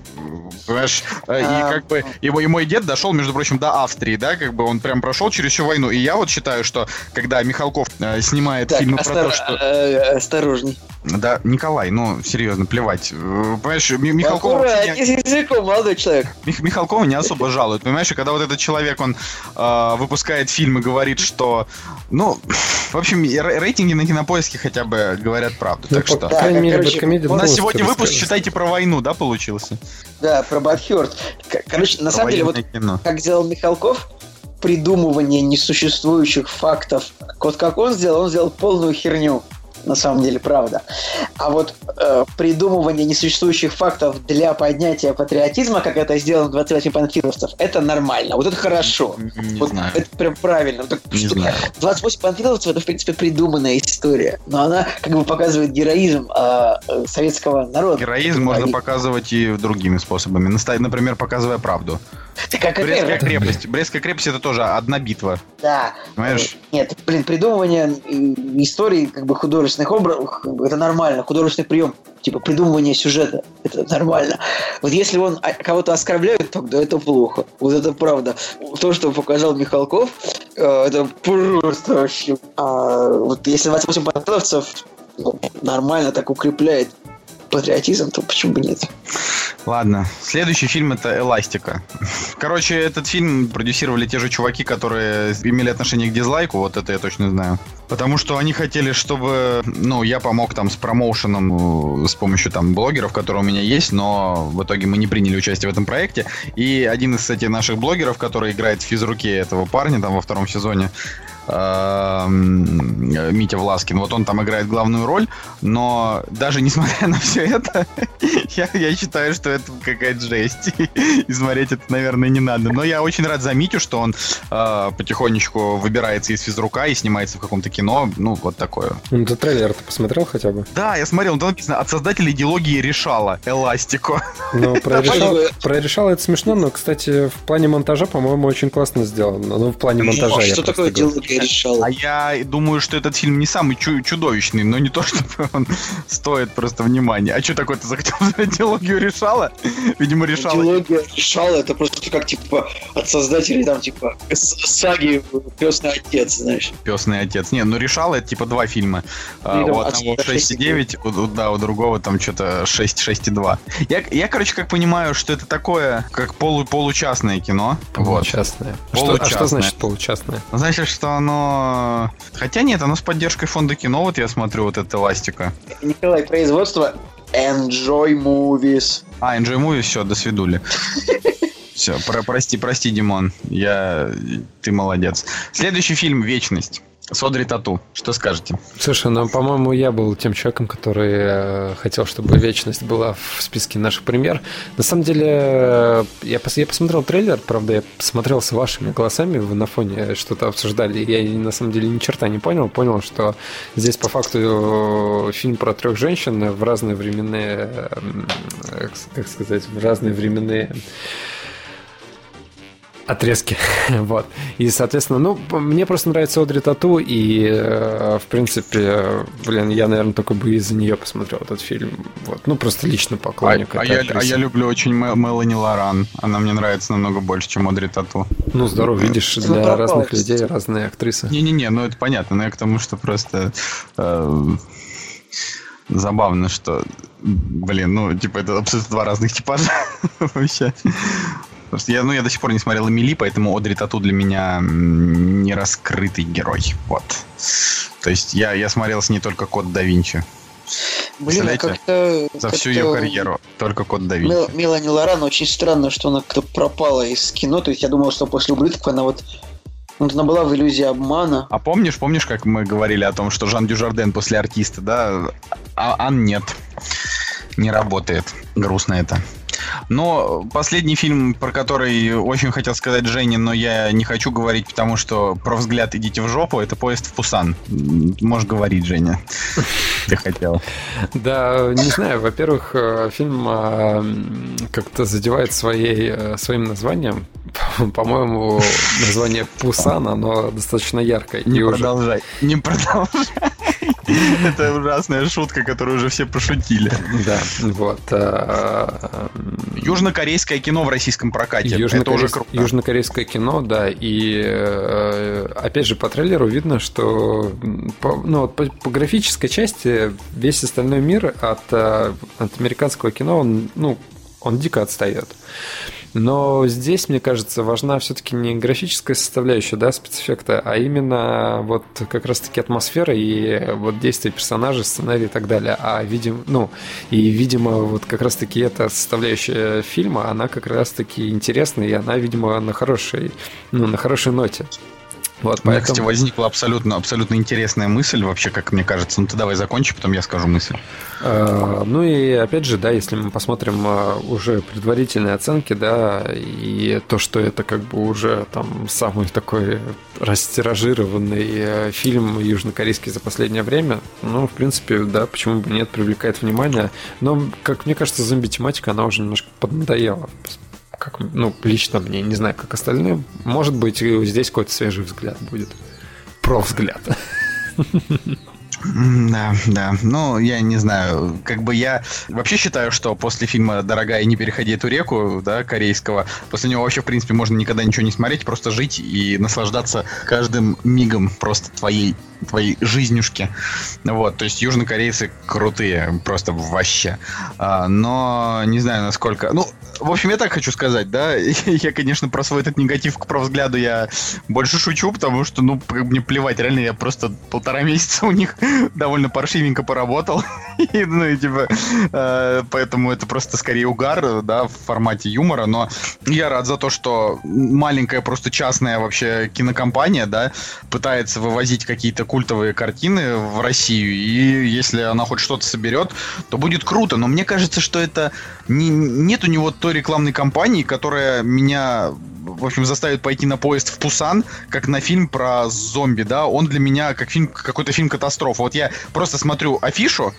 понимаешь, э, и А. как бы его, и мой дед дошел, между прочим, до Австрии, да, как бы он прям прошел через всю войну, и я вот считаю, что когда Михалков э, снимает Так, фильмы про то, что... э, осторожней. Да, Николай, ну, серьезно, плевать. Э, Понимаешь, Ми- Михалкова, вообще не- языком, молодой человек. Мих- Михалкова не особо жалуют, понимаешь? И когда вот этот человек, он э, выпускает фильм и говорит, что... Ну, в общем, рейтинги на кинопоиске хотя бы говорят правду. Ну, так по что... Да, крайней мере, короче, У нас сегодня выпуск, считайте, про войну, да, получился? Да, про Бадхёрд. Короче, на Про самом деле, вот кино. как сделал Михалков, придумывание несуществующих фактов. Вот как он сделал, он сделал полную херню. На самом деле, правда. А вот э, придумывание несуществующих фактов для поднятия патриотизма, как это сделано 28 панфиловцев, это нормально. Вот это хорошо. Не вот знаю. Это прям правильно. Так Не что- знаю. 28 панфиловцев это, в принципе, придуманная история. Но она как бы показывает героизм э, советского народа. Героизм можно Героизм. показывать. показывать и другими способами. Например, показывая правду. Какая Брестская крепость. Брестская крепость это тоже одна битва. Да. Понимаешь? Нет, блин, придумывание историй, как бы художественных образов, как это нормально. Художественный прием, типа придумывание сюжета, это нормально. Вот если он а, кого-то оскорбляет, тогда это плохо. Вот это правда. То, что показал Михалков, э, это просто вообще... А, вот если 28 панфиловцев ну, нормально так укрепляет патриотизм, то почему бы нет? Ладно, следующий фильм это «Эластика». Короче, этот фильм продюсировали те же чуваки, которые имели отношение к дизлайку, вот это я точно знаю. Потому что они хотели, чтобы, ну, я помог там с промоушеном э, с помощью там блогеров, которые у меня есть, но в итоге мы не приняли участие в этом проекте. И один из, кстати, наших блогеров, который играет в физруке этого парня там во втором сезоне, Митя Власкин. Вот он там играет главную роль, но даже несмотря на все это, я, я считаю, что это какая-то жесть. И смотреть это, наверное, не надо. Но я очень рад за Митю, что он э, потихонечку выбирается из физрука и снимается в каком-то кино. Ну, вот такое. Ну, ты трейлер ты посмотрел хотя бы? Да, я смотрел, там написано от создателей идеологии решала Эластико. Ну, про решал, про решал это смешно, но, кстати, в плане монтажа, по-моему, очень классно сделано. Ну, в плане монтажа. А я что такое идеология решала? А я думаю, что этот фильм не самый чу- чудовищный, но не то, чтобы он стоит просто внимания. А что такое ты захотел идеологию решала? Видимо, решала. Идеология решала, это просто как, типа, от создателей, там, типа, саги «Крестный отец», знаешь. Песный отец. Не, ну решала это типа два фильма. А, И у одного от 6,9, у, у- да, у другого там что-то 6, 6,2. Я, я, короче, как понимаю, что это такое, как полу, получастное кино. Вот. Получастное. А что, а Получастное. что значит получастное? Значит, что оно... Хотя нет, оно с поддержкой фонда кино, вот я смотрю, вот это эластика. Николай, производство Enjoy Movies. А, Enjoy Movie, все, до свидули. Все, про, прости, прости, Димон. Я... Ты молодец. Следующий фильм «Вечность». С Одри Тату. Что скажете? Слушай, ну, по-моему, я был тем человеком, который э, хотел, чтобы «Вечность» была в списке наших премьер. На самом деле, э, я, пос- я посмотрел трейлер, правда, я посмотрел с вашими голосами, вы на фоне что-то обсуждали, я на самом деле ни черта не понял. Понял, что здесь по факту э, фильм про трех женщин в разные временные, как сказать, в разные временные отрезки. вот. И, соответственно, ну, мне просто нравится Одри Тату, и, э, в принципе, э, блин, я, наверное, только бы из-за нее посмотрел этот фильм. Вот. Ну, просто лично А, поклонник а этой я, а я люблю очень Мел- Мелани Лоран. Она мне нравится намного больше, чем Одри Тату. Ну, здорово, видишь, Ну, для пропал, разных людей разные актрисы. Не-не-не, ну это понятно, но я к тому, что просто э, забавно, что, блин, ну, типа, это абсолютно два разных типажа вообще. Просто я, ну, я до сих пор не смотрел Эмили, поэтому Одри Тату для меня не раскрытый герой. Вот. То есть я, я смотрел с ней только Код да Винчи. Блин, а как-то... За всю как-то ее карьеру. Только Код да Мел- Винчи. Мелани Лоран очень странно, что она как-то пропала из кино. То есть я думал, что после ублюдков она вот... Вот она была в иллюзии обмана. А помнишь, помнишь, как мы говорили о том, что Жан Дюжарден после артиста, да? А Ан нет. Не работает. Грустно это. Но последний фильм, про который очень хотел сказать Жене, но я не хочу говорить, потому что про взгляд идите в жопу, это поезд в Пусан. Можешь говорить, Женя. Ты хотел. Да, не знаю, во-первых, э, фильм э, как-то задевает своей, э, своим названием. По-моему, название Пусан, оно достаточно яркое. Не продолжай. Не продолжай. Это ужасная шутка, которую уже все пошутили. Да, вот. э, Южнокорейское кино в российском прокате. Это уже круто. Южнокорейское кино, да, и э, опять же по трейлеру видно, что ну, по, по графической части весь остальной мир от, э, от американского кино, он, ну, он дико отстает. Но здесь, мне кажется, важна все-таки не графическая составляющая, да, спецэффекта, а именно вот как раз-таки атмосфера и вот действия персонажей, сценарий и так далее. А видим, ну, и, видимо, вот как раз-таки эта составляющая фильма, она как раз-таки интересная, и она, видимо, на хорошей, ну, на хорошей ноте. Вот, У меня, поэтому... кстати, возникла абсолютно, абсолютно интересная мысль, вообще, как мне кажется. Ну, ты давай закончи, потом я скажу мысль. Э, Ну и опять же, да, если мы посмотрим э, уже предварительные оценки, да, и то, что это как бы уже там самый такой растиражированный э, фильм южнокорейский за последнее время, ну, в принципе, да, почему бы нет, привлекает внимание. Но, как мне кажется, зомби-тематика, она уже немножко поднадоела. Как, ну, лично мне, не знаю, как остальным. Может быть, здесь какой-то свежий взгляд будет. Про взгляд. Да, да. Ну, я не знаю. Как бы я вообще считаю, что после фильма «Дорогая, не переходи эту реку», да, корейского, после него вообще, в принципе, можно никогда ничего не смотреть, просто жить и наслаждаться каждым мигом просто твоей твоей жизнюшки. Вот, то есть южнокорейцы крутые, просто вообще. А, но не знаю, насколько... Ну, в общем, я так хочу сказать, да, я, конечно, про свой этот негатив к взгляду я больше шучу, потому что, ну, мне плевать, реально, я просто полтора месяца у них довольно паршивенько поработал, и, ну, и типа, э, поэтому это просто скорее угар, да, в формате юмора, но я рад за то, что маленькая просто частная вообще кинокомпания, да, пытается вывозить какие-то культовые картины в Россию, и если она хоть что-то соберет, то будет круто, но мне кажется, что это не, нет у него той рекламной кампании, которая меня в общем, заставит пойти на поезд в Пусан, как на фильм про зомби, да, он для меня как фильм, какой-то фильм катастрофа. Вот я просто смотрю афишу,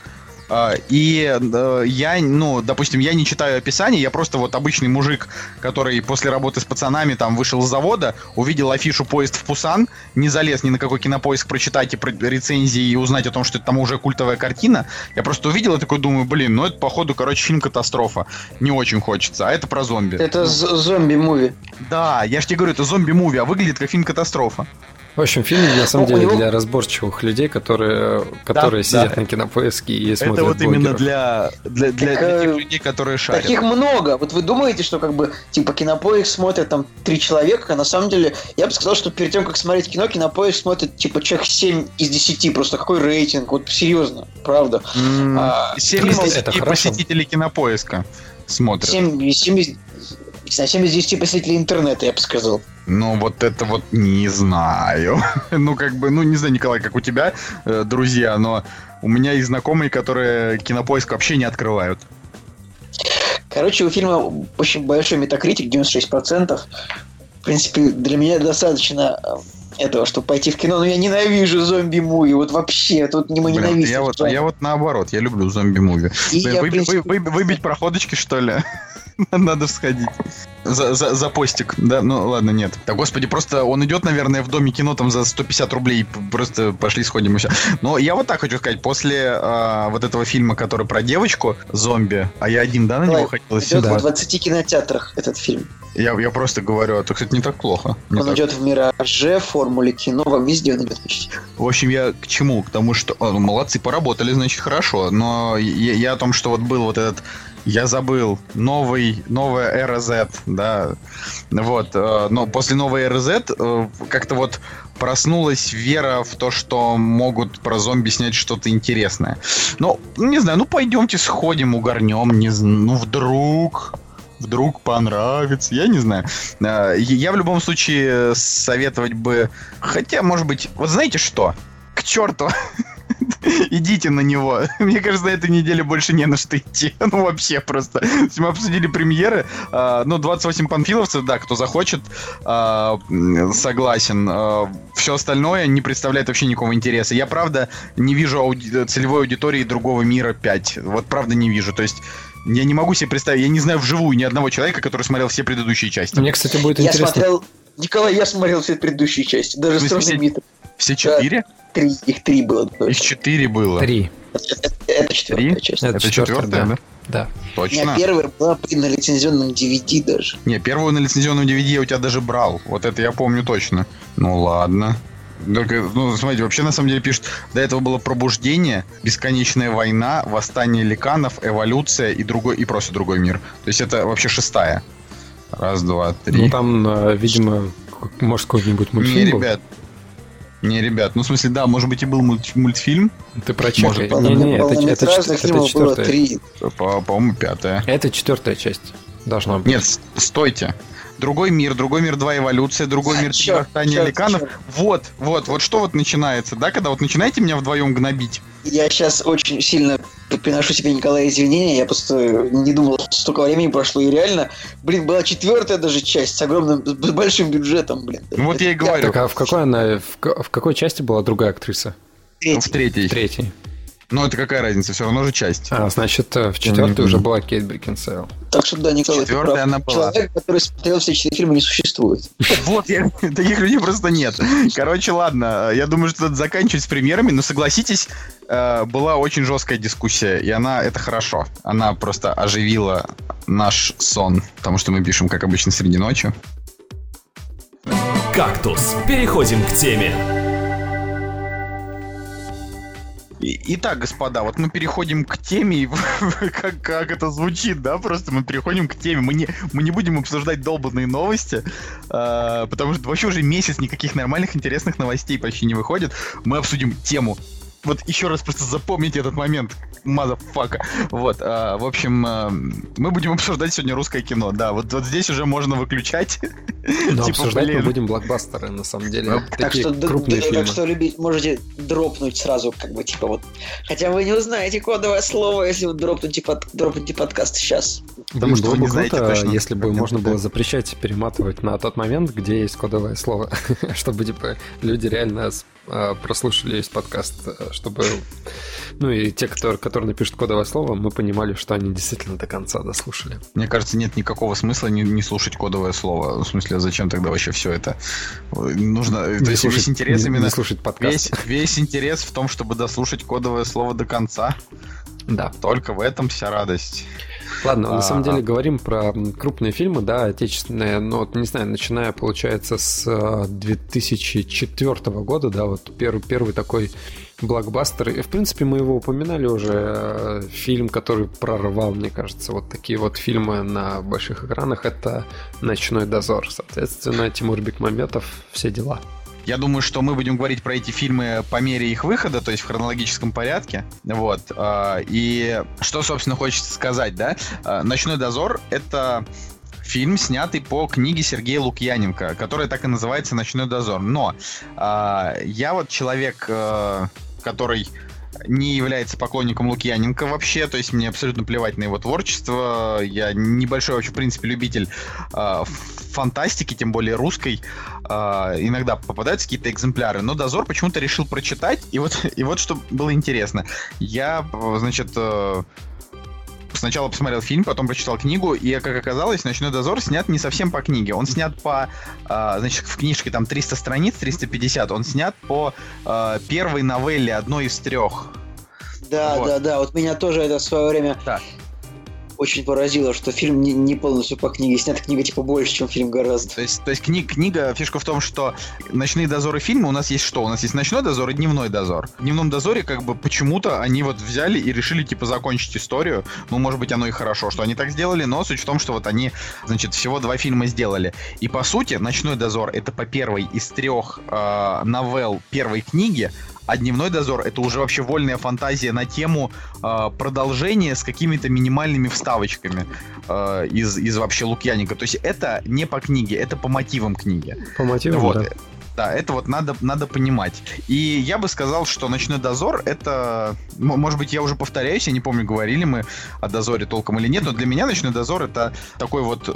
и э, я, ну, допустим, я не читаю описание, я просто вот обычный мужик, который после работы с пацанами там вышел с завода, увидел афишу «Поезд в Пусан», не залез ни на какой кинопоиск прочитать и рецензии и узнать о том, что это там уже культовая картина. Я просто увидел и такой думаю, блин, ну это походу, короче, фильм «Катастрофа». Не очень хочется, а это про зомби. Это зомби-муви. Да, я же тебе говорю, это зомби-муви, а выглядит как фильм «Катастрофа». В общем, фильм на самом ну, деле него... для разборчивых людей, которые, которые да, сидят да. на кинопоиске и смотрят Это вот блогеров. именно для, для, для, так, для тех людей, которые шарят. Таких много. Вот вы думаете, что как бы типа кинопоиск смотрят там три человека, а на самом деле я бы сказал, что перед тем, как смотреть кино, кинопоиск смотрит типа человек 7 из 10. Просто какой рейтинг? Вот серьезно, правда. Mm, а, 7 из 10 это посетителей кинопоиска смотрят. 7, 7 из... 7 из 10 посетителей интернета, я бы сказал. Ну, вот это вот не знаю. ну, как бы, ну, не знаю, Николай, как у тебя, э, друзья, но у меня есть знакомые, которые кинопоиск вообще не открывают. Короче, у фильма очень большой метакритик, 96%. В принципе, для меня достаточно э, этого, чтобы пойти в кино, но я ненавижу зомби-муви, вот вообще, тут не мы ненавидим. Я вот, я вот наоборот, я люблю зомби-муви. Вы, вы, принципе... вы, выбить проходочки, что ли? Надо сходить. За, за, за постик, да? Ну, ладно, нет. Да, господи, просто он идет, наверное, в Доме кино там за 150 рублей. Просто пошли, сходим и все. Но я вот так хочу сказать. После а, вот этого фильма, который про девочку, зомби, а я один, да, на него хотел Идет в 20 кинотеатрах этот фильм. Я, я просто говорю, это, кстати, не так плохо. Не он так. идет в Мираже, Формуле кино, везде он идет почти. В общем, я к чему? К тому, что... О, ну, молодцы, поработали, значит, хорошо. Но я, я о том, что вот был вот этот я забыл. Новый, новая эра Z, да. Вот. Э, но после новой эры Z э, как-то вот проснулась вера в то, что могут про зомби снять что-то интересное. Ну, не знаю, ну пойдемте сходим, угорнем, не знаю, ну вдруг вдруг понравится, я не знаю. Э, я в любом случае советовать бы, хотя, может быть, вот знаете что? К черту идите на него. Мне кажется, на этой неделе больше не на что идти. Ну, вообще просто. Мы обсудили премьеры. А, ну, 28 панфиловцев, да, кто захочет, а, согласен. А, Все остальное не представляет вообще никакого интереса. Я, правда, не вижу ауди- целевой аудитории другого мира 5. Вот, правда, не вижу. То есть, я не могу себе представить, я не знаю вживую ни одного человека, который смотрел все предыдущие части. Мне, кстати, будет я интересно. Смотрел... Николай, я смотрел все предыдущие части, даже «Странный мир». Все четыре? Да. Три, их три было. Их четыре было. Три. Это, это четвертая три? часть. Это, это четвертая, да? да? Точно. Не, первая была на лицензионном DVD даже. Не, первую на лицензионном DVD я у тебя даже брал. Вот это я помню точно. Ну ладно. Только, ну, смотрите, вообще на самом деле пишут, до этого было пробуждение, бесконечная война, восстание ликанов, эволюция и другой, и просто другой мир. То есть это вообще шестая. Раз, два, три. Ну там, э, видимо, может какой-нибудь мультфильм Не, ребят, не, ребят, ну в смысле, да, может быть и был мультфильм. Ты про Может, не, не, это, это, это, это четвертая. По-моему, пятая. Это четвертая часть. Должна быть. Нет, стойте. Другой мир, другой мир 2 эволюция, другой мир 3 восстание ликанов. Вот, вот, вот что вот начинается, да, когда вот начинаете меня вдвоем гнобить. Я сейчас очень сильно приношу себе, Николая, извинения. Я просто не думал, что столько времени прошло. И реально, блин, была четвертая даже часть с огромным, с большим бюджетом, блин. Ну вот я и говорю. Так, а в какой она, в, в какой части была другая актриса? Третий. В третьей. В третьей. Но это какая разница, все равно же часть. А, значит, э, в четвертой уже была Кейт Бекинсейл. Так что да, Николай, Четвертая она была. Человек, который смотрел все четыре фильма, не существует. Вот, таких людей просто нет. Короче, ладно, я думаю, что это заканчивать с примерами, но согласитесь, э, была очень жесткая дискуссия, и она, это хорошо. Она просто оживила наш сон, потому что мы пишем, как обычно, среди ночи. «Кактус». Переходим к теме. Итак, господа, вот мы переходим к теме, как, как это звучит, да, просто мы переходим к теме. Мы не, мы не будем обсуждать долбанные новости, э, потому что вообще уже месяц никаких нормальных интересных новостей почти не выходит. Мы обсудим тему вот еще раз просто запомните этот момент, мазафака. Вот, а, в общем, а, мы будем обсуждать сегодня русское кино. Да, вот, вот здесь уже можно выключать. Но Типа, обсуждать мы блин. будем блокбастеры, на самом деле. Так Такие что, д- крупные д- фильмы. так что любить, можете дропнуть сразу, как бы, типа вот. Хотя вы не узнаете кодовое слово, если вы дропнете, под, дропнете подкаст сейчас. Потому Блин, что было бы не знаете круто, точно, если бы можно было запрещать перематывать на тот момент, где есть кодовое слово, чтобы типа люди реально с- прослушали весь подкаст, а, чтобы ну и те, которые, которые напишут кодовое слово, мы понимали, что они действительно до конца дослушали. Мне кажется, нет никакого смысла не, не слушать кодовое слово. В смысле, зачем тогда вообще все это? Нужно... То Не есть слушать- весь интерес не- именно... не слушать подкаст. Весь, весь интерес в том, чтобы дослушать кодовое слово до конца. Да. Только в этом вся радость. Ладно, на А, самом деле а. говорим про крупные фильмы, да, отечественные, но вот, не знаю, начиная, получается, с э, 2004 года, да, вот первый, первый такой блокбастер. И, в принципе, мы его упоминали уже. э, Фильм, который прорвал, мне кажется, вот такие вот фильмы на больших экранах, это «Ночной дозор». Соответственно, Тимур Бекмаметов, все дела. Я думаю, что мы будем говорить про эти фильмы по мере их выхода, то есть в хронологическом порядке. Вот. а, И что, собственно, хочется сказать, да? А, «Ночной дозор» — это фильм, снятый по книге Сергея Лукьяненко, которая так и называется «Ночной дозор». Но а, я вот человек, э, который не является поклонником Лукьяненко вообще, то есть мне абсолютно плевать на его творчество. Я небольшой вообще, в принципе, любитель э, фантастики, тем более русской. Э, иногда попадаются какие-то экземпляры, но Дозор почему-то решил прочитать. И вот, и вот что было интересно. Я, значит, э, сначала посмотрел фильм, потом прочитал книгу, и, как оказалось, «Ночной дозор» снят не совсем по книге. Он снят по... э, значит, в книжке там 300 страниц, 350. Он снят по э, первой новелле, одной из трех. Да, Вот. да, да. Вот меня тоже это в свое время Да. Очень поразило, что фильм не, не полностью по книге снят. Книга типа больше, чем фильм гораздо. То есть, то есть кни- книга, фишка в том, что ночные дозоры фильма у нас есть что? У нас есть ночной дозор и дневной дозор. В дневном дозоре как бы почему-то они вот взяли и решили типа закончить историю. Ну, может быть, оно и хорошо, что они так сделали, но суть в том, что вот они, значит, всего два фильма сделали. И по сути, ночной дозор это по первой из трех э, новелл первой книги, а дневной дозор это уже вообще вольная фантазия на тему э, продолжения с какими-то минимальными вставочками э, из, из вообще Лукьяненко. То есть это не по книге, это по мотивам книги. По мотивам, Вот. да. Да, это вот надо, надо понимать. И я бы сказал, что «Ночной дозор» — это... Может быть, я уже повторяюсь, я не помню, говорили мы о дозоре толком или нет, но для меня «Ночной дозор» — это такой вот э,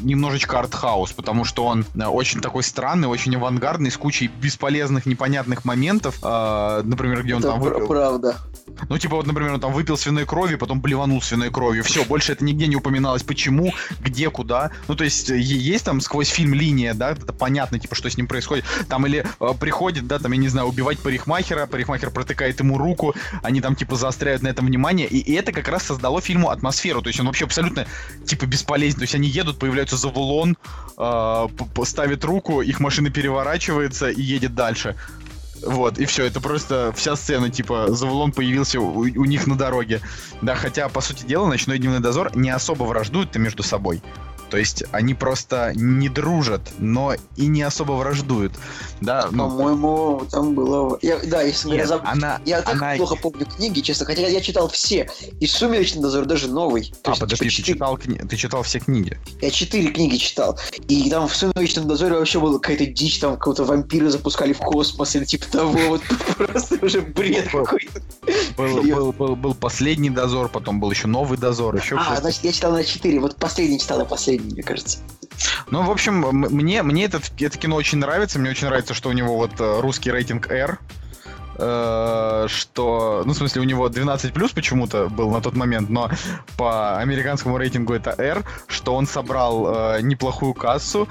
немножечко артхаус, потому что он э, очень такой странный, очень авангардный, с кучей бесполезных, непонятных моментов. Э, Например, где он Это там выпил- правда. ну, типа, вот, например, он там выпил свиной крови, потом блеванул свиной кровью. Все, больше это нигде не упоминалось. Почему, где, куда. Ну, то есть, есть там сквозь фильм линия, да, это понятно, типа, что с ним происходит. Там или э, приходит, да, там, я не знаю, убивать парикмахера, парикмахер протыкает ему руку, они там, типа, заостряют на этом внимание. И, и это как раз создало фильму атмосферу. То есть, он вообще абсолютно, типа, бесполезен. То есть, они едут, появляются Завулон, э, ставит руку, их машина переворачивается и едет дальше. Вот, и все, это просто вся сцена, типа, Завулон появился у, у них на дороге. Да, хотя, по сути дела, ночной дневной дозор не особо враждуют-то между собой. То есть они просто не дружат, но и не особо враждуют. Да, ну, По-моему, там было... Я, да, если нет, я заб- она, Я так она- плохо помню книги, честно. Хотя я читал все. И «Сумеречный дозор» даже новый. То А, есть, подожди, типа, ты четыре- читал, кни- ты читал все книги. Я четыре книги читал. И там в «Сумеречном дозоре» вообще была какая-то дичь, там какого-то вампира запускали в космос или типа того. Вот просто уже бред какой-то. Был, последний дозор, потом был еще новый дозор, еще А, значит, я читал на четыре. Вот последний читал на последний, мне кажется. Ну, в общем, мне, мне этот, это кино очень нравится. Мне очень нравится, что у него вот э, русский рейтинг R. Э, Что, ну, в смысле, у него 12 плюс почему-то был на тот момент, но по американскому рейтингу это R, что он собрал э, неплохую кассу.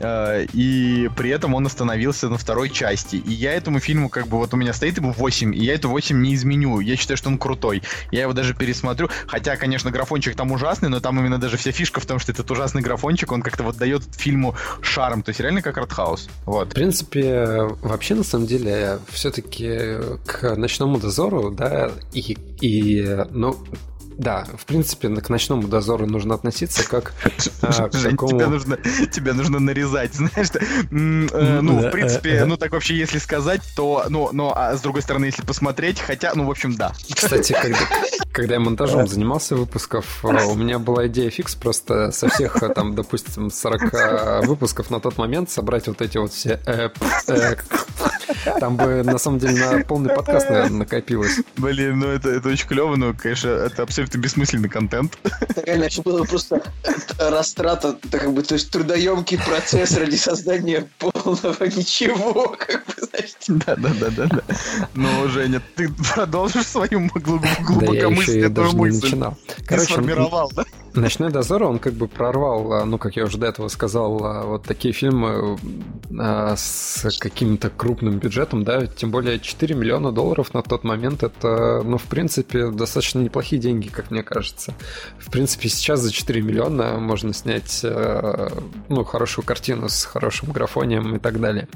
Э, и при этом он остановился на второй части. И я этому фильму, как бы, вот у меня стоит ему 8, и я эту 8 не изменю. Я считаю, что он крутой. Я его даже пересмотрю. Хотя, конечно, графончик там ужасный, но там именно даже вся фишка в том, что этот ужасный графончик, он как-то вот дает фильму шарм. То есть реально как артхаус. Вот. В принципе, вообще, на самом деле, все-таки к «Ночному дозору», да, и, и ну, да, в принципе, к ночному дозору нужно относиться как а, к Жень, такому... тебе, нужно, нарезать, знаешь, э, ну, в принципе, ну, так вообще, если сказать, то, ну, ну, а с другой стороны, если посмотреть, хотя, ну, в общем, да. Кстати, когда, когда я монтажом занимался выпусков, э, у меня была идея фикс просто со всех, э, там, допустим, 40 выпусков на тот момент собрать вот эти вот все там бы, на самом деле, на полный подкаст, наверное, накопилось. Блин, ну это, это очень клево, но, конечно, это абсолютно бессмысленный контент. Реально, это было просто растрата, как бы, то есть трудоемкий процесс ради создания полного ничего, как бы, знаешь. Да, да, да, да, да. Ну, Женя, ты продолжишь свою глубокомысленную мысль. начинал. Короче, сформировал, да? Ночной дозор, он как бы прорвал, а, ну, как я уже до этого сказал, а, вот такие фильмы а, с каким-то крупным бюджетом, да, тем более 4 миллиона долларов на тот момент, это, ну, в принципе, достаточно неплохие деньги, как мне кажется. В принципе, сейчас за 4 миллиона можно снять, ну, хорошую картину с хорошим графонием и так далее.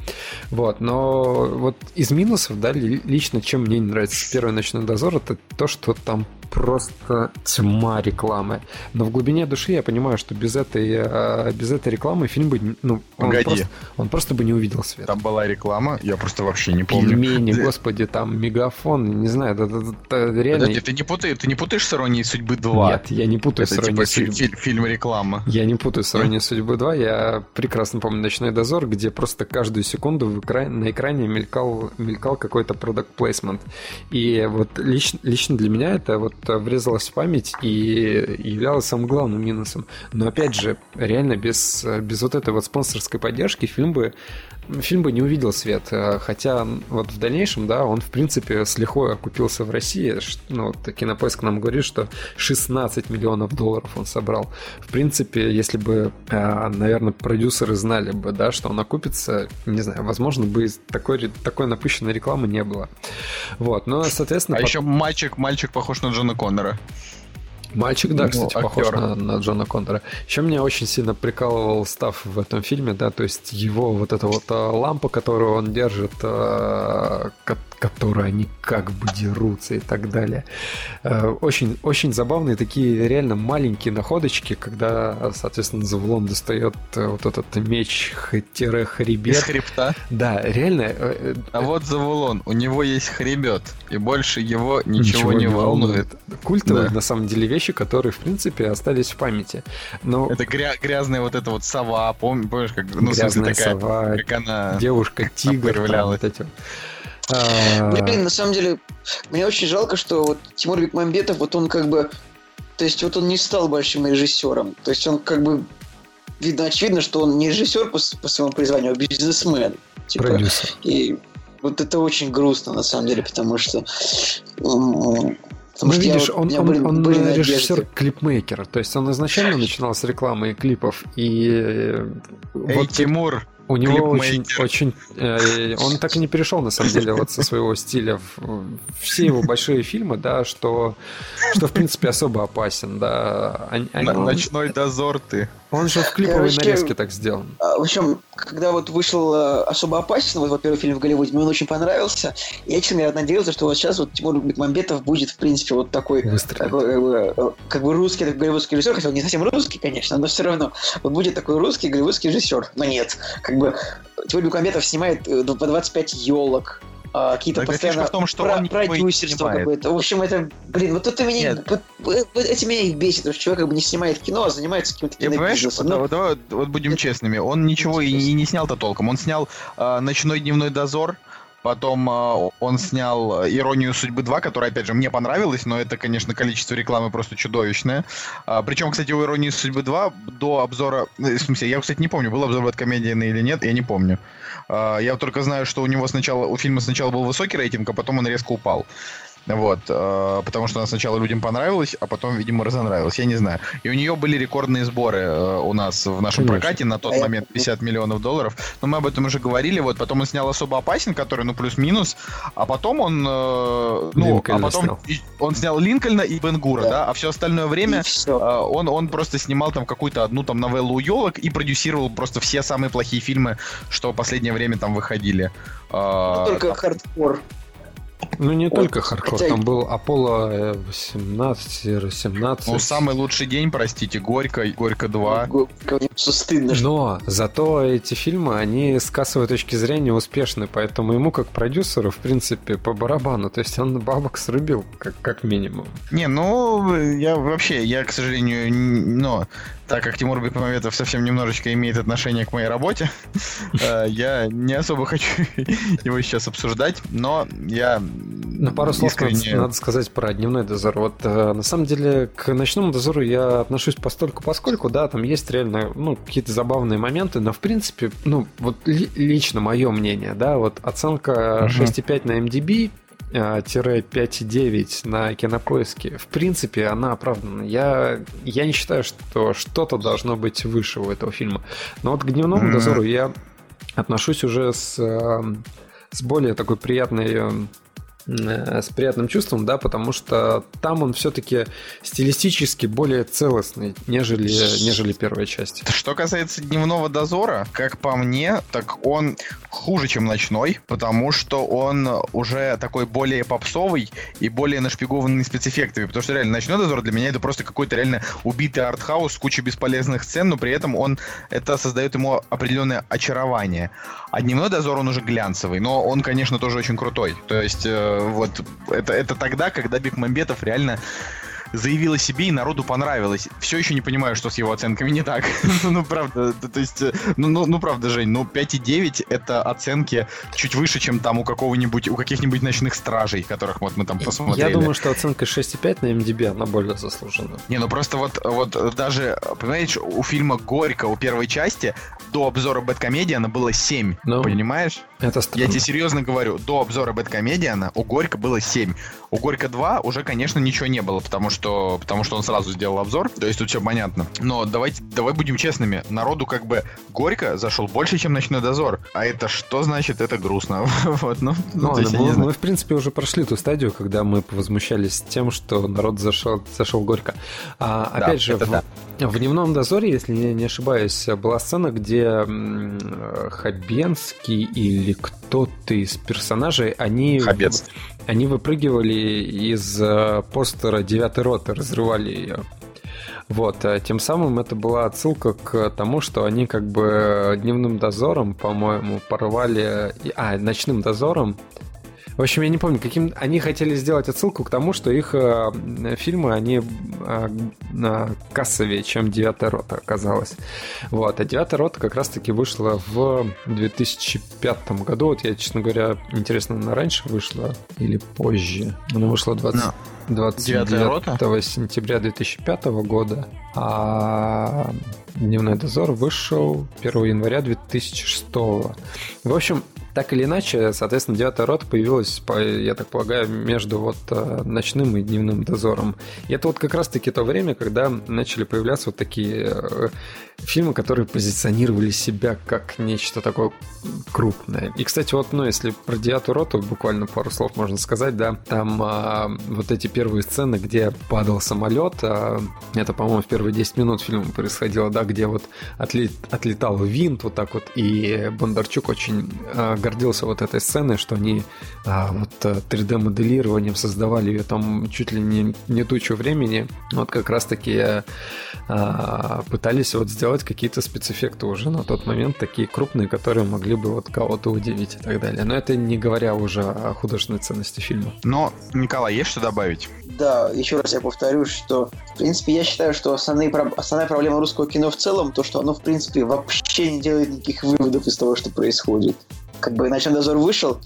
Вот, но вот из минусов, да, лично, чем мне не нравится первый ночной дозор, это то, что там просто тьма рекламы. Но в глубине души я понимаю, что без этой, э, без этой рекламы фильм бы, ну, он просто, он просто бы не увидел свет. Там была реклама, я просто вообще не помню. Пельмени, господи, там мегафон, не знаю, это, это, это реально... Подожди, ты не, путаешь, ты не путаешь с «Иронией судьбы 2»? Нет, я не путаю это, с «Иронией типа, судьбы». фильм реклама. Я не путаю с «Иронией судьбы 2», я прекрасно помню «Ночной дозор», где просто каждую секунду в экран, на экране мелькал, мелькал какой-то продукт плейсмент. И вот лично, лично для меня это вот врезалось в память и являлось самым главным минусом. Но опять же, реально без, без вот этой вот спонсорской поддержки фильм бы фильм бы не увидел свет. Хотя вот в дальнейшем, да, он, в принципе, с лихвой окупился в России. Ну, вот Кинопоиск нам говорит, что 16 миллионов долларов он собрал. В принципе, если бы, наверное, продюсеры знали бы, да, что он окупится, не знаю, возможно, бы такой, такой напыщенной рекламы не было. Вот, но, соответственно... А под... еще мальчик, мальчик похож на Джона Коннора. Мальчик, да, ну, кстати, актер. похож на, на Джона Коннора. Еще меня очень сильно прикалывал став в этом фильме, да, то есть его вот эта вот а, лампа, которую он держит, а, которые они как бы дерутся и так далее. Э, очень, очень забавные такие реально маленькие находочки, когда, соответственно, Завулон достает э, вот этот меч-хребет. Из хребта? Да, реально. Э, а вот Завулон, у него есть хребет, и больше его ничего, ничего не, волнует. Культовые, да. на самом деле, вещи, которые, в принципе, остались в памяти. Но... Это гря- грязная вот эта вот сова, помнишь, как, ну, грязная смысле, такая, сова, как она девушка-тигр, вот эти а. Блин, на самом деле, мне очень жалко, что вот Тимур Бекмамбетов, вот он как бы... То есть вот он не стал большим режиссером. То есть он как бы... Видно, очевидно, что он не режиссер по, по своему призванию, а бизнесмен. Типа, Продюсер. И вот это очень грустно, на самом деле, потому что... Потому ну, видишь, я, он, он, были, он были режиссер-клипмейкер. То есть он изначально начинал с рекламы и клипов. И Эй, вот Тимур, у него очень, очень... Э, он так и не перешел, на самом деле, вот со своего стиля. В, все его большие фильмы, да, что, что в принципе, особо опасен, да. Они, Ночной дозор ты. Он же в клиповой Короче, нарезке так сделан. А, в общем, когда вот вышел э, «Особо опасен», вот, во-первых, фильм в Голливуде, мне он очень понравился. Я, честно говоря, надеялся, что вот сейчас вот Тимур Бекмамбетов будет, в принципе, вот такой, такой как, бы, э, как бы русский голливудский режиссер, хотя он не совсем русский, конечно, но все равно. Вот будет такой русский голливудский режиссер. Но нет, как бы Тимур Бекмамбетов снимает э, по 25 елок, а, какие-то так постоянно в том, что про- продюсерство какое-то. В общем, это, блин, вот это меня, вот, вот, эти меня и бесит, потому что человек как бы не снимает кино, а занимается каким-то кинобизнесом. Ну, давай, вот будем это... честными, он ничего и, и не снял-то толком. Он снял э, «Ночной дневной дозор», Потом э, он снял «Иронию судьбы 2», которая, опять же, мне понравилась, но это, конечно, количество рекламы просто чудовищное. А, причем, кстати, у «Иронии судьбы 2» до обзора... Ну, в смысле, я, кстати, не помню, был обзор от комедии или нет, я не помню. А, я только знаю, что у него сначала, у фильма сначала был высокий рейтинг, а потом он резко упал. Вот, э, потому что она сначала людям понравилась, а потом, видимо, разонравилась. Я не знаю. И у нее были рекордные сборы э, у нас в нашем Конечно. прокате на тот А момент 50 миллионов долларов. Но мы об этом уже говорили. Вот потом он снял особо опасен, который, ну, плюс-минус. А потом он, э, ну, Линкольна а потом снял. он снял Линкольна и Бен-Гура, да. Да. А все остальное время все. а, он, он просто снимал там какую-то одну там новеллу у «Ёлок» и продюсировал просто все самые плохие фильмы, что в последнее время там выходили. А, Только хардкор. Ну, не Вот, только хардкор, хотя- там был Аполлон э, 18-17. ну, самый лучший день, простите, Горько, Горько 2. Го- Конечно, стыдно, Но зато эти фильмы, они с кассовой точки зрения успешны, поэтому ему как продюсеру, в принципе, по барабану. То есть он бабок срубил, как, как минимум. Не, ну, я вообще, я, к сожалению, но так как Тимур Бекмаметов совсем немножечко имеет отношение к моей работе, э, я не особо хочу его сейчас обсуждать, но я На пару слов надо, сказать про дневной дозор. Вот э, на самом деле к ночному дозору я отношусь постольку поскольку, да, там есть реально ну, какие-то забавные моменты, но в принципе, ну, вот ли- лично мое мнение, да, вот оценка Мгм. 6,5 на MDB 5,9 на кинопоиске, в принципе, она оправдана. Я, я не считаю, что что-то должно быть выше у этого фильма. Но вот к дневному дозору я отношусь уже с, э, с более такой приятной э, с приятным чувством, да, потому что там он все-таки стилистически более целостный, нежели, нежели первая часть. Что касается дневного дозора, как по мне, так он хуже, чем ночной, потому что он уже такой более попсовый и более нашпигованный спецэффектами. Потому что реально ночной дозор для меня это просто какой-то реально убитый артхаус с кучей бесполезных сцен, но при этом он это создает ему определенное очарование. А дневной дозор он уже глянцевый, но он, конечно, тоже очень крутой. То есть э, вот это, это тогда, когда Бекмамбетов реально заявил о себе и народу понравилось. Все еще не понимаю, что с его оценками не так. Ну, ну, правда, то есть, э, ну, ну, ну, правда, Жень, ну, 5,9 это оценки чуть выше, чем там у какого-нибудь, у каких-нибудь ночных стражей, которых вот мы там посмотрели. Я думаю, что оценка 6,5 на MDB, она более заслужена. Не, ну просто вот, вот даже, понимаешь, у фильма «Горько», у первой части, до обзора «Бэткомедиана» было 7, Ну. понимаешь? Это Я странно. тебе серьезно говорю, до обзора Бэткомедиана у Горько было 7. У Горько 2 уже, конечно, ничего не было, потому что, потому что он сразу сделал обзор, то есть тут все понятно. Но давайте, давай будем честными, народу как бы Горько зашел больше, чем Ночной Дозор. А это что значит? Это грустно. Вот, ну, ну, Ну, мы, не мы, в принципе, уже прошли ту стадию, когда мы возмущались тем, что народ зашел, зашел горько. А, Да, опять же, в, да. в «Дневном дозоре», если я не ошибаюсь, была сцена, где Хабенский или кто-то из персонажей, они, Хабенский. Они выпрыгивали из э, постера девятой роты, разрывали ее. Вот, а тем самым это была отсылка к тому, что они как бы дневным дозором, по-моему, порвали... А, ночным дозором. В общем, я не помню, каким... Они хотели сделать отсылку к тому, что их э, фильмы, они э, э, кассовее, чем «Девятая рота» оказалось. Вот, а «Девятая рота» как раз-таки вышла в 2005 году. Вот я, честно говоря, интересно, она раньше вышла или позже? Она вышла 20... Ну, 29 «Девятая рота»? сентября 2005 года, а «Дневной дозор» вышел 1 января 2006. В общем, так или иначе, соответственно, девятая рота появилась, по- я так полагаю, между вот э, ночным и дневным дозором. И это вот как раз-таки то время, когда начали появляться вот такие э, фильмы, которые позиционировали себя как нечто такое крупное. И, кстати, вот, ну, если про девятую роту буквально пару слов можно сказать, да, там а, вот эти первые сцены, где падал самолет, а, это, по-моему, в первые 10 минут фильма происходило, да, где вот отлет, отлетал винт вот так вот, и Бондарчук очень а, гордился вот этой сценой, что они а, вот а, 3D-моделированием создавали ее там чуть ли не, не тучу времени. Вот как раз-таки а, пытались вот сделать какие-то спецэффекты уже на тот момент, такие крупные, которые могли бы вот кого-то удивить и так далее. Но это не говоря уже о художественной ценности фильма. Но, Николай, есть что добавить? Да, еще раз я повторюсь, что, в принципе, я считаю, что основные, основная проблема русского кино в целом, то, что оно, в принципе, вообще не делает никаких выводов из того, что происходит. Как бы «Ночной дозор» вышел,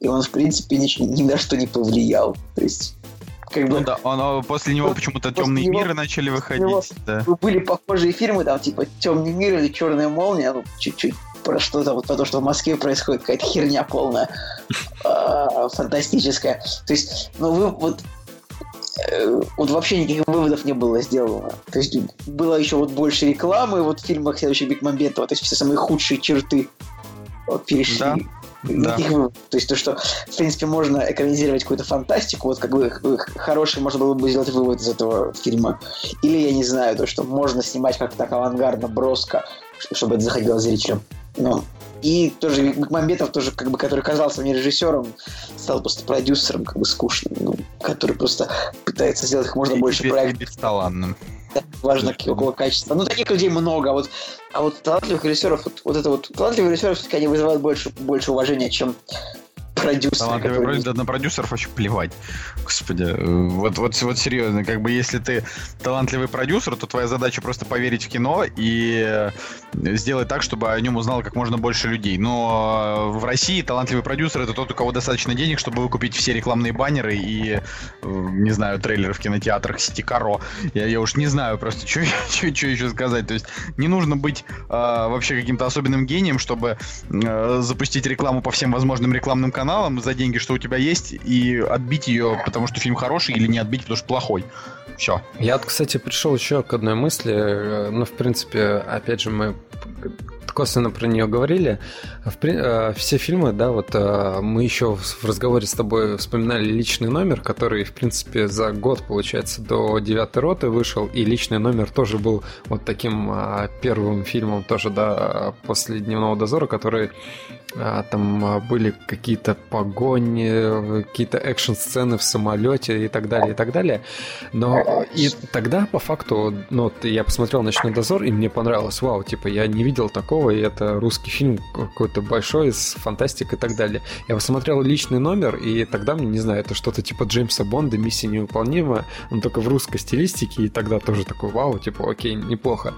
и он, в принципе, ни, ни на что не повлиял. То есть, как бы, Ну да, он, после него почему-то темные него- миры начали него- выходить. Да. были похожие фильмы, там, типа «Темный мир» или «Черная молния», ну, чуть-чуть про что-то, вот про то, что в Москве происходит какая-то херня полная, а, фантастическая. То есть, ну вы вот э, вот вообще никаких выводов не было сделано. То есть было еще вот больше рекламы вот в фильмах следующих Бекмамбетова, то есть все самые худшие черты вот, перешли. Да. Да. Выводов. То есть то, что в принципе можно экранизировать какую-то фантастику, вот как бы хороший можно было бы сделать вывод из этого фильма. Или я не знаю, то, что можно снимать как-то так авангардно, броско, чтобы это заходило зрителям. Ну, и тоже Бекмамбетов тоже, как бы, который казался мне режиссером, стал просто продюсером, как бы скучным, ну, который просто пытается сделать как можно больше И- и проектов. бесталанным. Важно какого качества. Ну, таких людей много, а вот, а вот талантливых режиссеров, вот, вот это вот, талантливые режиссеры все-таки они вызывают больше, больше уважения, чем продюсеры. Талантливый которые- продюсер, на продюсеров вообще плевать. Господи, э, вот, вот, вот серьезно, как бы если ты талантливый продюсер, то твоя задача просто поверить в кино и э, сделать так, чтобы о нем узнало как можно больше людей. Но э, в России талантливый продюсер это тот, у кого достаточно денег, чтобы выкупить все рекламные баннеры и, не знаю, трейлеры в кинотеатрах сети Каро. Я, я уж не знаю просто, что еще сказать. То есть не нужно быть э, вообще каким-то особенным гением, чтобы э, запустить рекламу по всем возможным рекламным каналам за деньги, что у тебя есть, и отбить ее, потому что фильм хороший, или не отбить, потому что плохой. Все. Я, кстати, пришел еще к одной мысли. э, Ну, в принципе, опять же, мы косвенно про нее говорили. Э, Все фильмы, да, вот э, мы еще в разговоре с тобой вспоминали личный номер, который, в принципе, за год, получается, до девятой роты вышел, и личный номер тоже был вот таким э, первым фильмом тоже, да, после Дневного дозора, который а, там а, были какие-то погони, какие-то экшн-сцены в самолете и так далее, и так далее. Но и тогда, по факту, ну, я посмотрел «Ночной дозор», и мне понравилось. Вау, типа, я не видел такого, и это русский фильм какой-то большой, с фантастикой и так далее. Я посмотрел «Личный номер», и тогда мне, не знаю, это что-то типа Джеймса Бонда, «Миссия невыполнима», но только в русской стилистике, и тогда тоже такой, вау, типа, окей, неплохо.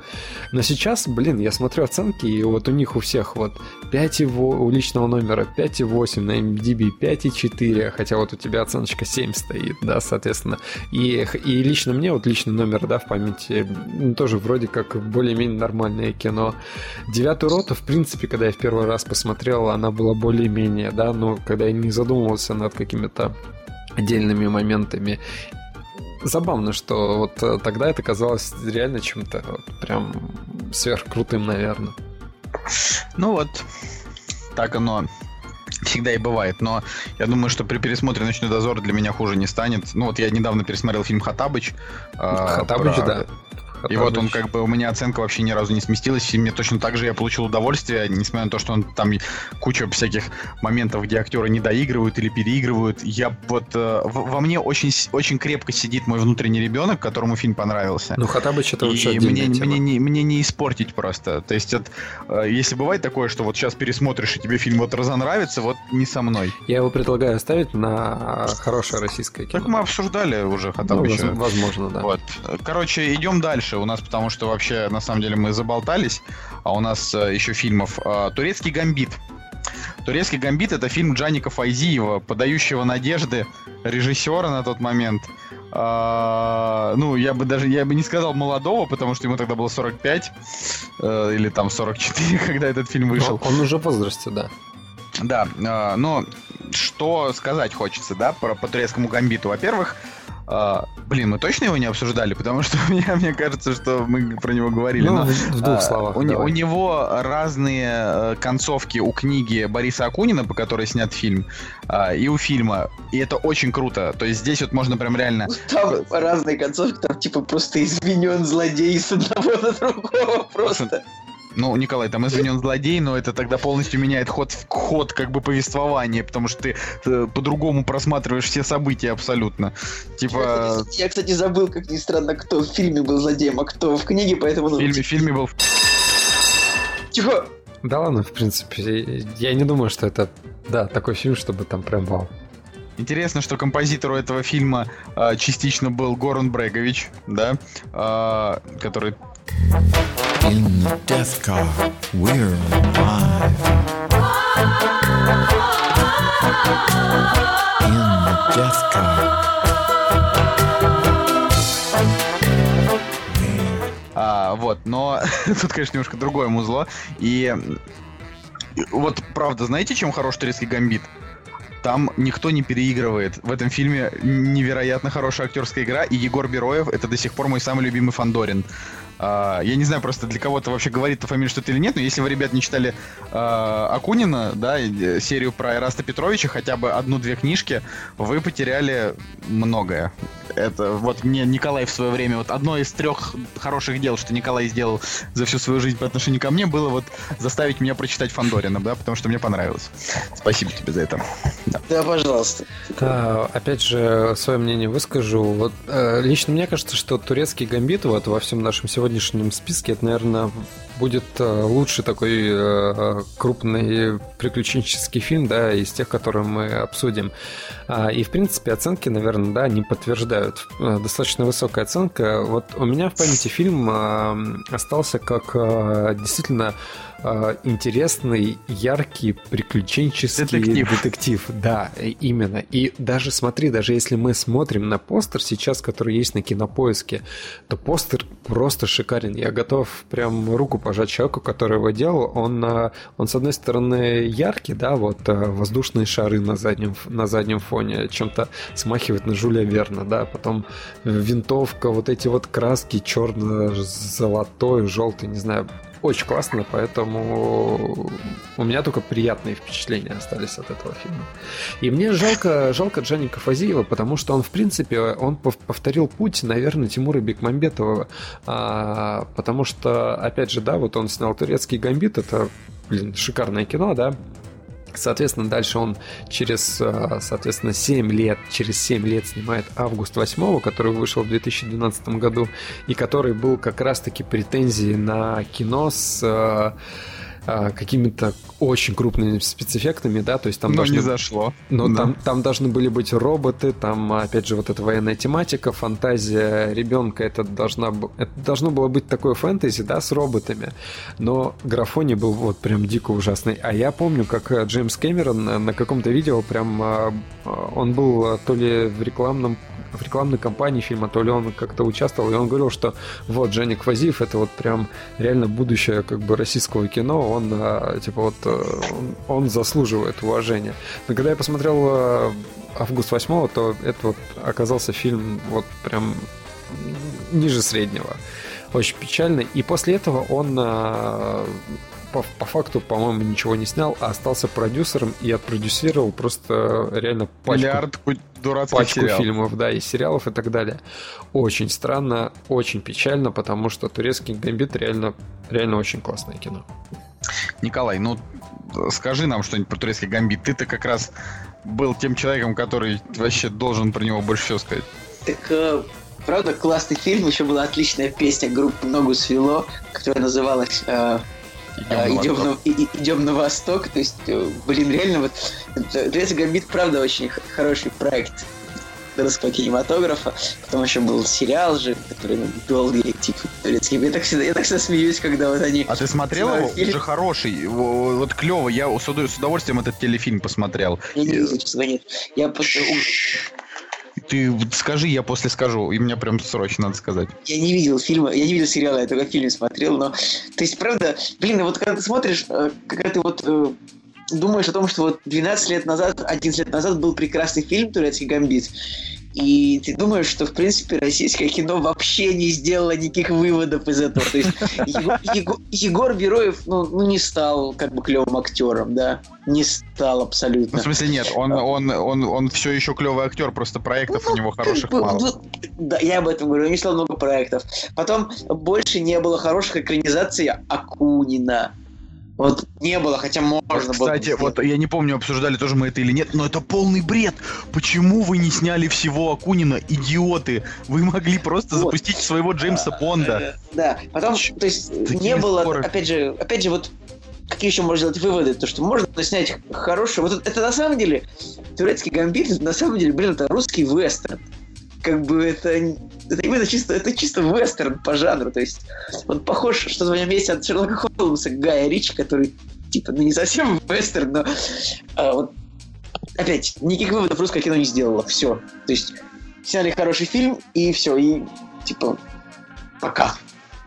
Но сейчас, блин, я смотрю оценки, и вот у них у всех вот 5,8 у личного номера 5,8, на MDB 5,4, хотя вот у тебя оценочка 7 стоит, да, соответственно. И, и лично мне, вот личный номер, да, в памяти, ну, тоже вроде как более-менее нормальное кино. Девятую роту, в принципе, когда я в первый раз посмотрел, она была более-менее, да, но когда я не задумывался над какими-то отдельными моментами. Забавно, что вот э, тогда это казалось реально чем-то вот прям сверхкрутым, наверное. Ну вот, так оно всегда и бывает. Но я думаю, что при пересмотре «Ночной дозор» для меня хуже не станет. Ну вот я недавно пересмотрел фильм «Хатабыч». а, Хатабыч, про- да. И вот он как бы у меня оценка вообще ни разу не сместилась. В фильме точно так же я получил удовольствие, несмотря на то, что он там куча всяких моментов, где актеры не доигрывают или переигрывают. Я вот э, во мне очень очень крепко сидит мой внутренний ребенок, которому фильм понравился. Ну, Хатабыч это вообще И мне, тема. мне, не, мне не испортить просто. То есть, вот, э, если бывает такое, что вот сейчас пересмотришь, и тебе фильм вот разонравится, вот не со мной. Я его предлагаю оставить на хорошее российское кино. Так мы обсуждали уже Ну, Хатабыча. воз- возможно, да. Вот. Короче, идем дальше. У нас, потому что вообще, на самом деле, мы заболтались, а у нас э, еще фильмов. Э, Турецкий гамбит. Турецкий гамбит это фильм Джаника Файзиева, подающего надежды режиссера на тот момент. А, ну, я бы даже я бы не сказал молодого, потому что ему тогда было 45 э, или там 44, когда этот фильм вышел. Но Он уже в возрасте, да. Да, э, но что сказать хочется, да, про, по турецкому гамбиту. Во-первых, э, блин, мы точно его не обсуждали, потому что мне, мне кажется, что мы про него говорили. Ну, но, в, двух э, словах. у, давай. у него разные э, концовки у книги Бориса Акунина, по которой снят фильм, э, и у фильма. И это очень круто. То есть здесь вот можно прям реально... Там разные концовки, там типа просто изменен злодей с одного на другого просто. Ну, Николай, там извинен злодей, но это тогда полностью меняет ход, ход как бы повествования, потому что ты э, по-другому просматриваешь все события абсолютно. Типа, Я, кстати, забыл, как ни странно, кто в фильме был злодеем, а кто в книге, поэтому... в фильме, в фильме был... Тихо! Да ладно, в принципе, я не думаю, что это, да, такой фильм, чтобы там прям вау. Интересно, что композитору этого фильма э, частично был Горан Брегович, да, э, который... In the death car, we're alive. In the death car. а, вот, но тут, конечно, немножко другое музло. И Вот правда, знаете, чем хорош турецкий гамбит? Там никто не переигрывает. В этом фильме невероятно хорошая актерская игра, и Егор Бероев это до сих пор мой самый любимый Фандорин. А, я не знаю, просто для кого-то вообще говорит эта фамилия что-то или нет, но если вы, ребят, не читали а, Акунина, да, э, серию про Эраста Петровича, хотя бы одну-две книжки, вы потеряли многое. Это вот мне Николай в свое время, вот одно из трех хороших дел, что Николай сделал за всю свою жизнь по отношению ко мне, было вот заставить меня прочитать Фандорина, да, потому что мне понравилось. Спасибо тебе за это. Да. Да, пожалуйста. Да, опять же, свое мнение выскажу. Вот э, лично мне кажется, что турецкий гамбит вот во всем нашем сегодняшнем списке, это, наверное, будет э, лучший такой э, крупный приключенческий фильм, да, из тех, которые мы обсудим. А, И, в принципе, оценки, наверное, да, не подтверждают. Э, Достаточно высокая оценка. Вот у меня в памяти фильм остался как действительно интересный, яркий, приключенческий Детектив. детектив. Да, именно. И даже смотри, даже если мы смотрим на постер сейчас, который есть на кинопоиске, то постер просто шикарен. Я готов прям руку пожать человеку, который его делал. Он, э, он с одной стороны яркий, да, вот э, воздушные шары на заднем, на заднем фоне, чем-то смахивает на Жюля Верна, да, потом э, винтовка, вот эти вот краски черно-золотой, желтый, не знаю, очень классно, поэтому у меня только приятные впечатления остались от этого фильма. И мне жалко, жалко Джаника Фазиева, потому что он, в принципе, он пов- повторил путь, наверное, Тимура Бекмамбетова, а, потому что, опять же, да, вот он снял турецкий гамбит, это, блин, шикарное кино, да, Соответственно, дальше он через, э, соответственно, 7 лет, через 7 лет снимает «Август 8», который вышел в 2012 году, и который был как раз-таки претензии на кино с э, э, какими-то очень крупными спецэффектами, да, то есть там Но должны... не зашло. Но Да. там, там должны были быть роботы, там, опять же, вот эта военная тематика, фантазия ребенка, это, должна, это должно было быть такое фэнтези, да, с роботами. Но графоний был вот прям дико ужасный. А я помню, как э, Джеймс Кэмерон э, на каком-то видео прям, э, он был то ли в рекламном в рекламной кампании фильма, то ли он как-то участвовал, и он говорил, что вот Дженник Вазиев это вот прям реально будущее как бы российского кино, он э, типа вот э, он, он заслуживает уважения. Но когда я посмотрел э, август 8 то это вот оказался фильм вот прям ниже среднего. Очень печально. И после этого он э, по, по факту, по-моему, ничего не снял, а остался продюсером и отпродюсировал просто реально пачку Миллиард ку- дурацких пачку сериалов. фильмов, да, и сериалов и так далее. Очень странно, очень печально, потому что турецкий гамбит реально, реально очень классное кино. Николай, ну скажи нам что-нибудь про турецкий гамбит. Ты-то как раз был тем человеком, который вообще должен про него больше всего сказать. Так, э, правда, классный фильм. Еще была отличная песня группы «Ногу свело», которая называлась э, э, Идем на «Идем, восток. на, и- и- идем на восток». То есть, э, блин, реально вот... Турецкий гамбит, правда, очень хороший проект русского кинематографа. Потом еще был сериал же, который ну, долгий, типа, турецкий. Я так, всегда, я так всегда смеюсь, когда вот они... А ты смотрел его? фильм. Уже хороший. Во- Вот клево. Я с уд- с удовольствием этот телефильм посмотрел. Я не видел, честно нет. Я просто... Ты скажи, я после скажу. И мне прям срочно надо сказать. Я не видел фильма, я не видел сериала, я только фильм смотрел, но... То есть, правда, блин, вот когда ты смотришь, э, когда ты вот э, думаешь о том, что вот 12 лет назад, 11 лет назад был прекрасный фильм «Турецкий гамбит», и ты думаешь, что, в принципе, российское кино вообще не сделало никаких выводов из этого. То есть Его- Его- Егор Бероев, ну, ну, не стал как бы клевым актером, да? Не стал Ну, абсолютно. в смысле, нет, он, он, он, он все еще клевый актер, просто проектов у него хороших бы, мало. ну, Да, я об этом говорю, не стало много проектов. Потом больше не было хороших экранизаций Акунина. Вот не было, хотя можно Вот, было. кстати, вот я не помню, обсуждали тоже мы это или нет, но это полный бред. Почему вы не сняли всего Акунина, идиоты? Вы могли просто Вот. запустить своего Джеймса Бонда. Э, Да, потом, Ч- то есть, не было, споры. опять же, опять же, вот какие еще можно сделать выводы? То, что можно снять хороший... Вот это, это на самом деле, турецкий гамбит, на самом деле, блин, это русский вестерн. Как бы это, это именно чисто, это чисто вестерн по жанру. То есть, он похож, что в нем есть от Шерлока Холмса Гая Ричи, который, типа, ну не совсем вестерн, но а, вот, опять, никаких выводов русское кино не сделало. Все. То есть, сняли хороший фильм, и все, и, типа, пока.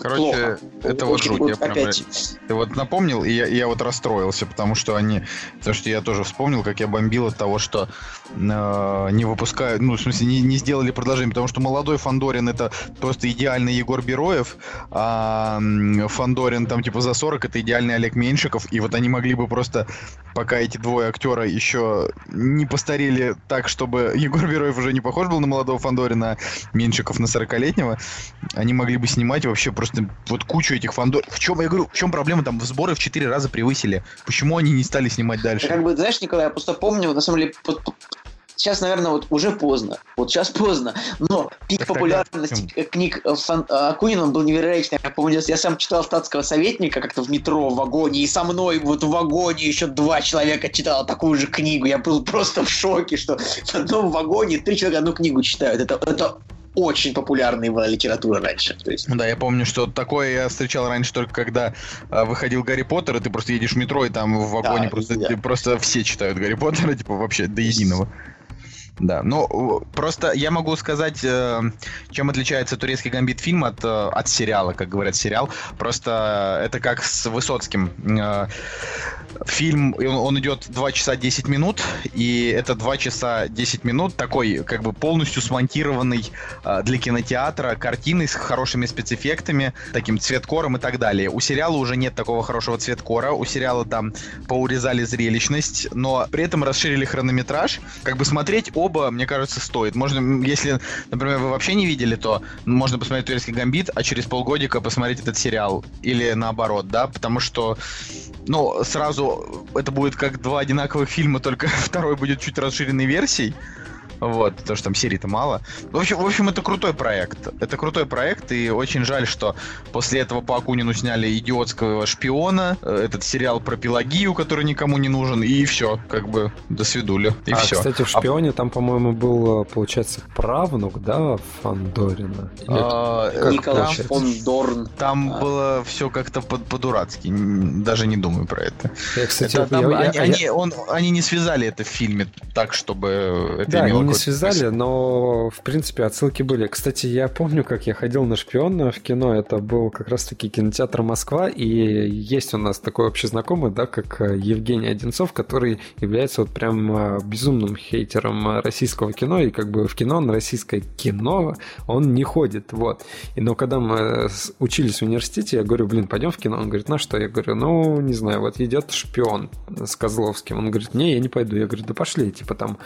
Короче, плохо. это вот жуть. Я прям, опять. Ты вот напомнил, и я, я вот расстроился, потому что они... Потому что я тоже вспомнил, как я бомбил от того, что э, не выпускают... Ну, в смысле, не, не сделали продолжение, потому что молодой Фандорин это просто идеальный Егор Бероев, а Фандорин там типа за 40 это идеальный Олег Меньшиков, и вот они могли бы просто, пока эти двое актера еще не постарели так, чтобы Егор Бероев уже не похож был на молодого Фандорина, а Меньшиков на 40-летнего, они могли бы снимать вообще просто вот кучу этих Фандор... В чем, я говорю, в чем проблема? Там сборы в 4 раза превысили. Почему они не стали снимать дальше? Как бы, знаешь, Николай, я просто помню, на самом деле, сейчас, наверное, вот уже поздно. Вот сейчас поздно. Но пик Так тогда популярности зачем? э, книг э, Фан- э, Акунина был невероятный. Я помню, я сам читал «Статского советника» как-то в метро, в вагоне, и со мной вот в вагоне еще два человека читало такую же книгу. Я был просто в шоке, что в одном вагоне три человека одну книгу читают. Это, это очень популярная была литература раньше. То есть, Да, я помню, что такое я встречал раньше только когда а, выходил Гарри Поттер, и ты просто едешь в метро, и там в вагоне Да, просто, да. просто все читают Гарри Поттера, типа вообще до единого. Да, ну просто я могу сказать, э, чем отличается турецкий гамбит фильм от, э, от сериала, как говорят сериал. Просто это как с Высоцким. Фильм, он, идет 2 часа 10 минут, и это 2 часа 10 минут такой, как бы полностью смонтированный для кинотеатра картины с хорошими спецэффектами, таким цветкором и так далее. У сериала уже нет такого хорошего цветкора, у сериала там поурезали зрелищность, но при этом расширили хронометраж. Как бы смотреть оба, мне кажется, стоит. Можно, если, например, вы вообще не видели, то можно посмотреть «Турецкий гамбит», а через полгодика посмотреть этот сериал. Или наоборот, да, потому что ну, сразу это будет как два одинаковых фильма, только второй будет чуть расширенной версией. Вот, потому что там серий-то мало. В общем, в общем, это крутой проект. Это крутой проект, и очень жаль, что после этого по Акунину сняли идиотского шпиона, э, этот сериал про Пелагию, который никому не нужен, и все, как бы, до свидули. И а, все. кстати, в «Шпионе» там, по-моему, был, э, получается, правнук, да, Фандорина? А, как Николай получается? фон Дорн. Там А. было все как-то по- по-дурацки. Даже не думаю про это. Я, кстати, Это там я- я- они, они- он- они не связали это в фильме так, чтобы это Да, они имело связали, но, в принципе, отсылки были. Кстати, я помню, как я ходил на «Шпиона» в кино. Это был как раз-таки кинотеатр «Москва», и есть у нас такой общий знакомый, да, как э, Евгений Одинцов, который является вот прям э, безумным хейтером э, российского кино, и как бы в кино, на российское кино он не ходит, вот. И, но когда мы учились в университете, я говорю, блин, пойдем в кино. Он говорит, на что? Я говорю, ну, не знаю, вот идет «Шпион» с Козловским. Он говорит, не, я не пойду. Я говорю, да пошли, типа там,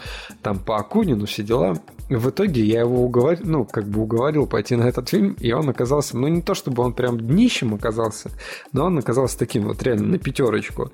там по Акунину все дела. В итоге я его уговорил, ну, как бы уговорил пойти на этот фильм, и он оказался, ну, не то чтобы он прям днищем оказался, но он оказался таким вот реально на пятерочку.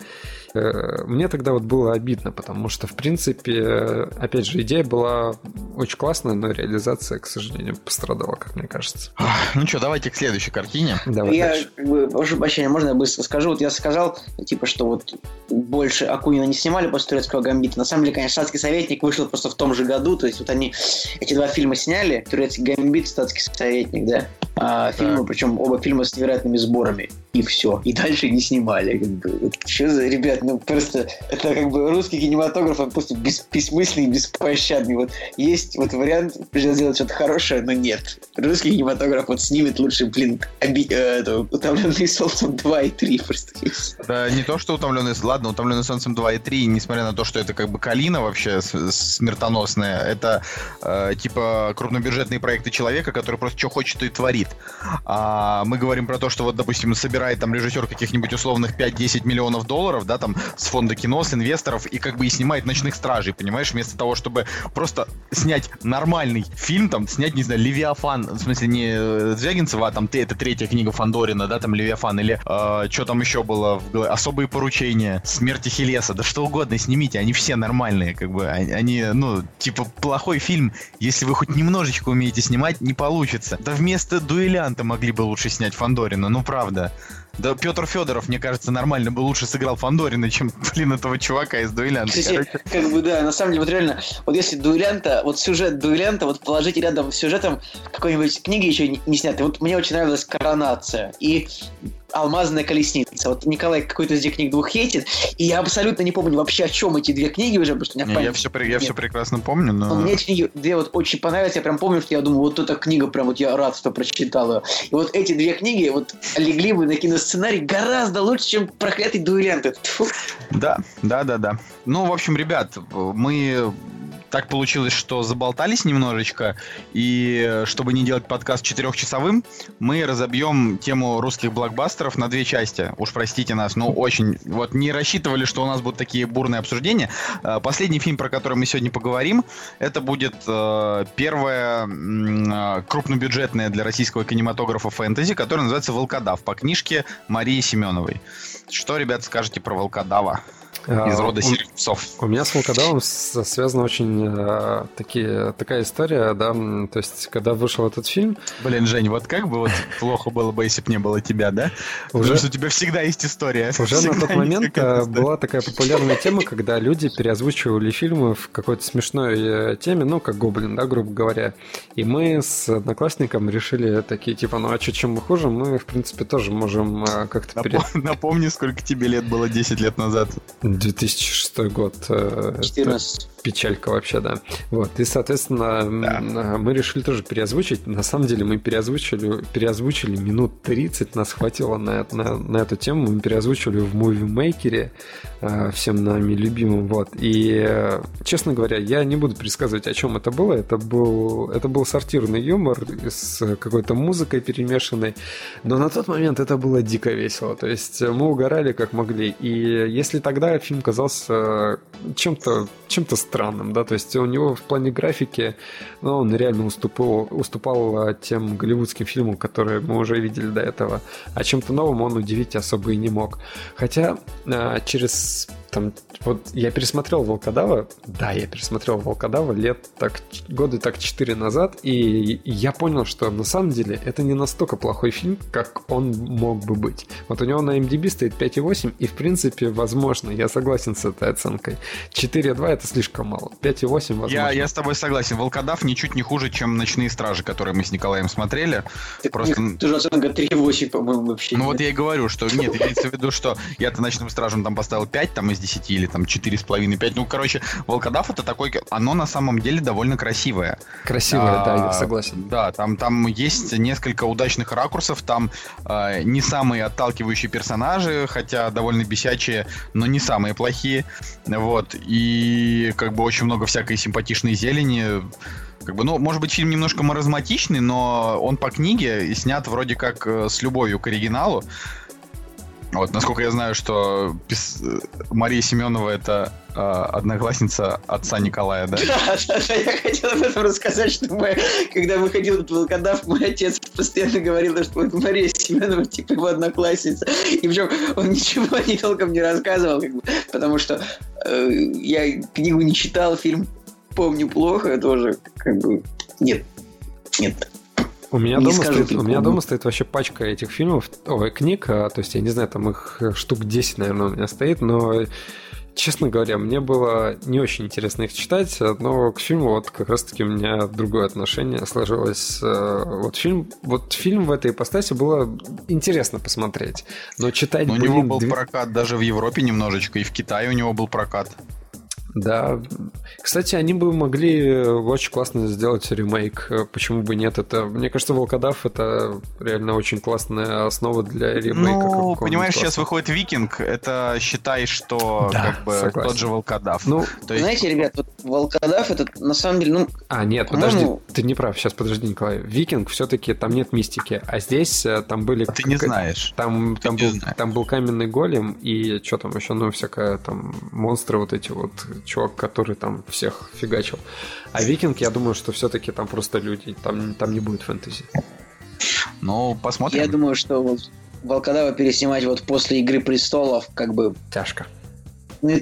Э, Мне тогда вот было обидно, потому что, в принципе, опять же, идея была очень классная, но реализация, к сожалению, пострадала, как мне кажется. Ну что, давайте к следующей картине. Давай я, дальше. как бы, прошу прощения, можно я быстро скажу? Вот я сказал, типа, что вот больше Акунина не снимали после турецкого гамбита. На самом деле, конечно, «Статский советник» вышел просто в том же году. То есть вот они эти два фильма сняли. «Турецкий гамбит», «Статский советник», да? А, фильмы, причем оба фильма с невероятными сборами. И все. И дальше не снимали. Что за, ребят, ну просто это как бы русский кинематограф, он просто бес- бессмысленный, беспощадный. Вот есть вот вариант сделать что-то хорошее, но нет. Русский кинематограф вот снимет лучше, блин, оби- э, это, «Утомленные солнцем 2 и 3» просто. Да, не то, что утомленный, ладно, утомленный солнцем 2 и 3, несмотря на то, что это как бы калина вообще смертоносная, это э, типа крупнобюджетные проекты человека, который просто что хочет, то и творит. А мы говорим про то, что вот, допустим, собирает там режиссер каких-нибудь условных 5-10 миллионов долларов, да, там с фонда кино, с инвесторов, и как бы и снимает «Ночных стражей», понимаешь, вместо того, чтобы просто снять нормальный фильм, там, снять, не знаю, «Левиафан», в смысле не э, Звягинцева, а там это третья книга Фандорина, да, там «Левиафан», или что там еще было? «Особые поручения», «Смерти Хелеса», да что угодно снимите, они все нормальные, как бы, они, они, ну, типа, плохой фильм, если вы хоть немножечко умеете снимать, не получится. Да вместо «Дуэлянта» могли бы лучше снять Фандорина, ну, правда. Да Петр Федоров, мне кажется, нормально бы лучше сыграл Фандорина, чем, блин, этого чувака из «Дуэлянта». Кстати, как бы да, на самом деле, вот реально, вот если дуэлянта, вот сюжет дуэлянта, вот положите рядом с сюжетом какой-нибудь книги еще не, не снятой. Вот мне очень нравилась коронация. И «Алмазная колесница». Вот Николай какой-то из этих книг двух хейтит, и я абсолютно не помню вообще, о чем эти две книги уже, потому что у меня Не, я все, я все прекрасно помню, Но но... мне эти книги две вот очень понравились. Я прям помню, что я думаю, вот эта книга, прям вот я рад, что прочитал ее. И вот эти две книги вот легли бы на киносценарий гораздо лучше, чем «Проклятый дуэлянт». Да, да, да, да. Ну, в общем, ребят, мы так получилось, что заболтались немножечко, и э, чтобы не делать подкаст четырехчасовым, мы разобьем тему русских блокбастеров на две части. Уж простите нас, но очень... Вот не рассчитывали, что у нас будут такие бурные обсуждения. Э, Последний фильм, про который мы сегодня поговорим, это будет э, первое крупнобюджетное для российского кинематографа фэнтези, которое называется «Волкодав» по книжке Марии Семеновой. Что, ребят, скажете про Волкодава из А, рода у- серых псов? У меня с волкодавом связана очень э, такие, такая история, да, то есть, когда вышел этот фильм, Блин, Жень, вот как бы вот плохо было бы, если бы не было тебя, да? Уже- Потому что у тебя всегда есть история. уже на Всегда тот есть момент э, была такая популярная тема, когда люди переозвучивали фильмы в какой-то смешной э, теме, ну, как Гоблин, да, грубо говоря. И мы с одноклассником решили такие, типа, ну, а что, чем мы хуже, мы, в принципе, тоже можем э, как-то пере... Напом- Напомни, сколько тебе лет было 10 лет назад. 2006 год. э, это 14. Печалька вообще, да. Вот. И, соответственно, м, мы решили тоже переозвучить. На самом деле мы переозвучили, переозвучили минут 30, нас хватило на, на, на эту тему. Мы переозвучили в мувимейкере, э, всем нами любимым. Вот. И, э, честно говоря, я не буду пересказывать, о чем это было. Это был, это был сортирный юмор с какой-то музыкой перемешанной. Но на тот момент это было дико весело. То есть э, мы угорали как могли. И если тогда фильм казался э, чем-то чем-то странным, да, то есть у него в плане графики, ну, он реально уступал, уступал э, тем голливудским фильмам, которые мы уже видели до этого, а чем-то новым он удивить особо и не мог. Хотя э, через там, вот я пересмотрел Волкодава, да, я пересмотрел Волкодава лет так, годы так 4 назад, и я понял, что на самом деле это не настолько плохой фильм, как он мог бы быть. Вот у него на MDB стоит 5,8, и в принципе, возможно, я согласен с этой оценкой. 4,2 это слишком мало, 5,8 возможно. Я, я с тобой согласен. Волкодав ничуть не хуже, чем «Ночные стражи», которые мы с Николаем смотрели. Так Просто- них тоже оценка 3,8, по-моему, вообще. Ну нет. вот я и говорю, что нет, имеется в виду, что я-то ночным стражем там поставил 5 там из 10 или там 4,5-5. Ну, короче, Волкодав это такой, оно на самом деле довольно красивое. Красивая, да, я А, согласен. Да, там, там есть несколько удачных ракурсов, там э, не самые отталкивающие персонажи, хотя довольно бесячие, но не самые плохие. Вот. И как бы очень много всякой симпатичной зелени. Как бы, ну, может быть, фильм немножко маразматичный, но он по книге и снят вроде как э, с любовью к оригиналу. Вот, насколько я знаю, что пис- Мария Семенова это э, одноклассница отца Николая, да, да, я хотел об этом рассказать, что мы, когда выходил этот волкодав, мой отец постоянно говорил, что вот Мария Семенова, типа его одноклассница. И причем он ничего не толком не рассказывал, как бы, потому что э, я книгу не читал, фильм помню плохо, тоже как бы нет, нет. У меня, Не дома скажу стоит, у меня дома стоит вообще пачка этих фильмов, ой, книг, а, то есть я не знаю, там их э, штук 10, наверное, у меня стоит, но, честно говоря, мне было не очень интересно их читать, но к фильму вот как раз-таки у меня другое отношение сложилось. Э, Вот фильм, вот фильм в этой ипостаси было интересно посмотреть, но читать, Но у блин, него был две- прокат даже в Европе немножечко, и в Китае у него был прокат. Да. Кстати, они бы могли э, очень классно сделать ремейк. Э, Почему бы нет? Это, мне кажется, Волкодав это реально очень классная основа для ремейка. Ну, понимаешь, сейчас классного. выходит Викинг, это считай, что Да, как бы согласен. тот же волкодав. Ну, То есть, Знаете, ребят, вот волкодав это на самом деле, ну, а, нет, подожди, ты не прав. Сейчас, подожди, Николай. Викинг все-таки там нет мистики, а здесь э, там были... ты не знаешь. Там, Ты там, не был, знаешь. там был каменный голем и что там еще, ну, всякое там монстры вот эти вот, чувак, который там всех фигачил. А Викинг, я думаю, что все-таки там просто люди, там, там не будет фэнтези. Ну, посмотрим. я думаю, что вот волкодава переснимать вот после Игры престолов, как бы Тяжко. Ну,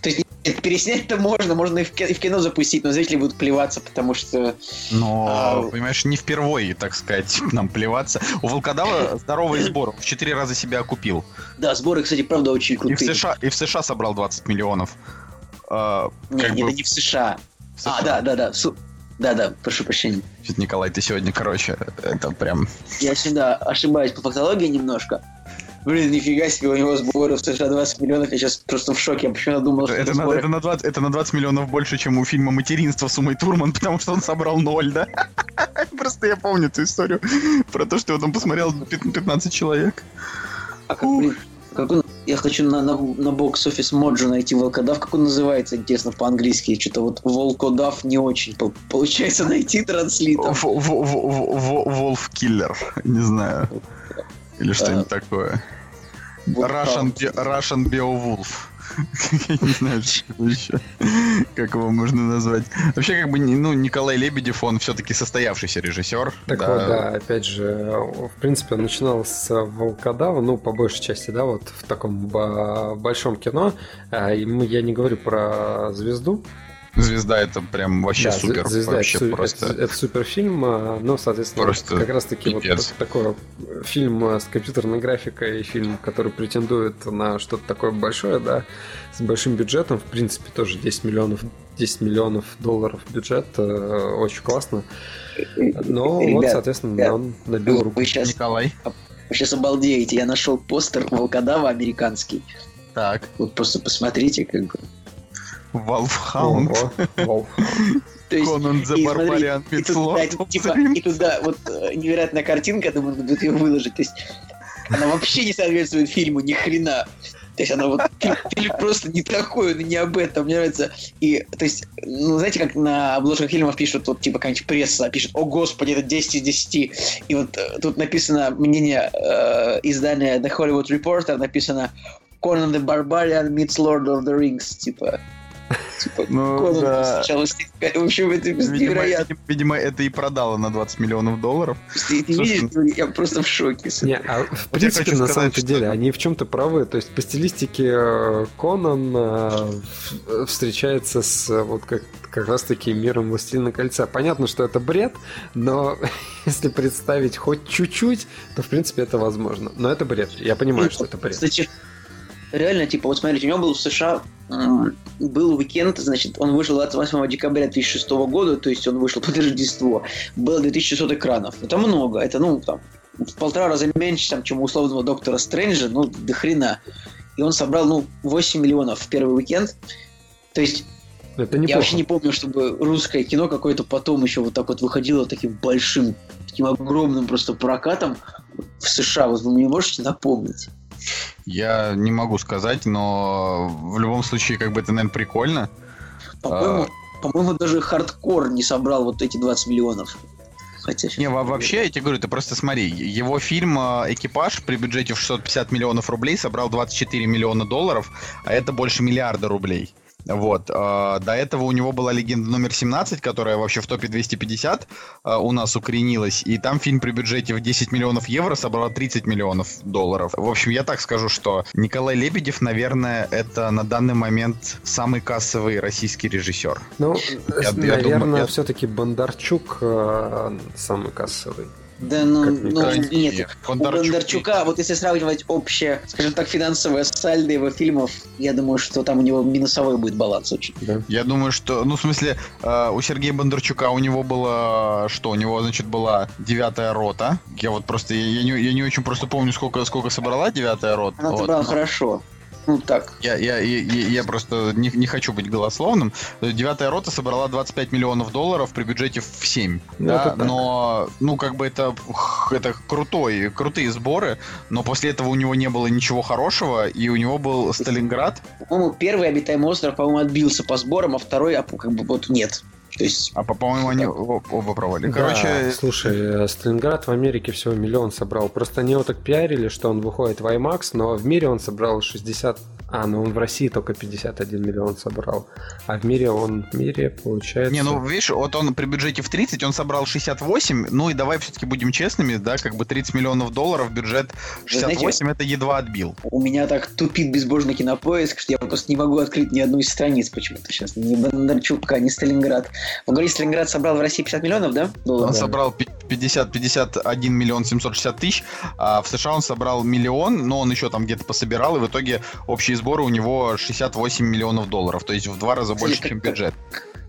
то есть переснять-то можно, можно и в, ки- и в кино запустить, но зрители будут плеваться, потому что... Но, А- понимаешь, не впервые, так сказать, нам плеваться. У волкодава здоровый сбор, в 4 раза себя окупил. Да, сборы, кстати, правда, очень И в крутые. США, и в США собрал 20 миллионов. А, Нет, это бы не в США. в США. А, да, да, да. в Су- Да-да, прошу прощения. Николай, ты сегодня, короче, это прям... Я всегда ошибаюсь по фактологии немножко. Блин, нифига себе, у него сборы в США 20 миллионов, я сейчас просто в шоке. Я почему-то думал, что Это это на, сборы... это, на 20, это на 20 миллионов больше, чем у фильма «Материнство» с Умой Турман, потому что он собрал ноль, да? Просто я помню эту историю про то, что его там посмотрел пят- 15 человек. А как, блин, как он... Я хочу на, на, на бокс-офис Моджо найти волкодав. Как он называется, интересно, по-английски? Что-то вот волкодав не очень пол- получается найти транслитом. В- в- в- в- Волф Киллер, не знаю. Или что-нибудь такое. Вот Russian. Be- Russian Beowulf. Я не знаю, что еще. Как его можно назвать. Вообще, как бы, ну, Николай Лебедев, он все-таки состоявшийся режиссер. Так вот, да, опять же, в принципе, он начинал с Волкодава, ну, по большей части, да, вот в таком ба- большом кино. А, и мы- я не говорю про звезду. Звезда это прям вообще Да, супер. «Звезда» вообще это, просто. это, это суперфильм, а, ну, соответственно, Просто как раз-таки вот пипец. так- такой фильм а, с компьютерной графикой, фильм, который претендует на что-то такое большое, да, с большим бюджетом, в принципе, тоже 10 миллионов 10 миллионов долларов бюджет, э, очень классно. Но вот, Ребят, соответственно, ребят, он набил руку. Вы сейчас, Николай. вы сейчас обалдеете. Я нашел постер волкодава американский. Так. Вот просто посмотрите, как бы. Валфхаунд. То есть, Конан смотри, Barbarian и тут, да, типа, и туда вот э, невероятная картинка, думаю, будет ее выложить. То есть она вообще не соответствует фильму, ни хрена. То есть она вот фильм, фильм просто не такой, он не об этом. Мне нравится. И, то есть, ну, знаете, как на обложках фильмов пишут, вот, типа, какая-нибудь пресса пишет, о, господи, это 10 из 10. И вот э, тут написано мнение э, издания The Hollywood Reporter, написано Conan the Barbarian meets Lord of the Rings, типа. Типа, Ну, да. сначала стихает. В общем, это Видимо, невероятно. видимо, видимо, это и продало на 20 миллионов долларов. Ты, ты Слушай, видишь, я просто в шоке. Не, а в принципе, на что- деле, они в чем-то правы. То есть по стилистике э, Конан э, встречается с э, вот как, как раз-таки миром Властелина Кольца. Понятно, что это бред, но если представить хоть чуть-чуть, то в принципе это возможно. Но это бред. Я понимаю, что это бред. Кстати, реально, типа, вот смотрите, у него был в США был уикенд, значит, он вышел 28 декабря 2006 года, то есть он вышел под Рождество. Было 2600 экранов. Это много. Это, ну, там, в полтора раза меньше, там, чем у условного доктора Стрэнджа, ну, до хрена. И он собрал, ну, 8 миллионов в первый уикенд. То есть Это Я вообще не помню, чтобы русское кино какое-то потом еще вот так вот выходило таким большим, таким огромным просто прокатом в США. Вот вы мне можете напомнить? Я не могу сказать, но в любом случае, как бы это, наверное, прикольно. По-моему, по-моему, даже хардкор не собрал вот эти 20 миллионов. Хотя... Не, во- вообще, я тебе говорю, ты просто смотри, его фильм э, «Экипаж» при бюджете в 650 миллионов рублей собрал 24 миллиона долларов, а это больше миллиарда рублей. Вот. э, До этого у него была легенда номер 17, которая вообще в топе 250 э, у нас укоренилась. И там фильм при бюджете в 10 миллионов евро собрал 30 миллионов долларов. В общем, я так скажу, что Николай Лебедев, наверное, это на данный момент самый кассовый российский режиссер. Ну, я наверное, думаю, я- все-таки Бондарчук э, самый кассовый. Да, ну, ну мне нет. У Бондарчук- Бондарчука, вот если сравнивать общее, скажем так, финансовое сальдо его фильмов, я думаю, что там у него минусовой будет баланс очень. Да. Я думаю, что, ну, в смысле, э, у Сергея Бондарчука у него было, что, у него, значит, была девятая рота. Я вот просто, я, я не, я не очень просто помню, сколько, сколько собрала девятая рота. Она Вот. собрала Но хорошо. Ну так. Я, я, я, я- просто не, не хочу быть голословным. Девятая рота собрала 25 миллионов долларов при бюджете в 7. Ну, да, но, ну, как бы это, это крутой, крутые сборы, но после этого у него не было ничего хорошего, и у него был Сталинград, По-моему, первый обитаемый остров, по-моему, отбился по сборам, а второй, а, как бы, вот нет. То есть, а, по- по-моему, они оба провалили. Да, Короче, слушай, э, Сталинград в Америке всего миллион собрал. Просто они его так пиарили, что он выходит в IMAX, но в мире он собрал 60... А, ну он в России только 51 миллион собрал. А в мире он в мире получается... Не, ну, видишь, вот он при бюджете в 30, он собрал 68, ну и давай все-таки будем честными, да, как бы 30 миллионов долларов, бюджет 68, это едва отбил. у меня так тупит безбожный кинопоиск, что я просто не могу открыть ни одну из страниц почему-то сейчас. Ни Бондарчука, ни Сталинград. Вы говорите, Сталинград собрал в России 50 миллионов, да? Долларов? Он собрал пи- 50, 51 миллион 760 тысяч, а в США он собрал миллион, но он еще там где-то пособирал, и в итоге общие сборы у него 68 миллионов долларов, то есть в два раза больше, как- чем бюджет.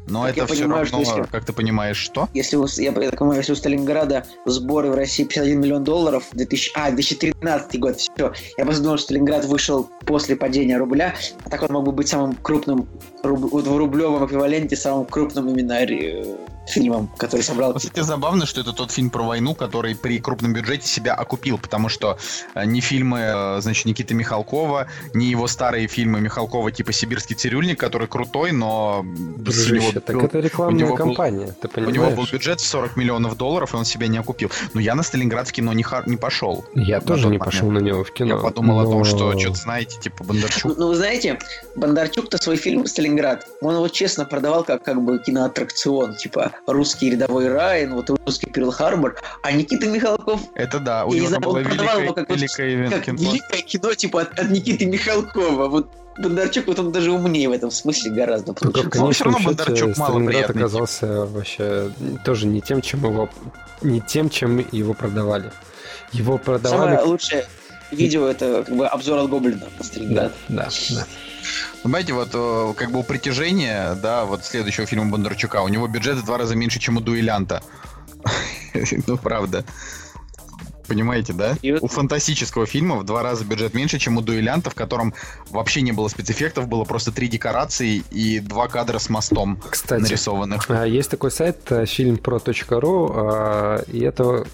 Но Как я это все понимаю, равно, если- как ты понимаешь, что? Если у, я так понимаю, если у Сталинграда сборы в России 51 миллион долларов, 2000, а, 2013 год, все. Я просто думал, что Сталинград вышел после падения рубля, а так он мог бы быть самым крупным, руб- в рублевом эквиваленте, самым крупным именно фильмом, который собрал... Кстати, забавно, что это тот фильм про войну, который при крупном бюджете себя окупил, потому что э, ни фильмы, э, значит, Никиты Михалкова, ни его старые фильмы Михалкова типа «Сибирский цирюльник», который крутой, но у него Дружище, так был- это рекламная был- кампания, ты у него был понимаешь? бюджет в 40 миллионов долларов, и он себя не окупил. Но я на Сталинград в кино не, ха- не пошел. Я тоже не момент. пошел на него в кино. Я подумал о том, но- что что-то знаете, типа Ну, Бондарчук. ну, вы знаете, Бондарчук-то свой фильм «Сталинград», он его честно продавал как, как бы киноаттракцион, типа русский рядовой Райан, вот русский Перл-Харбор, а Никита Михалков Это да, у него знаю, было он продавал его великое, как вот- великое как кино. великое кино, типа от, от Никиты Михалкова. Вот Бондарчук, вот он даже умнее в этом смысле гораздо. Только получился. в конечном всё равно Бондарчук Сталинград малоприятный оказался вообще тоже не тем, чем его не тем, чем его продавали. Его продавали. Самое лучшее видео это как бы обзор от Гоблина на Да, Сталинград. да, да. Понимаете, вот э, как бы у притяжения, да, вот следующего фильма Бондарчука, у него бюджет в два раза меньше, чем у дуэлянта. Ну, правда. Понимаете, да? И вот- У фантастического фильма в два раза бюджет меньше, чем у дуэлянта, в котором вообще не было спецэффектов, было просто три декорации и два кадра с мостом Кстати, нарисованных. А, Есть такой сайт э, фильмпро.ру, а, и это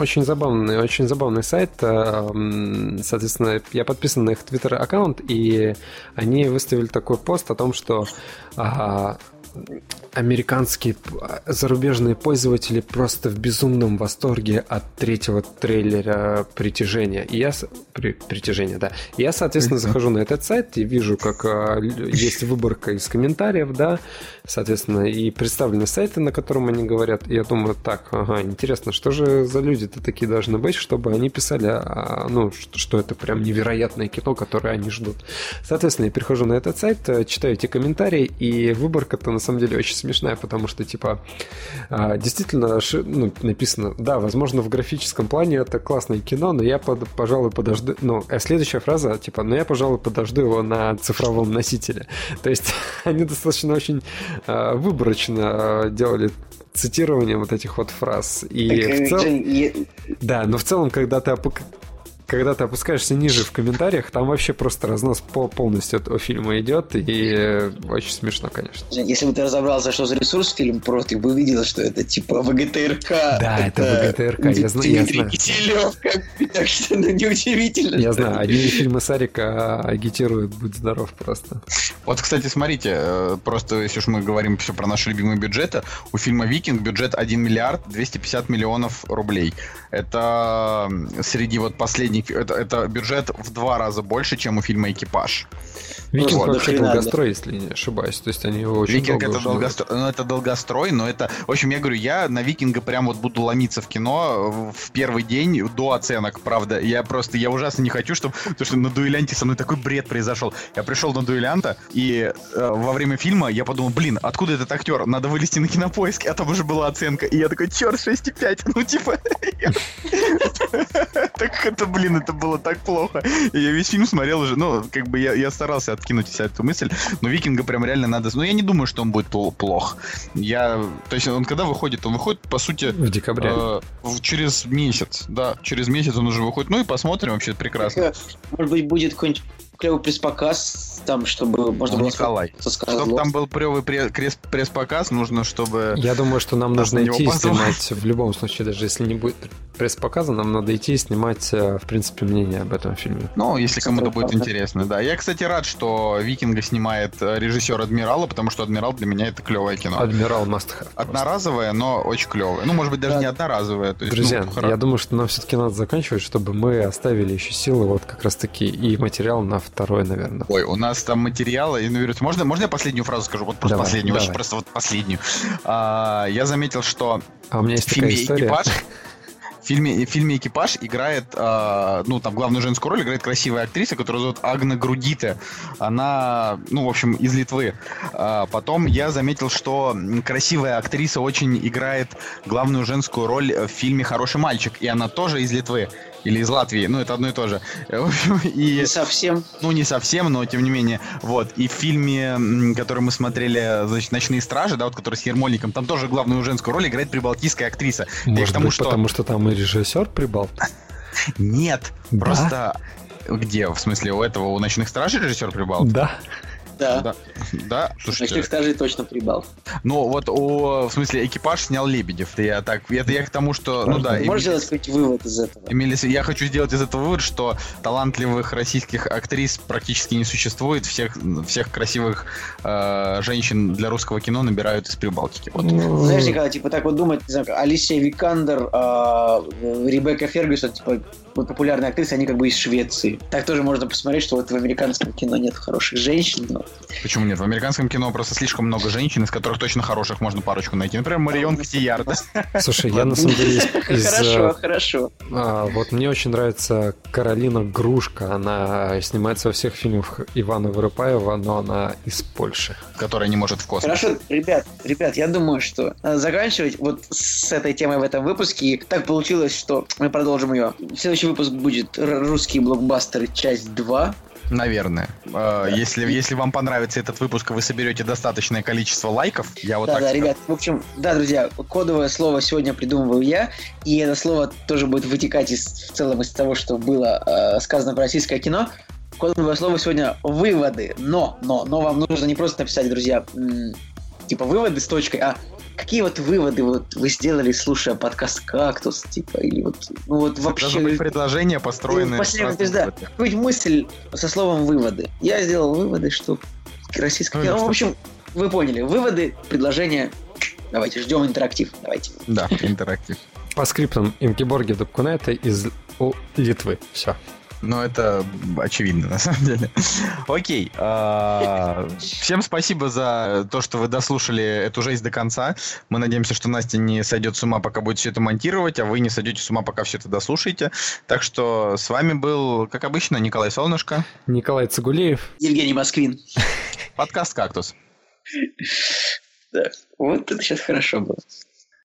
очень забавный, очень забавный сайт. а, Соответственно, я подписан на их твиттер аккаунт, и они выставили такой пост о том, что а, американские п- зарубежные пользователи просто в безумном восторге от третьего трейлера «Притяжения». И я... При- «Притяжение», да. И я, соответственно, захожу на этот сайт и вижу, как а, есть выборка из комментариев, да, соответственно, и представлены сайты, на котором они говорят. И я думаю, так, ага, интересно, что же за люди-то такие должны быть, чтобы они писали, а, ну, что, что это прям невероятное кино, которое они ждут. Соответственно, я перехожу на этот сайт, э, читаю эти комментарии, и выборка-то на самом деле очень смешная, потому что, типа, а, действительно ну, написано, да, возможно, в графическом плане это классное кино, но я, под- пожалуй, подожду... Ну, а следующая фраза, типа, но я, пожалуй, подожду его на цифровом носителе. То есть они достаточно очень а, выборочно а, делали цитирование вот этих вот фраз. И Так, в э, целом... Я- Да, но в целом, когда ты когда ты опускаешься ниже в комментариях, там вообще просто разнос по полностью этого фильма идет, и э, очень смешно, конечно. Если бы ты разобрался, что за ресурс фильм про, ты бы увидел, что это типа ВГТРК. Да, это ВГТРК, я знаю, я Дмитрий знаю. Киселев, как так что ну, неудивительно. Я знаю, одни фильмы Сарика агитируют «Будь здоров» просто. Вот, кстати, смотрите, э, просто если уж мы говорим все про наши любимые бюджеты, у фильма «Викинг» бюджет 1 миллиард 250 миллионов рублей. Это среди вот последних... Это, это бюджет в два раза больше, чем у фильма «Экипаж». Викинг вот, вообще долгострой, если не ошибаюсь. То есть они его очень Викинг долго это долгострой, ну, это долгострой, но это, в общем, я говорю, я на Викинга прям вот буду ломиться в кино в первый день до оценок, правда. Я просто, я ужасно не хочу, чтобы, потому что на дуэлянте со мной такой бред произошел. Я пришел на дуэлянта, и э, во время фильма я подумал, блин, откуда этот актер? Надо вылезти на кинопоиск, а там уже была оценка. И я такой, черт, 6,5. Ну, типа, так это, блин, это было так плохо. И я весь фильм смотрел уже, ну, как бы я, я старался откинуть себя эту мысль, но Викинга прям реально надо... Ну, я не думаю, что он будет пл- плох. Я... То есть он когда выходит? Он выходит, по сути, В декабре. э, через месяц. Да, через месяц он уже выходит. Ну и посмотрим, вообще прекрасно. Может быть, будет какой-нибудь клевый пресс-показ, там, чтобы можно было Николай. Чтобы там был клевый пресс-показ, нужно, чтобы... Я думаю, что нам нужно идти и снимать в любом случае, даже если не будет пресс-показа, нам надо идти и снимать, э, в принципе, мнение об этом фильме. Ну, если кому-то будет интересно, да. Я, кстати, рад, что Викинга снимает э, режиссер Адмирала, потому что Адмирал для меня это клевое кино. Адмирал Must Have. Одноразовое, но очень клевое. Ну, может быть, даже Да. не одноразовое. То есть, Друзья, ну, хоро- я думаю, что нам все-таки надо заканчивать, чтобы мы оставили еще силы вот как раз-таки и материал на второй, наверное. Ой, у нас там материалы. и, наверное, Можно, можно я последнюю фразу скажу? Вот просто Давай, последнюю, очень давай. просто вот последнюю. А, я заметил, что А у меня есть в фильме такая история. «Экипаж» В фильме, в фильме «Экипаж» играет, а, ну, там главную женскую роль играет красивая актриса, которую зовут Агна Грудите. Она, ну, в общем, из Литвы. А, потом я заметил, что красивая актриса очень играет главную женскую роль в фильме «Хороший мальчик», и она тоже из Литвы. Или из Латвии, ну это одно и то же. В общем, и... Не совсем. Ну, не совсем, но тем не менее. Вот. И в фильме, который мы смотрели, значит, «Ночные стражи», да, вот который с Ермольником, там тоже главную женскую роль играет прибалтийская актриса. Я к Может тому, быть, что... потому что там и режиссер прибал? Нет, Да? просто... Где? В смысле, у этого, у «Ночных стражей» режиссер прибал? Да. Да. Да, да, слушайте, Ночных стражей точно прибал. ну вот у, в смысле, экипаж снял Лебедев. Это я так, это я к тому, что, ну да, Можешь сделать какой-нибудь вывод из этого? Эмили, я хочу сделать из этого вывод, что талантливых российских актрис практически не существует. Всех, всех красивых э, женщин для русского кино набирают из Прибалтики. Вот. Знаешь, Николай, типа так вот думать, не знаю, Алисия Викандер, а, Ребекка Фергюсон, типа вот популярные актрисы, они как бы из Швеции. Так тоже можно посмотреть, что вот в американском кино нет хороших женщин, но Почему нет? В американском кино просто слишком много женщин, из которых точно хороших можно парочку найти. Например, Марион Котияр. да? Слушай, я на самом деле из... Хорошо, э, хорошо. а, вот мне очень нравится Каролина Грушка. Она снимается во всех фильмах Ивана Вырыпаева, но она из Польши. Которая не может в космос. Хорошо, ребят, ребят, я думаю, что надо заканчивать вот с этой темой в этом выпуске. И так получилось, что мы продолжим ее. Следующий выпуск будет «Р- «Русские блокбастеры. Часть 2». Наверное. Э, Если, если вам понравится этот выпуск, вы соберете достаточное количество лайков, я вот да, так да, ребят, в общем, да, друзья, кодовое слово сегодня придумываю я, и это слово тоже будет вытекать из, в целом из того, что было э, сказано про российское кино. Кодовое слово сегодня «выводы», но, но, но вам нужно не просто написать, друзья, типа «выводы» с точкой, а какие вот выводы вот вы сделали, слушая подкаст «Кактус», типа, или вот, ну вот вообще... Должно быть предложение, построенное... Ну, разных то есть, да, какую-нибудь мысль со словом «выводы». Я сделал выводы, что российское Ну, кино... или в общем, вы поняли. Выводы, предложения. Давайте, ждем интерактив. Давайте. Да, интерактив. По скриптам Инкиборги Дубкунета из Литвы. Все. Ну, это очевидно, на самом деле. Окей. а, Всем спасибо за то, что вы дослушали эту жесть до конца. Мы надеемся, что Настя не сойдет с ума, пока будет все это монтировать, а вы не сойдете с ума, пока все это дослушаете. Так что с вами был, как обычно, Николай Солнышко, Николай Цигулеев. Евгений Москвин. подкаст «Кактус». Да. Вот это сейчас хорошо было.